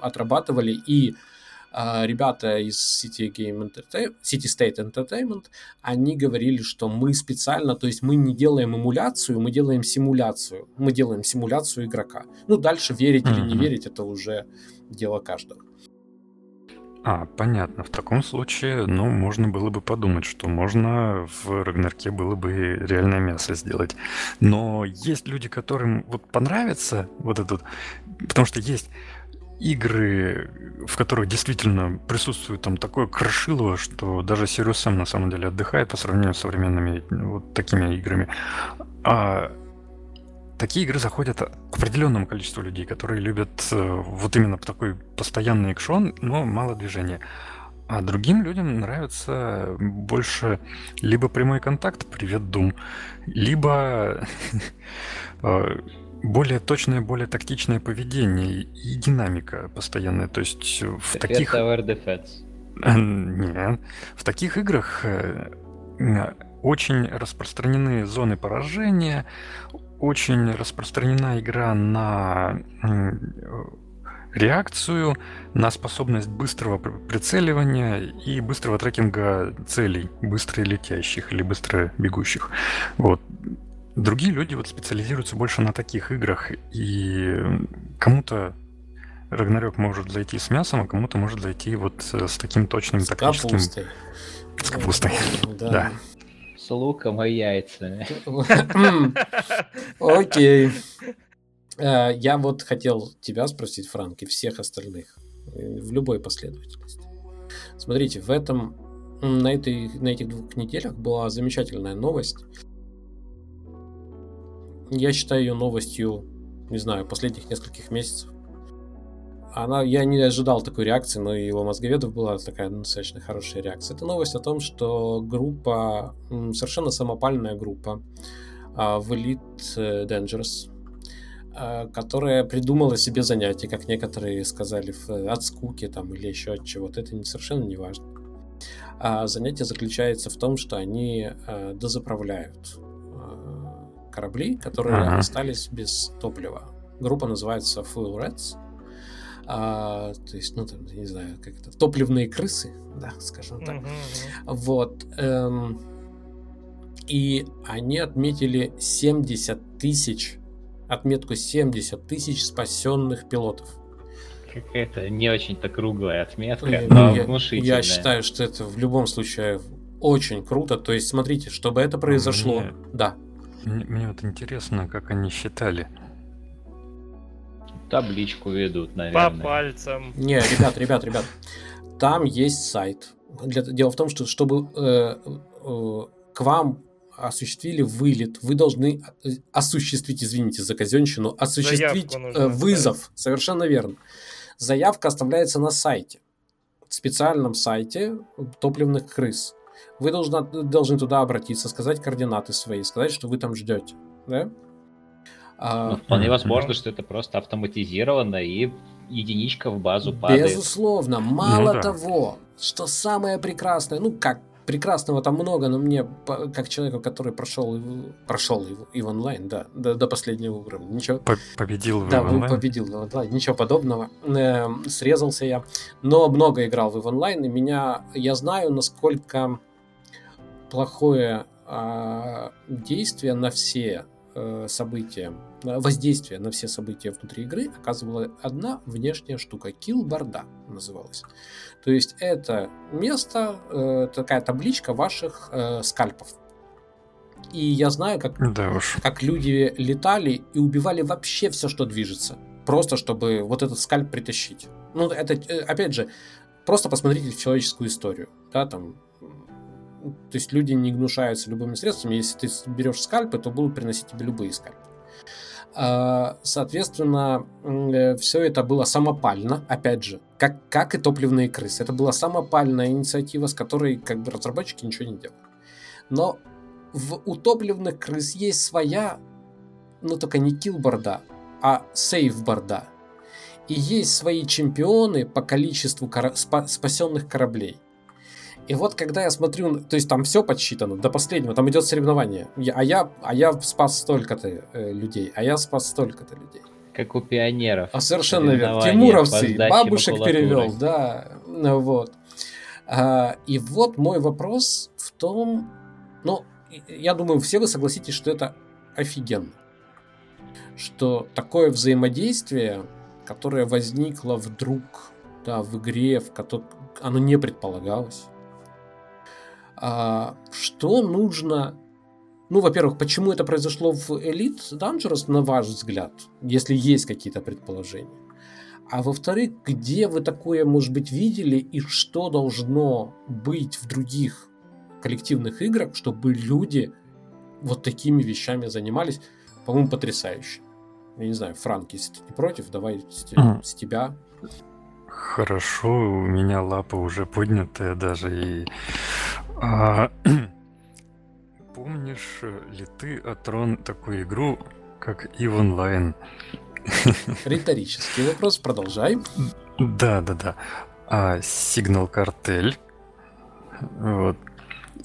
отрабатывали и а, ребята из City, Game Entertainment, City State Entertainment, они говорили, что мы специально, то есть мы не делаем эмуляцию, мы делаем симуляцию. Мы делаем симуляцию игрока. Ну, дальше верить mm-hmm. или не верить, это уже дело каждого. А, понятно. В таком случае, ну, можно было бы подумать, что можно в Рагнарке было бы реальное мясо сделать. Но есть люди, которым вот понравится вот этот... Потому что есть игры, в которых действительно присутствует там такое крошилово, что даже Сириус сам на самом деле отдыхает по сравнению с современными вот такими играми. А такие игры заходят определенному количеству людей, которые любят э, вот именно такой постоянный экшон, но мало движения. А другим людям нравится больше либо прямой контакт, привет, Дум, либо э, более точное, более тактичное поведение и динамика постоянная. То есть в таких... Tower Defense. Нет. В таких играх э, очень распространены зоны поражения, очень распространена игра на реакцию, на способность быстрого прицеливания и быстрого трекинга целей, быстро летящих или быстро бегущих. Вот. Другие люди вот специализируются больше на таких играх, и кому-то Рагнарёк может зайти с мясом, а кому-то может зайти вот э, с таким точным с тактическим... Капустой. С капустой. Да. да. С луком и яйцами. Окей. Э, я вот хотел тебя спросить, Франк, и всех остальных, э, в любой последовательности. Смотрите, в этом, на, этой, на этих двух неделях была замечательная новость я считаю ее новостью, не знаю, последних нескольких месяцев. Она, я не ожидал такой реакции, но и у мозговедов была такая достаточно хорошая реакция. Это новость о том, что группа, совершенно самопальная группа а, в Elite э, Dangerous, а, которая придумала себе занятие, как некоторые сказали, от скуки там или еще от чего-то. Это совершенно не важно. А занятие заключается в том, что они а, дозаправляют корабли, которые ага. остались без топлива. Группа называется Fuel Reds. А, то есть, ну, там, не знаю, как это, топливные крысы, да, скажем так. Uh-huh. Вот. Эм, и они отметили 70 тысяч, отметку 70 тысяч спасенных пилотов. Какая-то не очень-то круглая отметка, и, но я, внушительная. Я считаю, что это в любом случае очень круто. То есть, смотрите, чтобы это произошло, Мне... да, мне, вот интересно, как они считали. Табличку ведут, наверное. По пальцам. Не, ребят, ребят, ребят. Там есть сайт. Для, дело в том, что чтобы э, э, к вам осуществили вылет, вы должны э, осуществить, извините за казенщину, осуществить э, вызов. Ставить. Совершенно верно. Заявка оставляется на сайте. В специальном сайте топливных крыс вы должны, должны туда обратиться, сказать координаты свои, сказать, что вы там ждете. Да? А, ну, вполне возможно, что это просто автоматизировано и единичка в базу падает. Безусловно. Мало ну, да. того, что самое прекрасное, ну как прекрасного там много, но мне, как человеку, который прошел, прошел и в онлайн, да, до, до последнего уровня, ничего... Победил да, в онлайн? победил в онлайн, ничего подобного. Э, срезался я, но много играл в онлайн, и меня... Я знаю, насколько плохое э, действие на все э, события, воздействие на все события внутри игры оказывала одна внешняя штука, килборда называлась. То есть это место, э, такая табличка ваших э, скальпов. И я знаю, как, да уж. как люди летали и убивали вообще все, что движется. Просто чтобы вот этот скальп притащить. Ну, это, опять же, просто посмотрите в человеческую историю. Да, там, то есть люди не гнушаются любыми средствами. Если ты берешь скальпы, то будут приносить тебе любые скальпы. А, соответственно, э, все это было самопально, опять же, как, как и топливные крысы. Это была самопальная инициатива, с которой как бы разработчики ничего не делали. Но в утопленных крыс есть своя, ну только не килборда, а сейфборда. И есть свои чемпионы по количеству кора- спа- спасенных кораблей. И вот когда я смотрю, то есть там все подсчитано до последнего, там идет соревнование. Я, а, я, а я спас столько-то э, людей, а я спас столько-то людей. Как у пионеров. А совершенно верно. Тимуровцы, бабушек макулатуры. перевел, да. Ну, вот. А, и вот мой вопрос в том, ну, я думаю, все вы согласитесь, что это офигенно. Что такое взаимодействие, которое возникло вдруг да, в игре, в которой оно не предполагалось, а, что нужно... Ну, во-первых, почему это произошло в Elite Dangerous, на ваш взгляд, если есть какие-то предположения? А во-вторых, где вы такое, может быть, видели и что должно быть в других коллективных играх, чтобы люди вот такими вещами занимались? По-моему, потрясающе. Я не знаю, Франк, если ты не против, давай с, mm. с тебя. Хорошо, у меня лапа уже поднятая даже, и а, помнишь ли ты, Атрон, такую игру, как EVE Online? Риторический вопрос, продолжай. Да, да, да. А, Сигнал Картель. Вот.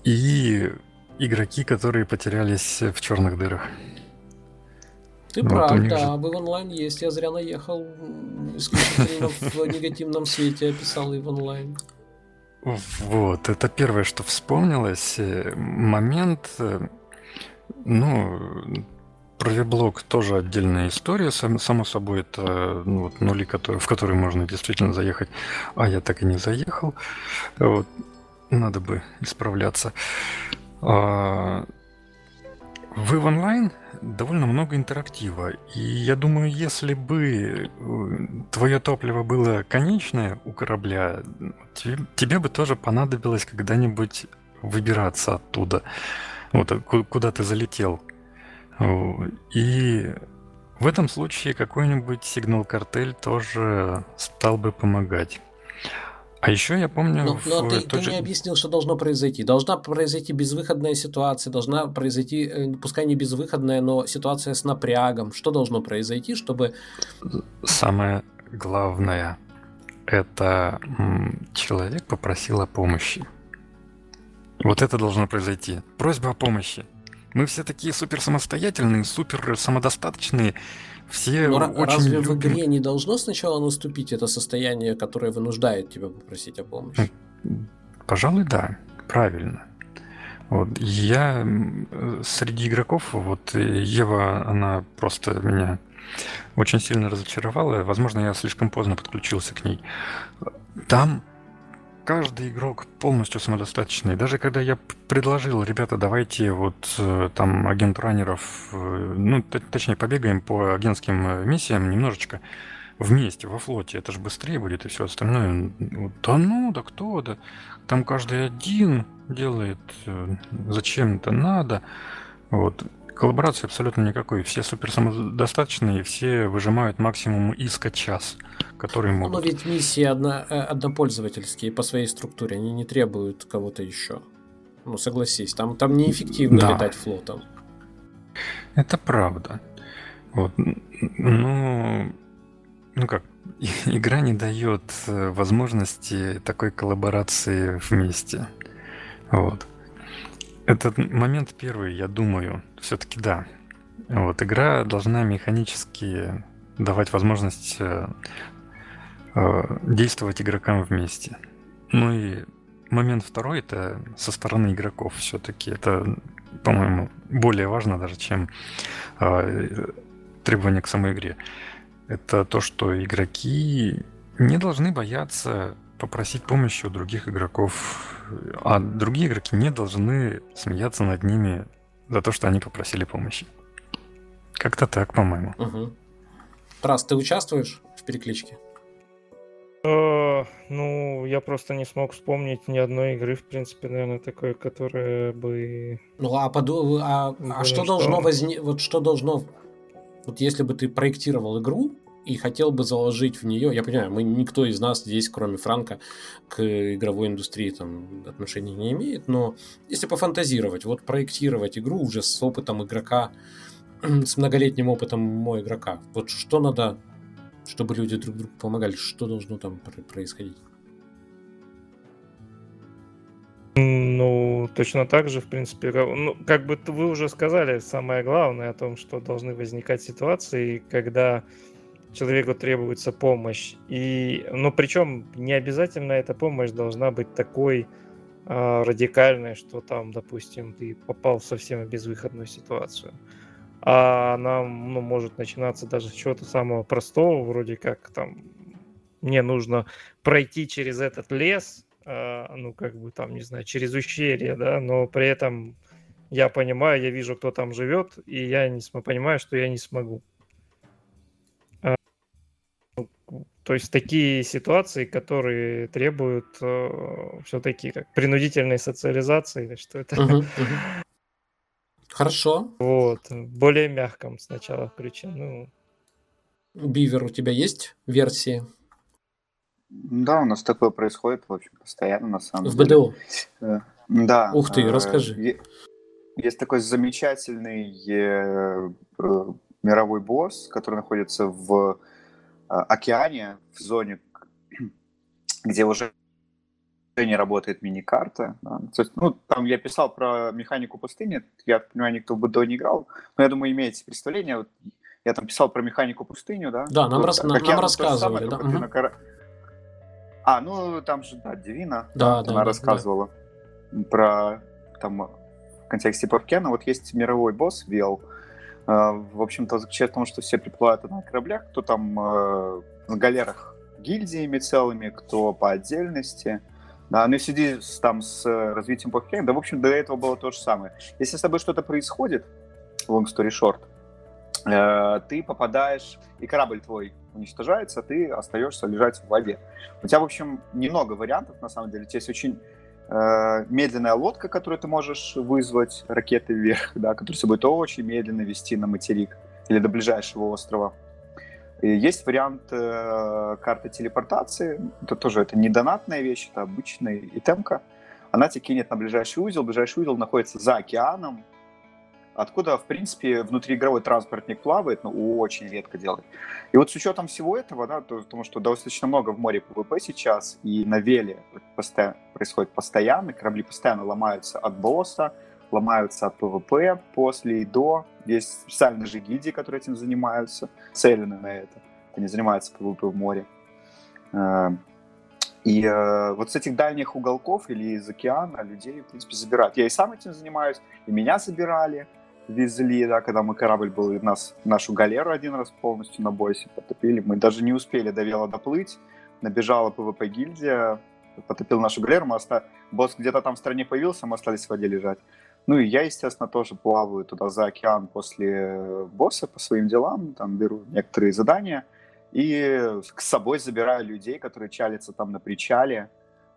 И игроки, которые потерялись в черных дырах. Ты вот прав, да, же... в онлайн есть. Я зря наехал исключительно в негативном свете описал и в онлайн. Вот, это первое, что вспомнилось. Э, момент, э, ну, про веблог тоже отдельная история, само собой, это ну, вот, нули, которые, в которые можно действительно заехать, а я так и не заехал. Вот, надо бы исправляться. А, вы в онлайн довольно много интерактива. И я думаю, если бы э, твое топливо было конечное у корабля, тебе, тебе бы тоже понадобилось когда-нибудь выбираться оттуда. Вот э, куда ты залетел. И в этом случае какой-нибудь сигнал-картель тоже стал бы помогать. А еще я помню... Но, но ты, ты же... не объяснил, что должно произойти. Должна произойти безвыходная ситуация, должна произойти, э, пускай не безвыходная, но ситуация с напрягом. Что должно произойти, чтобы... Самое главное, это человек попросил о помощи. Вот это должно произойти. Просьба о помощи. Мы все такие супер самостоятельные, супер самодостаточные, все Но очень разве любим... в игре не должно сначала наступить это состояние, которое вынуждает тебя попросить о помощи? Пожалуй, да, правильно. Вот я среди игроков, вот Ева, она просто меня очень сильно разочаровала. Возможно, я слишком поздно подключился к ней. Там каждый игрок полностью самодостаточный. Даже когда я предложил, ребята, давайте вот э, там агент раннеров, э, ну, точнее, побегаем по агентским э, миссиям немножечко вместе во флоте, это же быстрее будет и все остальное. Да ну, да кто, да. Там каждый один делает, зачем это надо. Вот. Коллаборации абсолютно никакой. Все супер самодостаточные, все выжимают максимум иска час, который могут. Но ведь миссии одно, э, однопользовательские по своей структуре, они не требуют кого-то еще. Ну, согласись, там, там неэффективно да. летать флотом. Это правда. Вот. Ну, ну как, игра не дает э, возможности такой коллаборации вместе. Вот. Этот момент первый, я думаю, все-таки да. Вот, игра должна механически давать возможность э, э, действовать игрокам вместе. Ну и момент второй это со стороны игроков все-таки. Это, по-моему, более важно даже, чем э, требования к самой игре. Это то, что игроки не должны бояться попросить помощи у других игроков, а другие игроки не должны смеяться над ними за то, что они попросили помощи. Как-то так, по-моему. Угу. Раз, ты участвуешь в перекличке? Э, ну, я просто не смог вспомнить ни одной игры, в принципе, наверное, такой, которая бы... Ну, а, поду... а, а что должно возникнуть... Вот что должно... Вот если бы ты проектировал игру, и хотел бы заложить в нее, я понимаю, мы никто из нас здесь, кроме Франка, к игровой индустрии там отношений не имеет, но если пофантазировать, вот проектировать игру уже с опытом игрока, с многолетним опытом моего игрока, вот что надо, чтобы люди друг другу помогали, что должно там происходить? Ну, точно так же, в принципе, ну, как бы вы уже сказали, самое главное о том, что должны возникать ситуации, когда человеку требуется помощь. И, но причем не обязательно эта помощь должна быть такой э, радикальной, что там, допустим, ты попал в совсем безвыходную ситуацию. А она ну, может начинаться даже с чего-то самого простого, вроде как там мне нужно пройти через этот лес, э, ну как бы там, не знаю, через ущелье, да, но при этом я понимаю, я вижу, кто там живет, и я не понимаю, что я не смогу. То есть такие ситуации, которые требуют э, все-таки как принудительной социализации, что это. Угу, угу. Хорошо. Вот, более мягком сначала ключе. Ну. Бивер, у тебя есть версии? Да, у нас такое происходит, в общем, постоянно, на самом в деле. В БДО? Э, да. Ух ты, э, расскажи. Есть такой замечательный э, мировой босс, который находится в Э, океане, в зоне, где уже не работает мини-карта. Да. То есть, ну, там я писал про механику пустыни, я понимаю, никто в БДО не играл, но я думаю, имеете представление. Вот я там писал про механику пустыню, да? Да, нам, вот, рас... нам, нам рассказывали, самое, да. Угу. Кор... А, ну там же, да, Дивина, да, она да, рассказывала да. про там в контексте Павкена. Вот есть мировой босс Вел, в общем-то, заключается в том, что все приплывают на кораблях, кто там э, на галерах гильдиями целыми, кто по отдельности. Да, ну и в связи с, там, с развитием блокчейна, да, в общем, до этого было то же самое. Если с тобой что-то происходит, long story short, э, ты попадаешь, и корабль твой уничтожается, ты остаешься лежать в воде. У тебя, в общем, немного вариантов, на самом деле. У тебя есть очень Э, медленная лодка, которую ты можешь вызвать ракеты вверх, да, которая все будет очень медленно вести на материк или до ближайшего острова. И есть вариант э, карты телепортации. Это тоже это не донатная вещь, это обычная итемка. Она тебя кинет на ближайший узел. Ближайший узел находится за океаном, откуда, в принципе, внутриигровой транспортник плавает, но очень редко делает. И вот с учетом всего этого, да, то, потому что достаточно много в море PvP сейчас, и на Веле постоянно, происходит постоянно, корабли постоянно ломаются от босса, ломаются от PvP после и до. Есть специальные же гильдии, которые этим занимаются, нацелены на это. Они занимаются PvP в море. Э, и э, вот с этих дальних уголков или из океана людей, в принципе, забирают. Я и сам этим занимаюсь, и меня забирали везли, да, когда мы корабль был, и нас, нашу галеру один раз полностью на боссе потопили. Мы даже не успели до Вела доплыть. Набежала PvP гильдия, потопил нашу галеру. Мы оста... Босс где-то там в стороне появился, мы остались в воде лежать. Ну и я, естественно, тоже плаваю туда за океан после босса по своим делам, там беру некоторые задания и с собой забираю людей, которые чалятся там на причале,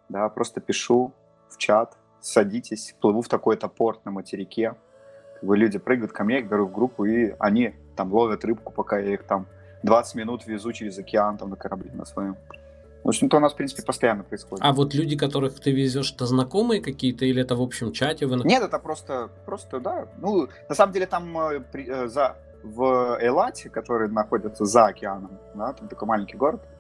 да, просто пишу в чат, садитесь, плыву в такой-то порт на материке, как бы люди прыгают ко мне, я беру в группу, и они там ловят рыбку, пока я их там 20 минут везу через океан там на корабле на своем. В общем-то, у нас, в принципе, постоянно происходит. А вот люди, которых ты везешь, это знакомые какие-то или это в общем чате? Вы... Нет, это просто, просто, да. Ну, на самом деле, там э, при, э, за, в Элате, который находится за океаном, да, там такой маленький город, Э,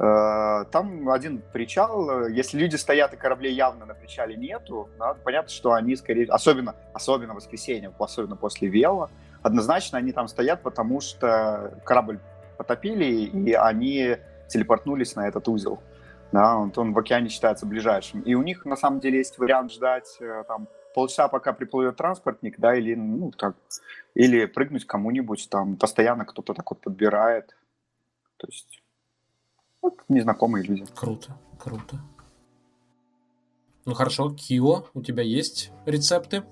там один причал, если люди стоят и кораблей явно на причале нету, да, понятно, что они скорее, особенно, особенно воскресенье, особенно после Вела, однозначно они там стоят, потому что корабль потопили, и они телепортнулись на этот узел. Да, он, он в океане считается ближайшим. И у них на самом деле есть вариант ждать э, там полчаса, пока приплывет транспортник, да, или, ну, так, или прыгнуть кому-нибудь, там постоянно кто-то так вот подбирает. То есть вот незнакомые люди. Круто, круто. Ну хорошо, Кио, у тебя есть рецепты?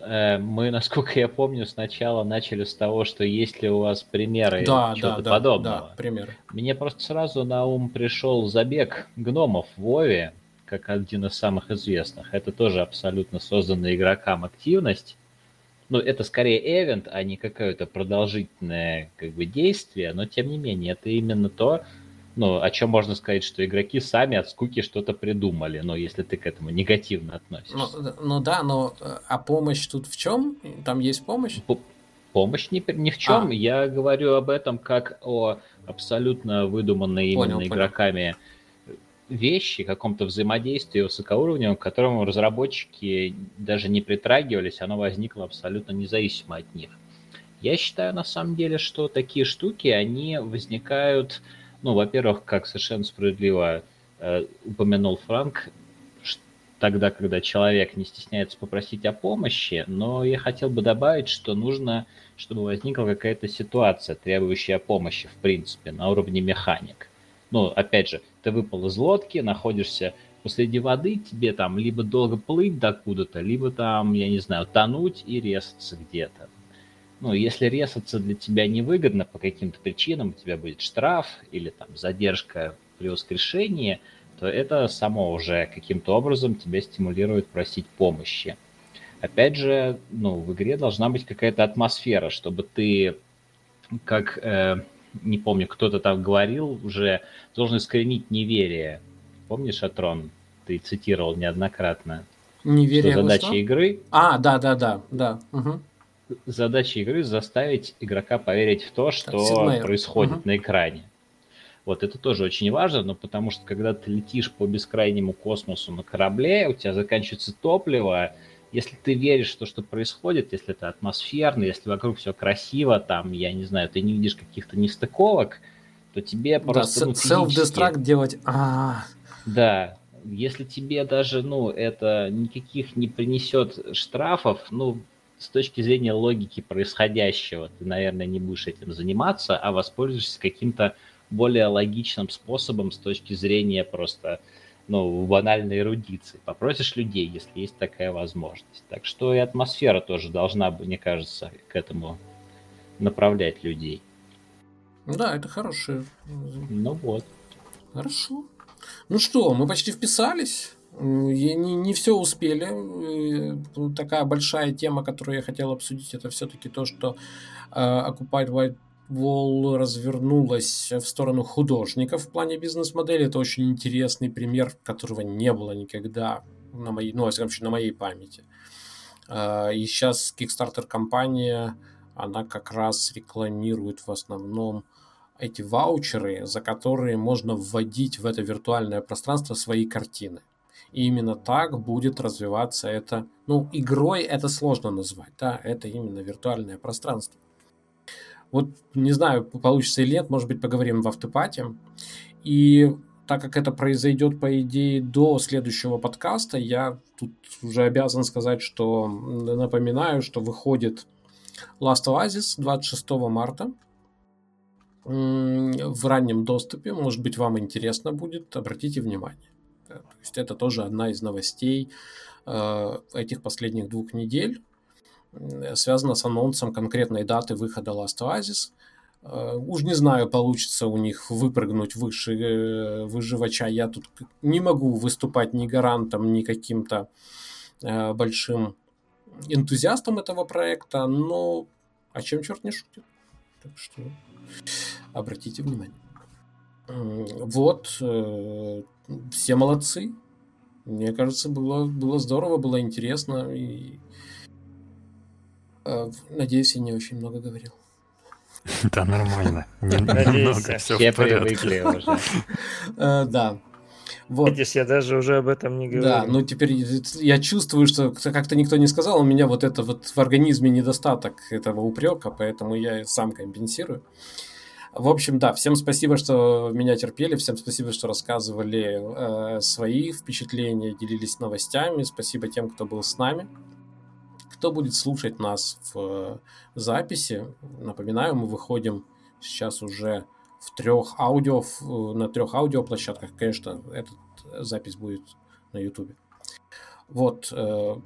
Э, мы, насколько я помню, сначала начали с того, что есть ли у вас примеры да, чего-то да, подобного. Да, примеры. Мне просто сразу на ум пришел забег гномов в Вове, как один из самых известных. Это тоже абсолютно созданная игрокам активность. Ну, это скорее эвент, а не какое-то продолжительное как бы действие, но тем не менее, это именно то, ну, о чем можно сказать, что игроки сами от скуки что-то придумали, но если ты к этому негативно относишься. Ну, ну да, но а помощь тут в чем? Там есть помощь? П помощь ни, ни в чем. А. Я говорю об этом как о абсолютно выдуманной понял, именно понял. игроками вещи, каком-то взаимодействии высокоуровневом, к которому разработчики даже не притрагивались, оно возникло абсолютно независимо от них. Я считаю на самом деле, что такие штуки, они возникают, ну, во-первых, как совершенно справедливо э, упомянул Франк, тогда, когда человек не стесняется попросить о помощи, но я хотел бы добавить, что нужно, чтобы возникла какая-то ситуация, требующая помощи, в принципе, на уровне механик. Ну, опять же, ты выпал из лодки, находишься посреди воды, тебе там либо долго плыть докуда-то, либо там, я не знаю, тонуть и резаться где-то. Ну, если резаться для тебя невыгодно по каким-то причинам, у тебя будет штраф или там задержка при воскрешении, то это само уже каким-то образом тебя стимулирует просить помощи. Опять же, ну, в игре должна быть какая-то атмосфера, чтобы ты как э, не помню, кто-то там говорил уже, должен искоренить неверие. Помнишь, Атрон? Ты цитировал неоднократно. Неверие что задача игры... А, да, да, да, да. Угу. Задача игры заставить игрока поверить в то, что так, происходит угу. на экране. Вот это тоже очень важно, но потому что когда ты летишь по бескрайнему космосу на корабле, у тебя заканчивается топливо, если ты веришь в то, что происходит, если это атмосферно, если вокруг все красиво, там, я не знаю, ты не видишь каких-то нестыковок, то тебе просто... Да, ну, self-destruct делать... А. Да, если тебе даже, ну, это никаких не принесет штрафов, ну, с точки зрения логики происходящего, ты, наверное, не будешь этим заниматься, а воспользуешься каким-то более логичным способом с точки зрения просто ну, банальной эрудиции. Попросишь людей, если есть такая возможность. Так что и атмосфера тоже должна, мне кажется, к этому направлять людей. Да, это хорошее. Ну вот. Хорошо. Ну что, мы почти вписались. Не, не все успели. Такая большая тема, которую я хотел обсудить, это все-таки то, что э, Occupied White Wall развернулась в сторону художников в плане бизнес-модели. Это очень интересный пример, которого не было никогда на моей, ну, на моей памяти. А, и сейчас Kickstarter компания, она как раз рекламирует в основном эти ваучеры, за которые можно вводить в это виртуальное пространство свои картины. И именно так будет развиваться это, ну, игрой это сложно назвать, да, это именно виртуальное пространство. Вот не знаю, получится или нет, может быть, поговорим в автопате. И так как это произойдет, по идее, до следующего подкаста, я тут уже обязан сказать, что напоминаю, что выходит Last Oasis 26 марта в раннем доступе. Может быть, вам интересно будет, обратите внимание. То есть это тоже одна из новостей э, этих последних двух недель связано с анонсом конкретной даты выхода Last Oasis. Э, уж не знаю, получится у них выпрыгнуть выше э, выживача. Я тут не могу выступать ни гарантом, ни каким-то э, большим энтузиастом этого проекта, но о чем черт не шутит. Так что обратите внимание. Вот, все молодцы. Мне кажется, было, было здорово, было интересно. И надеюсь, я не очень много говорил. Да, нормально. Надеюсь, все привыкли уже. Э, Да. Вот. Видишь, я даже уже об этом не говорю. Да, ну теперь я чувствую, что как-то никто не сказал, у меня вот это вот в организме недостаток этого упрека, поэтому я сам компенсирую. В общем, да, всем спасибо, что меня терпели, всем спасибо, что рассказывали э, свои впечатления, делились новостями. Спасибо тем, кто был с нами. Кто будет слушать нас в э, записи, напоминаю, мы выходим сейчас уже в трех аудио, в, на трех аудиоплощадках. Конечно, эта запись будет на YouTube. Вот, э,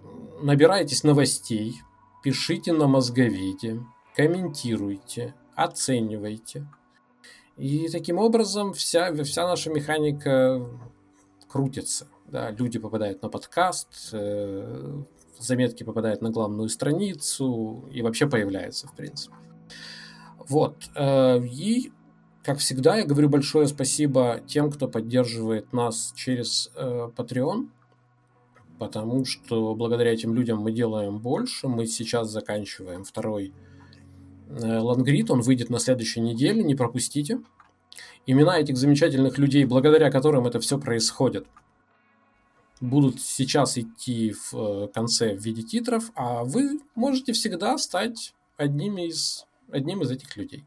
набирайтесь новостей, пишите на мозговеде, комментируйте, оценивайте. И таким образом вся, вся наша механика крутится. Да, люди попадают на подкаст, э, заметки попадают на главную страницу и вообще появляются, в принципе. Вот. Э, и, как всегда, я говорю большое спасибо тем, кто поддерживает нас через э, Patreon, потому что благодаря этим людям мы делаем больше. Мы сейчас заканчиваем второй Э, Лангрид, он выйдет на следующей неделе, не пропустите. Имена этих замечательных людей, благодаря которым это все происходит, будут сейчас идти в э, конце в виде титров, а вы можете всегда стать одним из, одним из этих людей.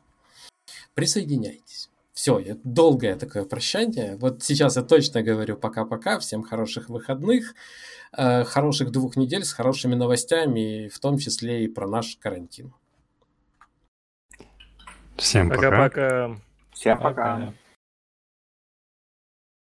Присоединяйтесь. Все, долгое такое прощание. Вот сейчас я точно говорю пока-пока. Всем хороших выходных, э, хороших двух недель с хорошими новостями, в том числе и про наш карантин. Всем пока. Пока-пока. Всем пока. Пока.